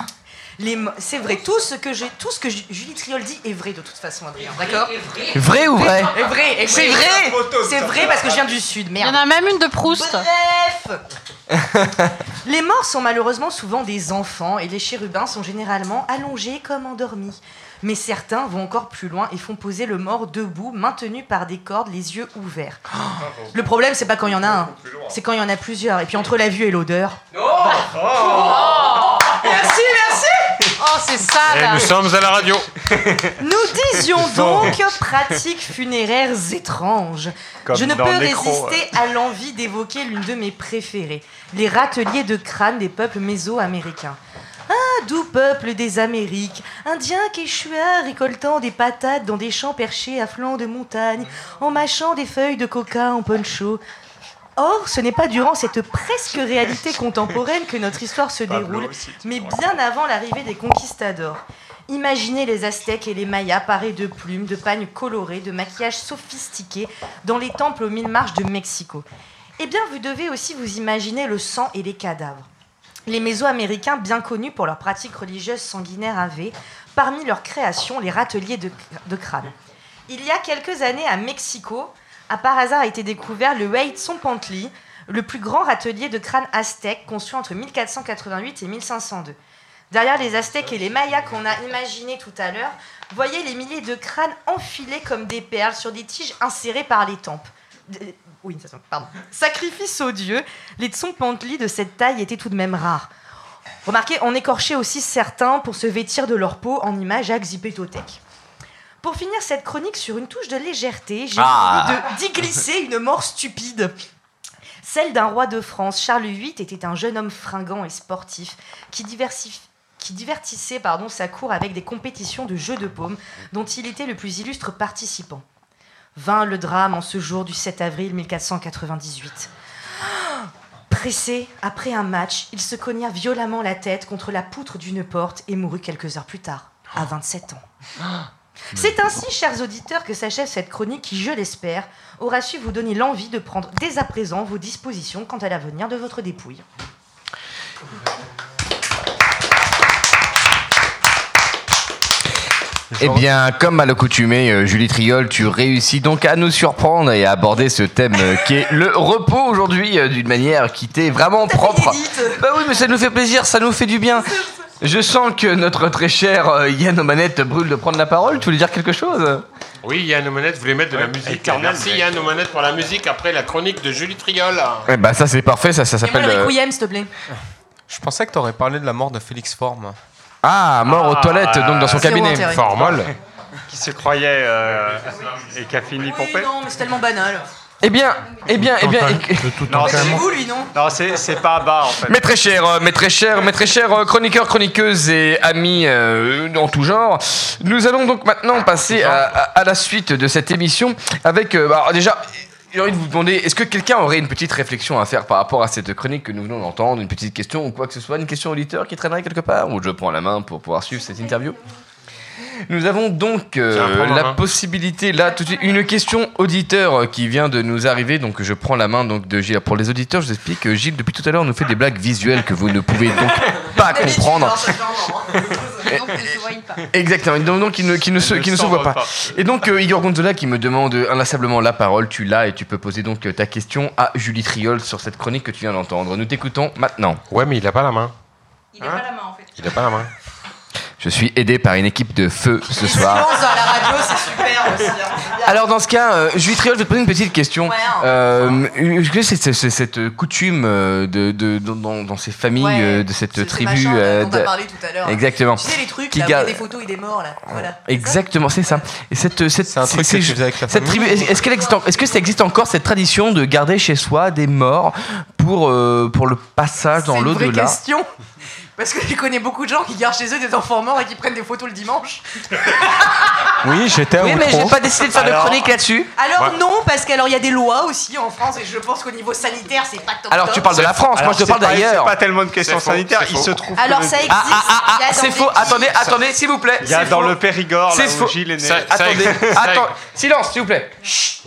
Speaker 14: C'est vrai, tout ce que j'ai, tout ce que Ju- Julie Triol dit est vrai de toute façon, Adrien. D'accord
Speaker 3: Vrai ou vrai
Speaker 14: Est vrai, est
Speaker 3: C'est
Speaker 14: vrai.
Speaker 3: vrai
Speaker 14: C'est vrai parce que je viens du sud,
Speaker 16: Il y
Speaker 14: merde.
Speaker 16: en a même une de Proust.
Speaker 14: Bref Les morts sont malheureusement souvent des enfants et les chérubins sont généralement allongés comme endormis. Mais certains vont encore plus loin et font poser le mort debout, maintenu par des cordes, les yeux ouverts. Le problème, c'est pas quand il y en a un, c'est quand il y en a plusieurs. Et puis entre la vue et l'odeur. Merci, merci
Speaker 16: Oh, c'est.
Speaker 9: Et nous sommes à la radio.
Speaker 14: Nous disions donc pratiques funéraires étranges.
Speaker 6: Comme
Speaker 14: Je ne peux
Speaker 6: nécro,
Speaker 14: résister à l'envie d'évoquer l'une de mes préférées, les râteliers de crâne des peuples méso-américains. Ah, doux peuple des Amériques, Indiens quechua récoltant des patates dans des champs perchés à flanc de montagne, en mâchant des feuilles de coca en poncho. Or, ce n'est pas durant cette presque réalité contemporaine que notre histoire se déroule, mais bien avant l'arrivée des conquistadors. Imaginez les Aztèques et les Mayas parés de plumes, de pagnes colorées, de maquillage sophistiqué dans les temples aux mille marches de Mexico. Eh bien, vous devez aussi vous imaginer le sang et les cadavres. Les Mésoaméricains, bien connus pour leurs pratiques religieuses sanguinaires avées, parmi leurs créations, les râteliers de, de crâne. Il y a quelques années à Mexico, a par hasard été découvert le Huaytzompantli, le plus grand râtelier de crâne aztèque construit entre 1488 et 1502. Derrière les Aztèques et les Mayas qu'on a imaginés tout à l'heure, voyez les milliers de crânes enfilés comme des perles sur des tiges insérées par les tempes. Oui, pardon. Sacrifice aux dieux, les Tsompantli de cette taille étaient tout de même rares. Remarquez, on écorchait aussi certains pour se vêtir de leur peau en image à Xipétothèque. Pour finir cette chronique sur une touche de légèreté, j'ai
Speaker 3: Ah.
Speaker 14: envie d'y glisser une mort stupide. Celle d'un roi de France, Charles VIII était un jeune homme fringant et sportif qui, divertissait pardon, sa cour avec des compétitions de jeux de paume dont il était le plus illustre participant. Vint le drame en ce jour du 7 avril 1498. Pressé, après un match, il se cogna violemment la tête contre la poutre d'une porte et mourut quelques heures plus tard, à 27 ans. C'est ainsi, chers auditeurs, que s'achève cette chronique qui, je l'espère, aura su vous donner l'envie de prendre dès à présent vos dispositions quant à l'avenir de votre dépouille.
Speaker 3: Eh bien, comme à l'accoutumée, euh, Julie Triol, tu réussis donc à nous surprendre et à aborder ce thème euh, qui est le repos aujourd'hui euh, d'une manière qui t'est vraiment propre. Bah oui, mais ça nous fait plaisir, ça nous fait du bien. Je sens que notre très cher euh, Yann Omanette brûle de prendre la parole. Tu voulais dire quelque chose?
Speaker 9: Oui, Yann Omanette voulait mettre de la musique. Merci Yann Omanette pour la musique après la chronique de Julie Triol.
Speaker 3: Eh bah ça c'est parfait, ça, s'appelle...
Speaker 14: le
Speaker 3: euh,
Speaker 14: requiem, s'il te plaît.
Speaker 7: Je pensais que tu aurais parlé de la mort de Félix Forme.
Speaker 3: Ah, mort aux toilettes, donc dans son cabinet.
Speaker 9: Formol.
Speaker 6: Qui se croyait euh, et qui a fini pompé.
Speaker 14: Non, mais c'est tellement banal.
Speaker 3: Eh bien, eh bien, eh bien...
Speaker 6: Non,
Speaker 14: C'est vous, lui, non
Speaker 6: non c'est c'est pas bas en fait.
Speaker 3: Mes très chers, euh, mes très chers, mes très chers euh, chroniqueurs, chroniqueuses et amis euh, en tout genre, nous allons donc maintenant passer à, à- à la suite de cette émission avec, euh, bah, alors déjà, j'ai envie de vous demander, est-ce que quelqu'un aurait une petite réflexion à faire par rapport à cette chronique que nous venons d'entendre, une petite question ou quoi que ce soit, une question auditeur qui traînerait quelque part, ou je prends la main pour pouvoir suivre cette interview? Nous avons donc euh, la
Speaker 9: main.
Speaker 3: possibilité là tout de suite une question auditeur euh, qui vient de nous arriver donc je prends la main donc de Gilles pour les auditeurs je vous explique que Gilles depuis tout à l'heure nous fait des blagues visuelles que vous ne pouvez donc pas comprendre exactement donc, donc il ne, qui ne se, qui ne se voit pas
Speaker 6: pas.
Speaker 3: et donc euh, Igor Gonzola qui me demande inlassablement la parole tu l'as et tu peux poser donc euh, ta question à Julie Triol sur cette chronique que tu viens d'entendre nous t'écoutons maintenant
Speaker 9: Ouais, mais il a pas la main.
Speaker 5: Il n'a pas la main en fait.
Speaker 9: Il a pas la main.
Speaker 3: Je suis aidé par une équipe de feu ce soir
Speaker 14: Silence dans la radio, c'est super aussi. hein.
Speaker 3: Alors dans ce cas, euh, Julie Triol, je vais te poser une petite question.
Speaker 14: Ouais, hein.
Speaker 3: Euh, c'est c'est- c'est cette coutume euh, de, de- dans- ces familles,
Speaker 14: Ouais,
Speaker 3: euh, de cette tribu
Speaker 14: machin,
Speaker 3: euh,
Speaker 14: dont
Speaker 3: de-
Speaker 14: parlé tout à l'heure.
Speaker 3: Exactement.
Speaker 14: Tu sais les trucs,
Speaker 3: Qui
Speaker 14: là, où il y a
Speaker 3: garde-
Speaker 14: des photos, il est mort, là. Voilà.
Speaker 3: Exactement, c'est ça. Et cette, cette,
Speaker 7: C'est un truc que tu avec la
Speaker 3: cette tribu, est-ce est-ce qu'elle existe, en- est-ce que ça existe encore cette tradition de garder chez soi des morts pour euh, pour le passage dans
Speaker 14: C'est une vraie
Speaker 3: l'au-delà?
Speaker 14: question. Parce que je connais beaucoup de gens qui gardent chez eux des enfants morts et qui prennent des photos le dimanche.
Speaker 7: Oui, j'étais à
Speaker 3: Oui, mais
Speaker 7: Outreau.
Speaker 3: j'ai pas décidé de faire
Speaker 6: Alors-
Speaker 3: de chronique là-dessus.
Speaker 14: Alors
Speaker 9: Ouais.
Speaker 14: non, parce qu'il y a des lois aussi en France et je pense qu'au niveau sanitaire, c'est pas top
Speaker 3: Alors
Speaker 14: top.
Speaker 3: tu parles de la France, moi je te parle d'ailleurs.
Speaker 6: C'est pas tellement une question
Speaker 9: C'est faux,
Speaker 6: sanitaire.
Speaker 9: c'est
Speaker 6: Il
Speaker 9: faux.
Speaker 6: se trouve.
Speaker 14: Alors
Speaker 6: que
Speaker 14: ça
Speaker 6: le-
Speaker 14: existe.
Speaker 3: Ah, ah, ah,
Speaker 14: il y a
Speaker 3: ah,
Speaker 14: dans
Speaker 3: c'est
Speaker 14: des
Speaker 3: faux.
Speaker 14: petits-
Speaker 3: Attendez, attendez, s'il vous plaît.
Speaker 6: Il y a
Speaker 3: c'est
Speaker 6: dans
Speaker 3: faux.
Speaker 6: le Périgord, là
Speaker 3: C'est
Speaker 6: où
Speaker 3: faux.
Speaker 6: Gilles est né.
Speaker 9: Ça-
Speaker 3: Attendez,
Speaker 9: ça-
Speaker 3: attends, silence, s'il vous plaît.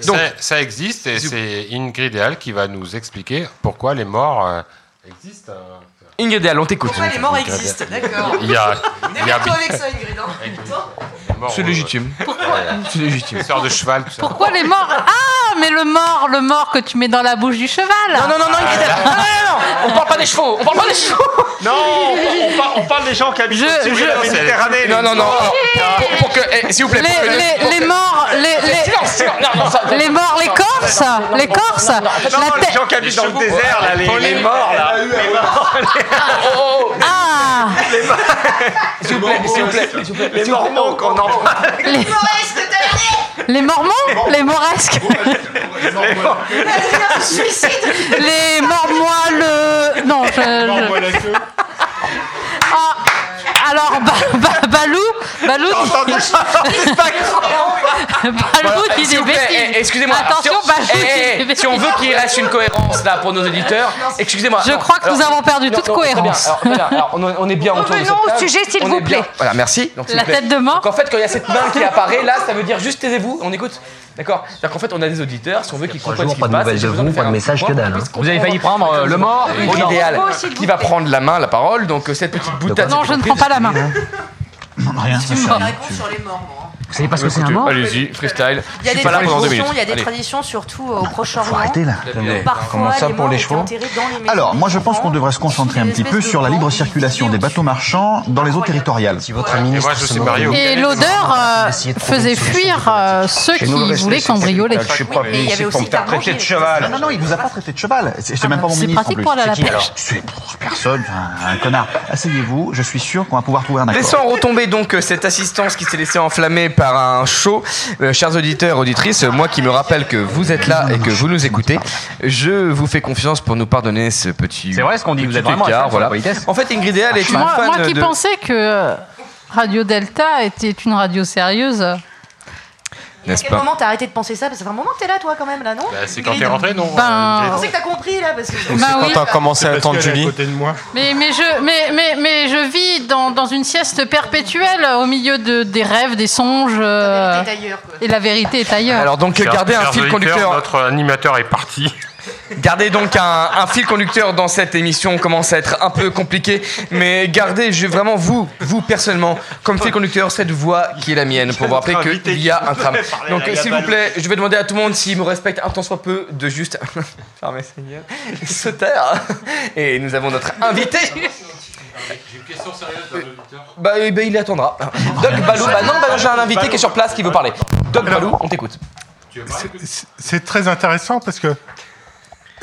Speaker 3: Donc,
Speaker 9: ça, ça existe et c'est Ingrid Eal qui va nous expliquer pourquoi les morts euh, existent. euh.
Speaker 3: Ingrid Al, on t'écoute.
Speaker 14: Pourquoi les morts existent? D'accord.
Speaker 9: Il y a, il y a Les morts,
Speaker 3: C'est
Speaker 9: euh,
Speaker 3: légitime. C'est légitime.
Speaker 9: Sœur de cheval, tout ça.
Speaker 16: Pourquoi les morts Ah, mais le mort, le mort que tu mets dans la bouche du cheval.
Speaker 3: Non, non, non, non, Al. Non, non, non, non, on parle pas des chevaux. On parle pas des chevaux.
Speaker 6: Non, on, parle, on parle des gens qui habitent
Speaker 16: Je- je-
Speaker 6: la Méditerranée.
Speaker 3: Non, non, non. Pour, pour que, eh, s'il vous plaît.
Speaker 16: Les, les, les morts, les, les,
Speaker 3: Silence, silence. Non, non, ça-
Speaker 16: les morts, les Corses, les Corses,
Speaker 6: Non, les gens qui habitent dans le désert, là, les, les morts, là. Les morts,
Speaker 3: Oh, oh,
Speaker 16: Ah,
Speaker 3: S'il vous plaît, s'il vous plaît, s'il vous plaît.
Speaker 6: les Mormons qu'on en parle.
Speaker 16: les, les Mormons, les Moresques, les Mormois, le. Non, je. Ah, alors, ba, Ba- Balou, Balou, Balou
Speaker 3: Voilà,
Speaker 16: dit
Speaker 3: s'il
Speaker 16: des
Speaker 3: vous plaît,
Speaker 16: bêtises.
Speaker 3: eh, excusez-moi.
Speaker 16: Attention,
Speaker 3: si on-
Speaker 16: Balou
Speaker 3: eh,
Speaker 16: dit
Speaker 3: eh,
Speaker 16: des
Speaker 3: eh,
Speaker 16: bêtises.
Speaker 3: Si on veut qu'il reste une cohérence là pour nos auditeurs, excusez-moi.
Speaker 16: Je
Speaker 3: non,
Speaker 16: crois que nous avons perdu
Speaker 3: non,
Speaker 16: toute
Speaker 3: non, très bien.
Speaker 16: cohérence.
Speaker 3: Alors, très bien. Alors, on, on est bien autour de
Speaker 1: Revenons
Speaker 3: cette
Speaker 1: au
Speaker 3: table.
Speaker 1: sujet, s'il
Speaker 3: On
Speaker 1: vous
Speaker 3: est bien-
Speaker 1: plaît.
Speaker 3: Voilà, merci. Donc, s'il
Speaker 16: La
Speaker 3: vous plaît.
Speaker 16: tête de mort.
Speaker 3: Donc en fait, quand il y a cette main qui apparaît là, ça veut dire juste taisez-vous, on écoute. D'accord C'est-à-dire qu'en fait, on a des auditeurs, si on veut qu'ils comprennent ce qui se
Speaker 17: pas de
Speaker 3: passe.
Speaker 17: nouvelles
Speaker 3: j'ai
Speaker 17: de vous,
Speaker 3: faire
Speaker 17: pas de
Speaker 3: un
Speaker 17: message que dalle, hein. Vous avez failli prendre, euh, le mort
Speaker 1: vous
Speaker 3: qui va prendre la main, la parole. Donc euh, cette petite boutade.
Speaker 16: Non, je ne prends pas la main.
Speaker 17: Rien.
Speaker 14: Une réponse sur les morts, moi.
Speaker 17: Vous savez pas ce que c'est un mort
Speaker 3: Allez-y, freestyle.
Speaker 14: Il y a des traditions,
Speaker 3: minutes.
Speaker 14: il y a des
Speaker 3: Allez.
Speaker 14: traditions surtout euh, au Proche-Orient.
Speaker 17: Faut arrêter là. Comment ça pour les chevaux
Speaker 18: Alors, moi je pense qu'on devrait se concentrer un petit peu sur la libre circulation des bateaux marchands dans les eaux territoriales.
Speaker 7: Si votre
Speaker 9: Et
Speaker 7: ministre
Speaker 16: Et l'odeur euh, faisait fuir euh, ceux qui voulaient
Speaker 17: c'est-
Speaker 16: cambrioler.
Speaker 17: Je suis pas venu
Speaker 14: avait
Speaker 17: ici pour me faire traiter de
Speaker 14: c'est
Speaker 17: cheval.
Speaker 18: Non, non, il vous a pas traité de cheval. C'est c'est même pas mon
Speaker 16: C'est
Speaker 18: ministre en
Speaker 16: pratique pour aller à la
Speaker 18: C'est
Speaker 16: pêche.
Speaker 18: C'est personne, un, connard. Asseyez-vous, je suis sûr qu'on va pouvoir trouver un accord.
Speaker 3: Laissons retomber donc cette assistance qui s'est laissée enflammer par un show. Euh, chers auditeurs, auditrices, moi qui me rappelle que vous êtes là et que vous nous écoutez, je vous fais confiance pour nous pardonner ce petit.
Speaker 17: C'est vrai ce qu'on dit, vous êtes vraiment
Speaker 3: écart, voilà.
Speaker 17: politesse.
Speaker 3: En fait, Ingrid Eal est une
Speaker 16: Moi,
Speaker 3: fan
Speaker 16: moi qui
Speaker 3: de.
Speaker 16: pensais que Radio Delta était une radio sérieuse,
Speaker 14: À
Speaker 3: N'est-ce
Speaker 14: quel
Speaker 3: pas
Speaker 14: moment t'as arrêté de penser ça Parce que ça fait un moment que t'es là, toi, quand même, là, non
Speaker 9: Bah, c'est quand t'es rentré, non
Speaker 16: Ben-
Speaker 14: Je pensais que t'as compris, là, parce que...
Speaker 16: Bah
Speaker 7: c'est
Speaker 16: oui.
Speaker 7: quand t'as commencé à attendre
Speaker 8: est à
Speaker 7: Julie.
Speaker 8: côté de moi.
Speaker 16: Mais, mais, je, mais, mais, mais je vis dans, dans une sieste perpétuelle au milieu de, des rêves, des songes. euh,
Speaker 14: T'es ailleurs, quoi.
Speaker 16: et la vérité est ailleurs.
Speaker 3: Alors donc gardez un fil conducteur.
Speaker 9: Notre animateur est parti.
Speaker 3: Gardez donc un, un fil conducteur dans cette émission commence à être un peu compliqué, mais gardez je, vraiment vous, vous personnellement, comme fil conducteur cette voix qui est la mienne pour vous rappeler qu'il y a un tram. Donc s'il vous plaît, je vais demander à tout le monde s'il me respecte un tant soit peu de juste fermer sa gueule, se taire. Et nous avons notre invité.
Speaker 9: J'ai une question sérieuse d'un auditeur.
Speaker 3: Bah, ben, il attendra. Doc Balou, bah non, bah non, j'ai un invité qui est sur place qui veut parler. Doc Balou, on t'écoute.
Speaker 8: C'est très intéressant parce que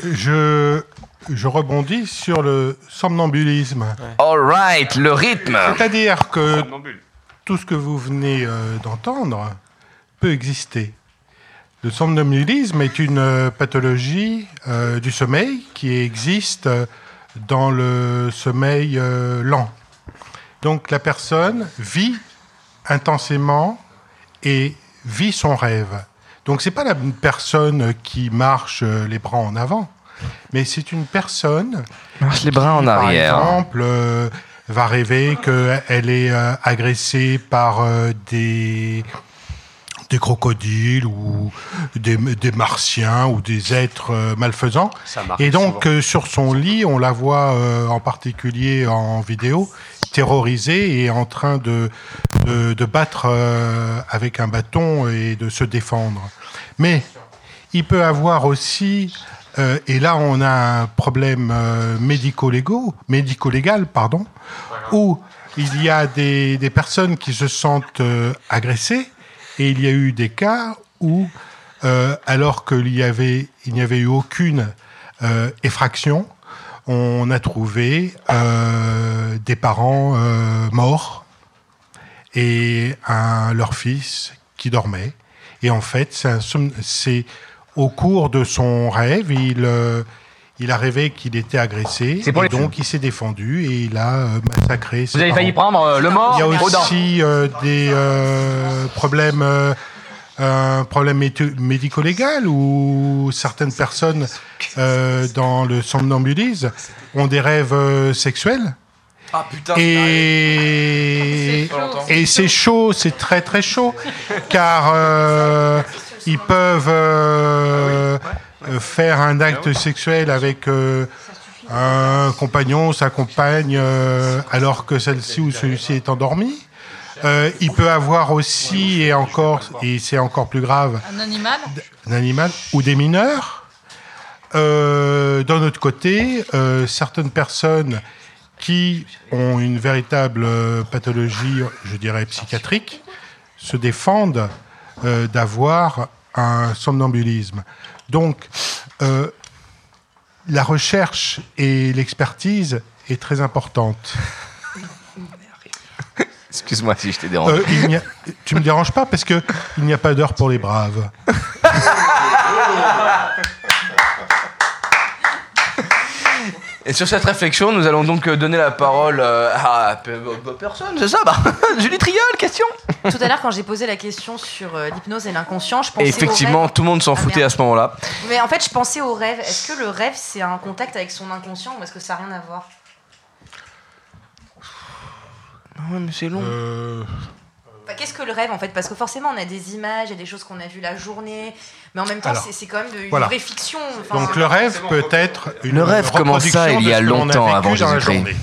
Speaker 8: je, je rebondis sur le somnambulisme.
Speaker 3: Alright, le rythme.
Speaker 8: C'est-à-dire que tout ce que vous venez euh, d'entendre peut exister. Le somnambulisme est une euh, pathologie euh, du sommeil qui existe dans le sommeil euh, lent. Donc la personne vit intensément et vit son rêve. Donc c'est pas la personne qui marche euh, les bras en avant, mais c'est une personne
Speaker 3: Marche les bras en arrière.
Speaker 8: par exemple, euh, va rêver qu'elle est euh, agressée par euh, des, des crocodiles ou des, des martiens ou des êtres euh, malfaisants. Et donc, euh, sur son lit, on la voit euh, en particulier en vidéo, terrorisée et en train de, de, battre euh, avec un bâton et de se défendre. Mais il peut avoir aussi, euh, et là on a un problème euh, médico-légal, pardon, où il y a des, des personnes qui se sentent agressées, et il y a eu des cas où, alors qu'il y avait, n'y avait eu aucune effraction, on a trouvé euh, des parents euh, morts et un, leur fils qui dormait. Et en fait, c'est au cours de son rêve, il, euh, il a rêvé qu'il était agressé. Et donc, il s'est défendu et il a massacré ses
Speaker 3: Vous avez failli prendre le mort
Speaker 8: Il y a aussi des problèmes, un problème médico-légal où certaines personnes euh, dans le somnambulisme ont des rêves euh, sexuels.
Speaker 3: Ah putain.
Speaker 8: Et,
Speaker 3: C'est chaud.
Speaker 8: et c'est chaud, c'est très très chaud, car euh, ils peuvent euh, faire un acte sexuel avec euh, un compagnon, sa compagne, euh, alors que celle-ci ou celui-ci est endormi. Euh, il peut avoir aussi, et encore, et c'est encore plus grave,
Speaker 16: Un animal
Speaker 8: un animal ou des mineurs. Euh, D'un autre côté, euh, certaines personnes qui ont une véritable pathologie, je dirais psychiatrique, se défendent euh, d'avoir un somnambulisme. Donc, la recherche et l'expertise est très importante.
Speaker 3: Excuse-moi si je t'ai dérangé.
Speaker 8: Euh, il n'y a- tu me déranges pas parce que il n'y a pas d'heure pour les braves.
Speaker 3: Et sur cette réflexion, nous allons donc euh, donner la parole euh, à pe- pe- personne, c'est ça bah, Julie Triol, question
Speaker 14: Tout à l'heure, quand j'ai posé la question sur l'hypnose et l'inconscient, je pensais
Speaker 3: Et effectivement,
Speaker 14: au rêve.
Speaker 3: tout le monde s'en
Speaker 14: Ah,
Speaker 3: foutait
Speaker 14: merde.
Speaker 3: à ce moment-là.
Speaker 14: Mais en fait, je pensais au rêve. Est-ce que le rêve, c'est un contact avec son inconscient ou est-ce que ça n'a rien à voir?
Speaker 3: Ouais, mais c'est long.
Speaker 14: Enfin, Qu'est-ce que le rêve en fait? Parce que forcément, on a des images, il y a des choses qu'on a vues la journée, mais en même temps,
Speaker 8: Alors,
Speaker 14: c'est- c'est quand même de, une
Speaker 8: voilà.
Speaker 14: vraie fiction. Enfin,
Speaker 8: Donc le rêve peut être une
Speaker 3: Le rêve commence ça
Speaker 8: reproduction
Speaker 3: il y
Speaker 8: de
Speaker 3: a
Speaker 8: ce que l'on
Speaker 3: longtemps
Speaker 8: vécu
Speaker 3: avant
Speaker 8: dans la
Speaker 3: Jésus-Christ.
Speaker 8: journée.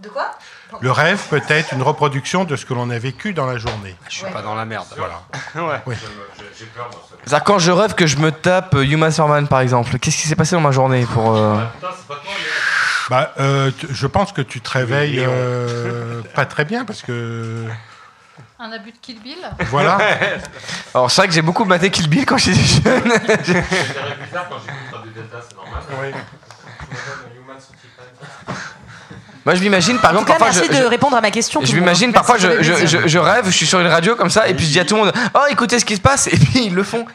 Speaker 14: De quoi?
Speaker 8: Le rêve peut être une reproduction de ce que l'on a vécu dans la journée.
Speaker 6: Je suis pas dans la merde.
Speaker 8: Voilà.
Speaker 6: ouais.
Speaker 8: Oui.
Speaker 9: J'ai peur, moi, ça.
Speaker 3: C'est-à-dire quand je rêve que je me tape euh, Yuma Thurman par exemple, qu'est-ce qui s'est passé dans ma journée pour... euh,
Speaker 8: Bah, euh, je pense que tu te réveilles euh, pas très bien parce que
Speaker 16: Un abus de Kill Bill
Speaker 8: voilà.
Speaker 3: Alors c'est vrai que j'ai beaucoup maté Kill Bill quand j'étais jeune.
Speaker 9: C'est bizarre quand j'écoute Radio Delta, c'est normal.
Speaker 3: Moi je m'imagine par
Speaker 14: En tout
Speaker 3: exemple
Speaker 14: cas,
Speaker 3: parfois
Speaker 14: merci
Speaker 3: je,
Speaker 14: de
Speaker 3: je-
Speaker 14: répondre à ma question.
Speaker 3: je m'imagine parfois je, je, je- je rêve, je suis sur une radio comme ça et puis je dis à tout le monde oh écoutez ce qui se passe et puis ils le font.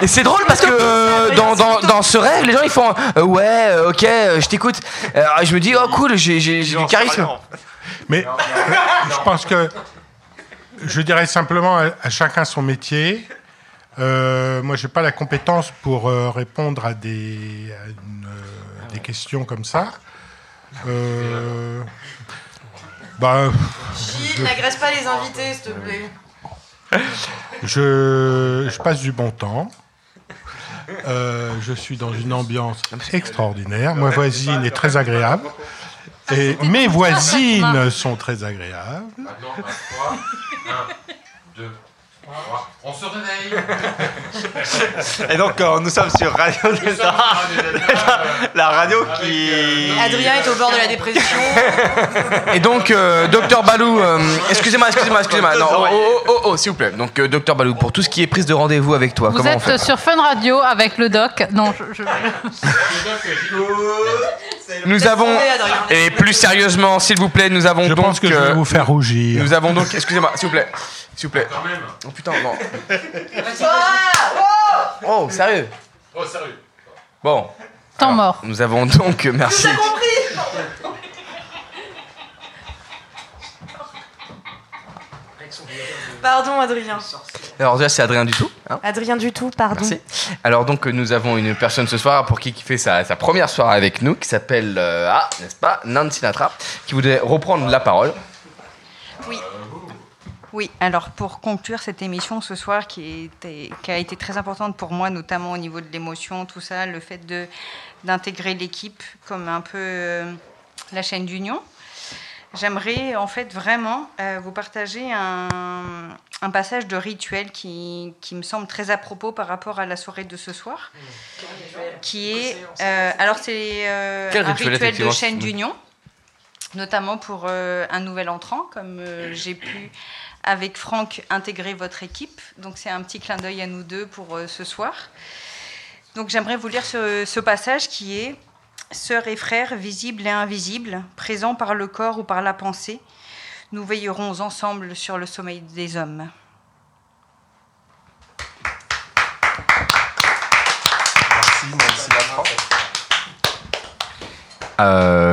Speaker 3: et c'est drôle parce que euh, dans, dans, dans ce rêve les gens ils font euh, ouais euh, ok je t'écoute. Alors je me dis oh cool j'ai du charisme.
Speaker 8: Mais je pense que Je dirais simplement à, à chacun son métier. Euh, moi, j'ai pas la compétence pour euh, répondre à des, à une, euh, des questions comme ça. Euh, bah,
Speaker 14: Gilles,
Speaker 8: je-
Speaker 14: n'agresse pas les invités, s'il te plaît.
Speaker 8: Je, je passe du bon temps. Euh, je suis dans une ambiance extraordinaire. Ma voisine est très agréable. Et mes voisines sont très agréables.
Speaker 9: Maintenant, à 3, 1, 2, 3. On se réveille.
Speaker 6: Et donc, euh, nous sommes sur Radio Delta, la radio qui.
Speaker 14: Adrien est au bord de la dépression.
Speaker 3: Et donc, euh, docteur Balou, euh, excusez-moi, excusez-moi, excusez-moi. Non, oh, oh, oh, oh, s'il vous plaît. Donc, euh, docteur Balou, pour tout ce qui est prise de rendez-vous avec toi,
Speaker 16: Vous
Speaker 3: comment on
Speaker 16: êtes
Speaker 3: fait
Speaker 16: sur Fun Radio avec le doc. Non, je. je-
Speaker 3: Nous avons, et plus sérieusement, s'il vous plaît, nous avons
Speaker 8: Je
Speaker 3: donc.
Speaker 8: pense que je vais
Speaker 3: euh,
Speaker 8: vous faire rougir.
Speaker 3: Nous avons donc, excusez-moi, s'il vous plaît, s'il vous plaît. Oh putain, non. Oh, sérieux
Speaker 9: Oh, sérieux.
Speaker 3: Bon.
Speaker 16: Temps mort.
Speaker 3: Nous avons donc, merci.
Speaker 14: Pardon, Adrien.
Speaker 3: Alors déjà, c'est Adrien Dutout. hein.
Speaker 14: Adrien du tout, pardon.
Speaker 3: Merci. Alors donc nous avons une personne ce soir pour qui qui fait sa, sa première soirée avec nous, qui s'appelle euh, ah n'est-ce pas Nancy Sinatra, qui voudrait reprendre la parole.
Speaker 5: Oui. Alors pour conclure cette émission ce soir qui, était- qui a été très importante pour moi, notamment au niveau de l'émotion, tout ça, le fait d'intégrer l'équipe comme un peu euh, la chaîne d'union, j'aimerais en fait vraiment euh, vous partager un, un passage de rituel qui, qui me semble très à propos par rapport à la soirée de ce soir, qui est... euh, alors c'est un
Speaker 3: rituel,
Speaker 5: de chaîne d'union notamment pour euh, un nouvel entrant, comme euh, j'ai pu, avec Franck, intégrer votre équipe. Donc c'est un petit clin d'œil à nous deux pour euh, ce soir. Donc j'aimerais vous lire ce, ce passage qui est Sœurs et frères, visibles et invisibles, présents par le corps ou par la pensée, nous veillerons ensemble sur le sommeil des hommes.
Speaker 4: Merci Lafranc.
Speaker 3: Euh,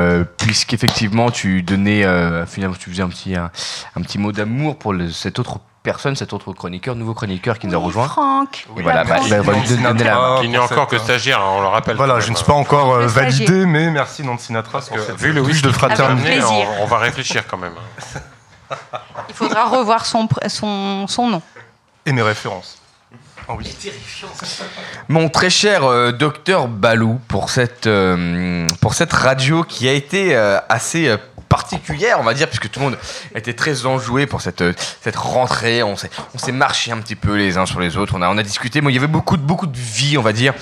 Speaker 3: Puisqu'effectivement tu donnais euh, finalement tu faisais un petit un, un petit mot d'amour pour le- cette autre personne, cet autre chroniqueur, nouveau chroniqueur qui nous a rejoint.
Speaker 5: Franck.
Speaker 3: Et voilà, bah, bah, donner la
Speaker 9: n'est encore que stagiaire, hein, on le rappelle.
Speaker 4: Voilà, je ne suis pas encore euh, validé, mais merci Nancy Sinatra pour cette
Speaker 9: Vu le whisky
Speaker 4: de
Speaker 9: que
Speaker 4: fraternité.
Speaker 9: amené,
Speaker 5: plaisir.
Speaker 9: on, on va réfléchir quand même. hein.
Speaker 5: Il faudra revoir son, son, son nom.
Speaker 4: Et mes références. Oh oui.
Speaker 3: Mon très cher euh, docteur Balou, pour cette, euh, pour cette radio qui a été euh, assez particulière, on va dire, puisque tout le monde était très enjoué pour cette, cette rentrée. On s'est, on s'est marché un petit peu les uns sur les autres. On a, on a discuté, mais il y avait beaucoup beaucoup de vie, on va dire.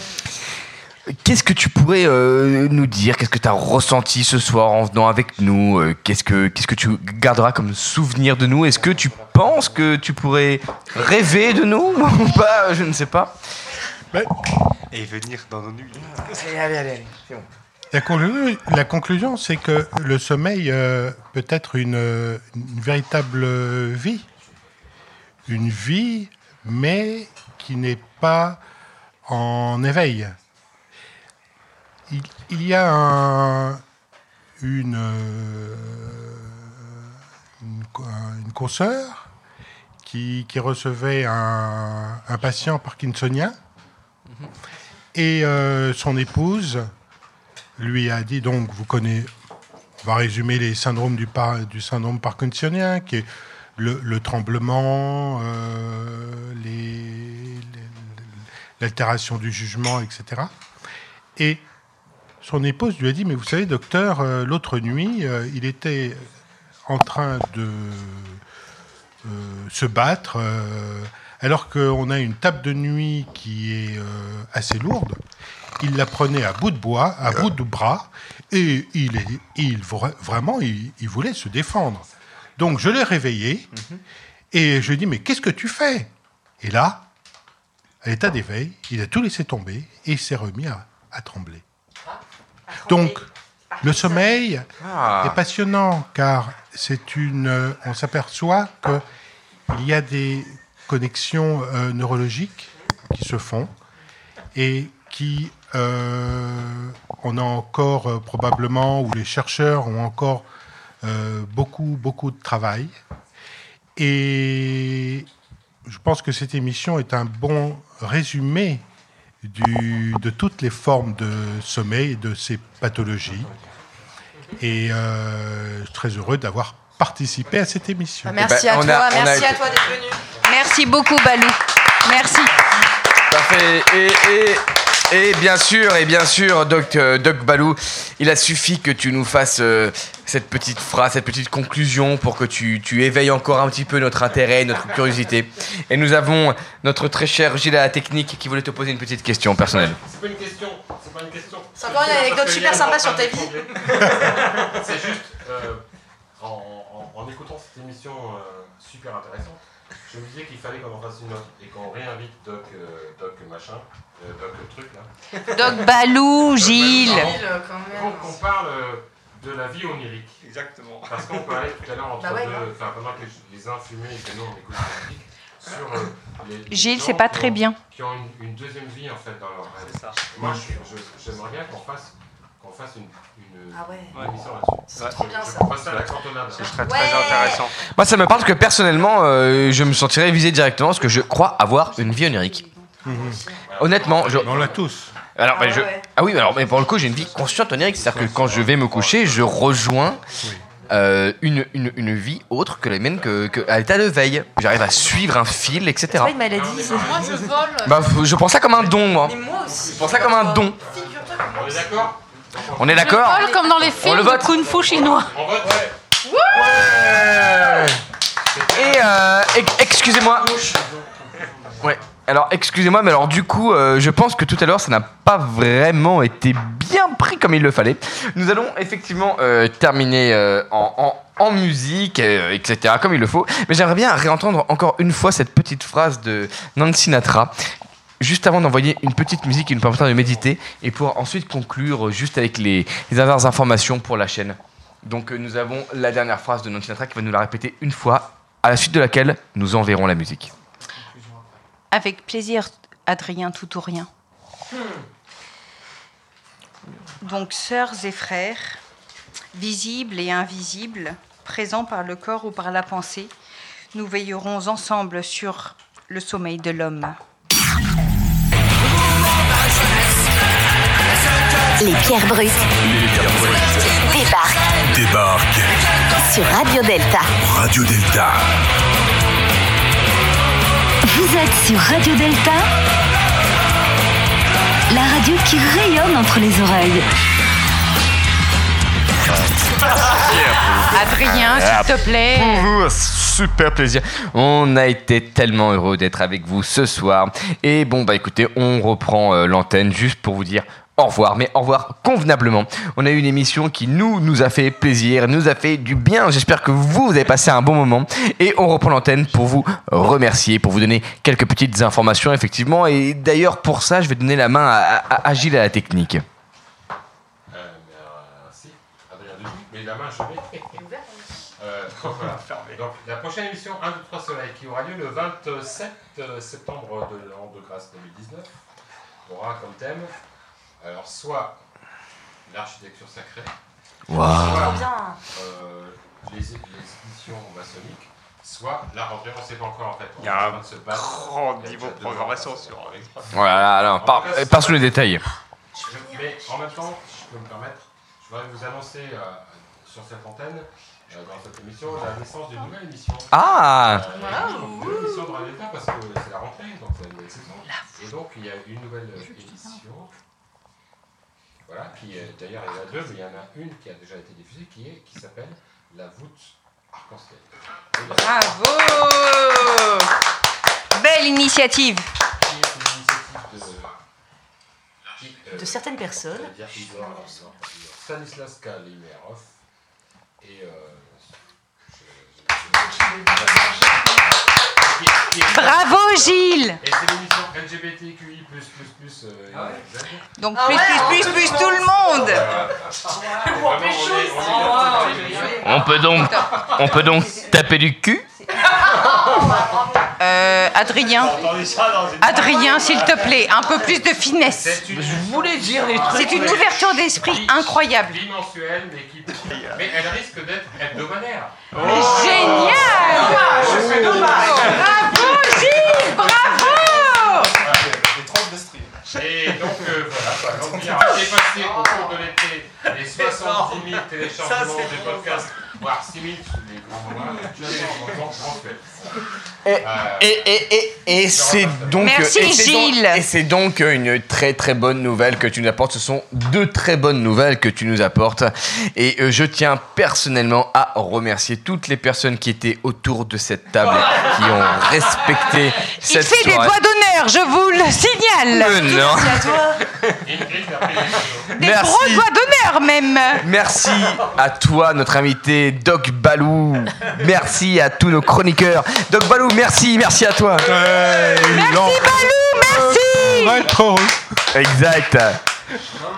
Speaker 3: Qu'est-ce que tu pourrais euh, nous dire? Qu'est-ce que tu as ressenti ce soir en venant avec nous? Euh, qu'est-ce, que, qu'est-ce que tu garderas comme souvenir de nous? Est-ce que tu penses que tu pourrais rêver de nous ou pas? Je ne sais pas.
Speaker 6: Et venir dans nos nuits.
Speaker 3: Allez, allez, allez, c'est bon.
Speaker 8: La, conclu- la conclusion, c'est que le sommeil euh, peut être une, une véritable vie. Une vie, mais qui n'est pas en éveil. Il, y a un- une, une, co- un- une consoeur qui, qui recevait un, un patient parkinsonien. Et euh, son épouse lui a dit donc vous connaissez on va résumer les syndromes du, par- du syndrome parkinsonien qui est le, le tremblement euh, l'altération du jugement etc et son épouse lui a dit mais vous savez docteur euh, l'autre nuit euh, il était en train de euh, se battre alors qu'on a une table de nuit qui est assez lourde il la prenait à bout de bois, à bout de bras, et il, est, il vra- vraiment, il, il voulait se défendre. Donc je l'ai réveillé, et je lui ai dit, mais qu'est-ce que tu fais? Et là, à l'état d'éveil, il a tout laissé tomber, et il s'est remis à, à trembler. Donc, le sommeil
Speaker 3: Ah.
Speaker 8: est passionnant, car c'est une, on s'aperçoit qu'il y a des connexions euh, neurologiques qui se font, et qui, euh, on a encore euh, probablement, ou les chercheurs ont encore euh, beaucoup, beaucoup de travail. Et je pense que cette émission est un bon résumé du- de toutes les formes de sommeil et de ces pathologies. Et euh, je suis très heureux d'avoir participé à cette émission.
Speaker 14: Merci à
Speaker 3: on
Speaker 14: toi,
Speaker 3: a- on a
Speaker 14: merci à toi d'être venu.
Speaker 5: Merci beaucoup, Balou. Merci.
Speaker 3: Parfait. Et, et, et bien sûr, et bien sûr, Doc, euh, Doc Balou, il a suffi que tu nous fasses euh, cette petite phrase, cette petite conclusion pour que tu, tu éveilles encore un petit peu notre intérêt, notre curiosité. Et nous avons notre très cher Gilles à la technique qui voulait te poser une petite question personnelle.
Speaker 9: C'est pas une question, c'est pas une question.
Speaker 14: C'est encore une anecdote super sympa sur ta vie.
Speaker 9: C'est juste, euh, en, en- en écoutant cette émission euh, super intéressante, je me disais qu'il fallait qu'on en fasse une autre et qu'on réinvite Doc, euh, Doc machin, euh, Doc truc là.
Speaker 5: Doc Balou, Gilles.
Speaker 9: Qu'on qu'on parle euh, de la vie onirique.
Speaker 6: Exactement.
Speaker 9: Parce qu'on parlait tout à l'heure entre
Speaker 5: Bah ouais,
Speaker 9: deux, enfin pendant que les uns fumaient et que nous on écoute la musique, sur euh, les, les
Speaker 5: Gilles,
Speaker 9: gens
Speaker 5: c'est pas
Speaker 9: qui
Speaker 5: très
Speaker 9: ont-
Speaker 5: bien.
Speaker 9: Qui ont une, une deuxième vie en fait dans leur rêve. Et Moi j'aimerais bien qu'on fasse, qu'on fasse une, une, une émission là-dessus.
Speaker 6: C'est
Speaker 14: trop bien, ça.
Speaker 9: On passe à la cantonade.
Speaker 6: Ce serait très intéressant.
Speaker 3: Moi, ça me parle que personnellement, euh, je me sentirais visé directement parce que je crois avoir une vie onirique. Honnêtement, je...
Speaker 8: On l'a tous.
Speaker 3: Alors, bah, je- Ah oui, alors, mais pour le coup, j'ai une vie consciente onirique. C'est-à-dire que quand je vais me coucher, je rejoins euh, une, une, une vie autre que la mienne que, que à l'état de veille. J'arrive à suivre un fil, etc.
Speaker 14: C'est pas une maladie. c'est-
Speaker 16: Moi, je vole.
Speaker 3: Bah, je prends ça comme un don, moi.
Speaker 14: Mais moi aussi.
Speaker 3: Je prends ça comme un don.
Speaker 9: On est d'accord?
Speaker 3: On est d'accord
Speaker 16: Je vole comme dans les
Speaker 3: On
Speaker 16: films
Speaker 3: le
Speaker 16: de
Speaker 3: vote
Speaker 16: kung-fu chinois.
Speaker 9: On vote
Speaker 3: Et euh, ex- excusez-moi. Ouais. Alors excusez-moi, mais alors du coup, euh, je pense que tout à l'heure, ça n'a pas vraiment été bien pris comme il le fallait. Nous allons effectivement euh, terminer euh, en, en- en musique, euh, etc., comme il le faut. Mais j'aimerais bien réentendre encore une fois cette petite phrase de Nancy Sinatra. Juste avant d'envoyer une petite musique qui nous permettra de méditer et pour ensuite conclure juste avec les, dernières informations pour la chaîne. Donc nous avons la dernière phrase de Nancy Sinatra qui va nous la répéter une fois, à la suite de laquelle nous enverrons la musique.
Speaker 5: Avec plaisir, Adrien, tout ou rien. Donc, sœurs et frères, visibles et invisibles, présents par le corps ou par la pensée, nous veillerons ensemble sur le sommeil de l'homme.
Speaker 1: Les pierres brutes débarquent
Speaker 2: Débarque
Speaker 1: sur Radio Delta.
Speaker 2: Radio Delta.
Speaker 1: Vous êtes sur Radio Delta, la radio qui rayonne entre les oreilles.
Speaker 5: Adrien, s'il te plaît.
Speaker 3: Ouh, Super plaisir. On a été tellement heureux d'être avec vous ce soir. Et bon, bah écoutez, on reprend euh, l'antenne juste pour vous dire au revoir, mais au revoir convenablement. On a eu une émission qui nous, nous a fait plaisir, nous a fait du bien. J'espère que vous, vous avez passé un bon moment. Et on reprend l'antenne pour vous remercier, pour vous donner quelques petites informations, effectivement. Et d'ailleurs, pour ça, je vais donner la main à, à- à Gilles à la technique.
Speaker 9: Euh, euh, Adrien Dubuc, mais la main je. Euh, donc, voilà. Donc, la prochaine émission 1, 2, 3 Soleil qui aura lieu le 27 septembre de l'an de grâce 2019 aura comme thème alors soit l'architecture sacrée,
Speaker 3: Waouh.
Speaker 9: soit euh, les, les éditions maçonniques, soit la rentrée, on ne sait pas encore en fait. On
Speaker 6: Il y a
Speaker 9: est en
Speaker 6: un
Speaker 9: train de se battre.
Speaker 6: grand
Speaker 9: Il y a
Speaker 6: niveau de programmation sur-.
Speaker 3: Voilà, alors,
Speaker 9: En
Speaker 3: par-
Speaker 9: cas,
Speaker 3: pas sous les détails.
Speaker 9: je- Mais en même temps, si je peux me permettre, je voudrais vous annoncer euh, sur cette antenne, euh, dans cette émission, la naissance d'une nouvelle émission.
Speaker 3: Ah.
Speaker 9: Euh, Une nouvelle émission de Radio parce que c'est la rentrée, donc c'est la nouvelle saison. Et donc il y a une nouvelle euh, émission. Voilà, qui est d'ailleurs il y en a deux, mais il y en a une qui a déjà été diffusée qui est qui s'appelle La voûte arc-en-ciel.
Speaker 5: Bravo Belle initiative.
Speaker 9: Qui est une initiative de, qui, euh,
Speaker 14: De certaines personnes.
Speaker 9: Stanislas Kalimerov et euh, je- je- je-
Speaker 5: Bravo, Gilles.
Speaker 9: Et c'est l'émission LGBTQI+++. Euh,
Speaker 5: Ah. Donc plus, plus, plus, plus tout le monde.
Speaker 3: On peut donc, on peut donc taper du cul?
Speaker 5: Euh, Adrien, Adrien, s'il te plaît, un peu plus de finesse.
Speaker 3: Je voulais dire les trucs.
Speaker 5: C'est une ouverture d'esprit incroyable.
Speaker 9: Bimensuelle, mais qui. Mais elle risque d'être hebdomadaire.
Speaker 5: Mais génial Bravo Gilles, bravo
Speaker 9: Et donc euh, voilà, quoi. donc il a dépassé au cours de l'été les 70 000 téléchargements des podcasts, voire 6 000 sous les grands moments. Donc, on fait.
Speaker 3: Et, et, et, et, et c'est donc,
Speaker 5: Merci,
Speaker 3: et c'est donc-
Speaker 5: Gilles.
Speaker 3: et c'est donc une très très bonne nouvelle que tu nous apportes. Ce sont deux très bonnes nouvelles que tu nous apportes. Et euh, je tiens personnellement à remercier toutes les personnes qui étaient autour de cette table, qui ont respecté
Speaker 5: Il
Speaker 3: cette
Speaker 5: fait des doigts d'honneur, je vous le signale
Speaker 3: Mais non.
Speaker 5: Des
Speaker 3: Merci.
Speaker 5: gros doigts d'honneur même
Speaker 3: Merci à toi, notre invité Doc Balou. Merci à tous nos chroniqueurs. Doc Balou, merci, merci à toi.
Speaker 5: Merci Balou, merci.
Speaker 3: Exact.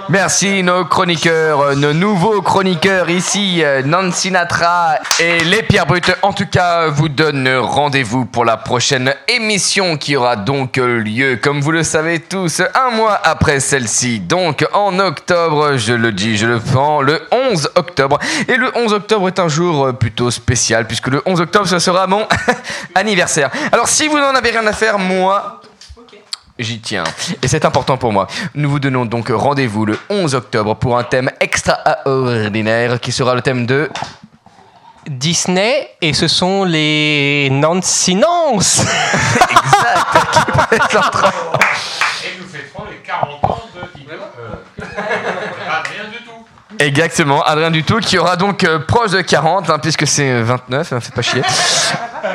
Speaker 3: Merci nos chroniqueurs, euh, nos nouveaux chroniqueurs ici, euh, Nancy Sinatra et les Pierres Brutes. En tout cas, vous donne rendez-vous pour la prochaine émission qui aura donc lieu, comme vous le savez tous, un mois après celle-ci. Donc en octobre, je le dis, je le prends, le 11 octobre. Et le 11 octobre est un jour euh, plutôt spécial, puisque le 11 octobre, ce sera mon anniversaire. Alors si vous n'en avez rien à faire, moi, J'y tiens. Et c'est important pour moi. Nous vous donnons donc rendez-vous le 11 octobre pour un thème extraordinaire qui sera le thème de...
Speaker 11: Disney et ce sont les Nancy Nance.
Speaker 9: Et nous fêterons les 40 ans de Igor. Euh, rien du tout.
Speaker 3: Exactement, Adrien Dutou qui aura donc euh, proche de 40 hein, puisque c'est euh, 29, hein, fais pas chier.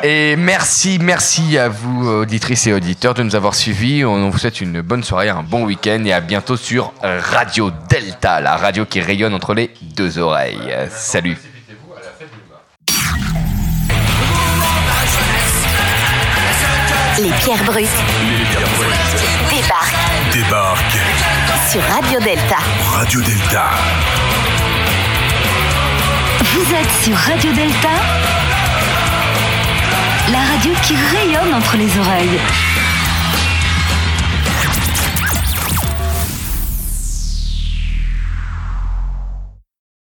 Speaker 3: Et merci, merci à vous auditrices et auditeurs de nous avoir suivis. On vous souhaite une bonne soirée, un bon week-end et à bientôt sur Radio Delta, la radio qui rayonne entre les deux oreilles. Salut.
Speaker 1: Les pierres brutes débarquent
Speaker 2: Débarque.
Speaker 1: sur Radio Delta.
Speaker 2: Radio Delta.
Speaker 1: Vous êtes sur Radio Delta, la radio qui rayonne entre les oreilles.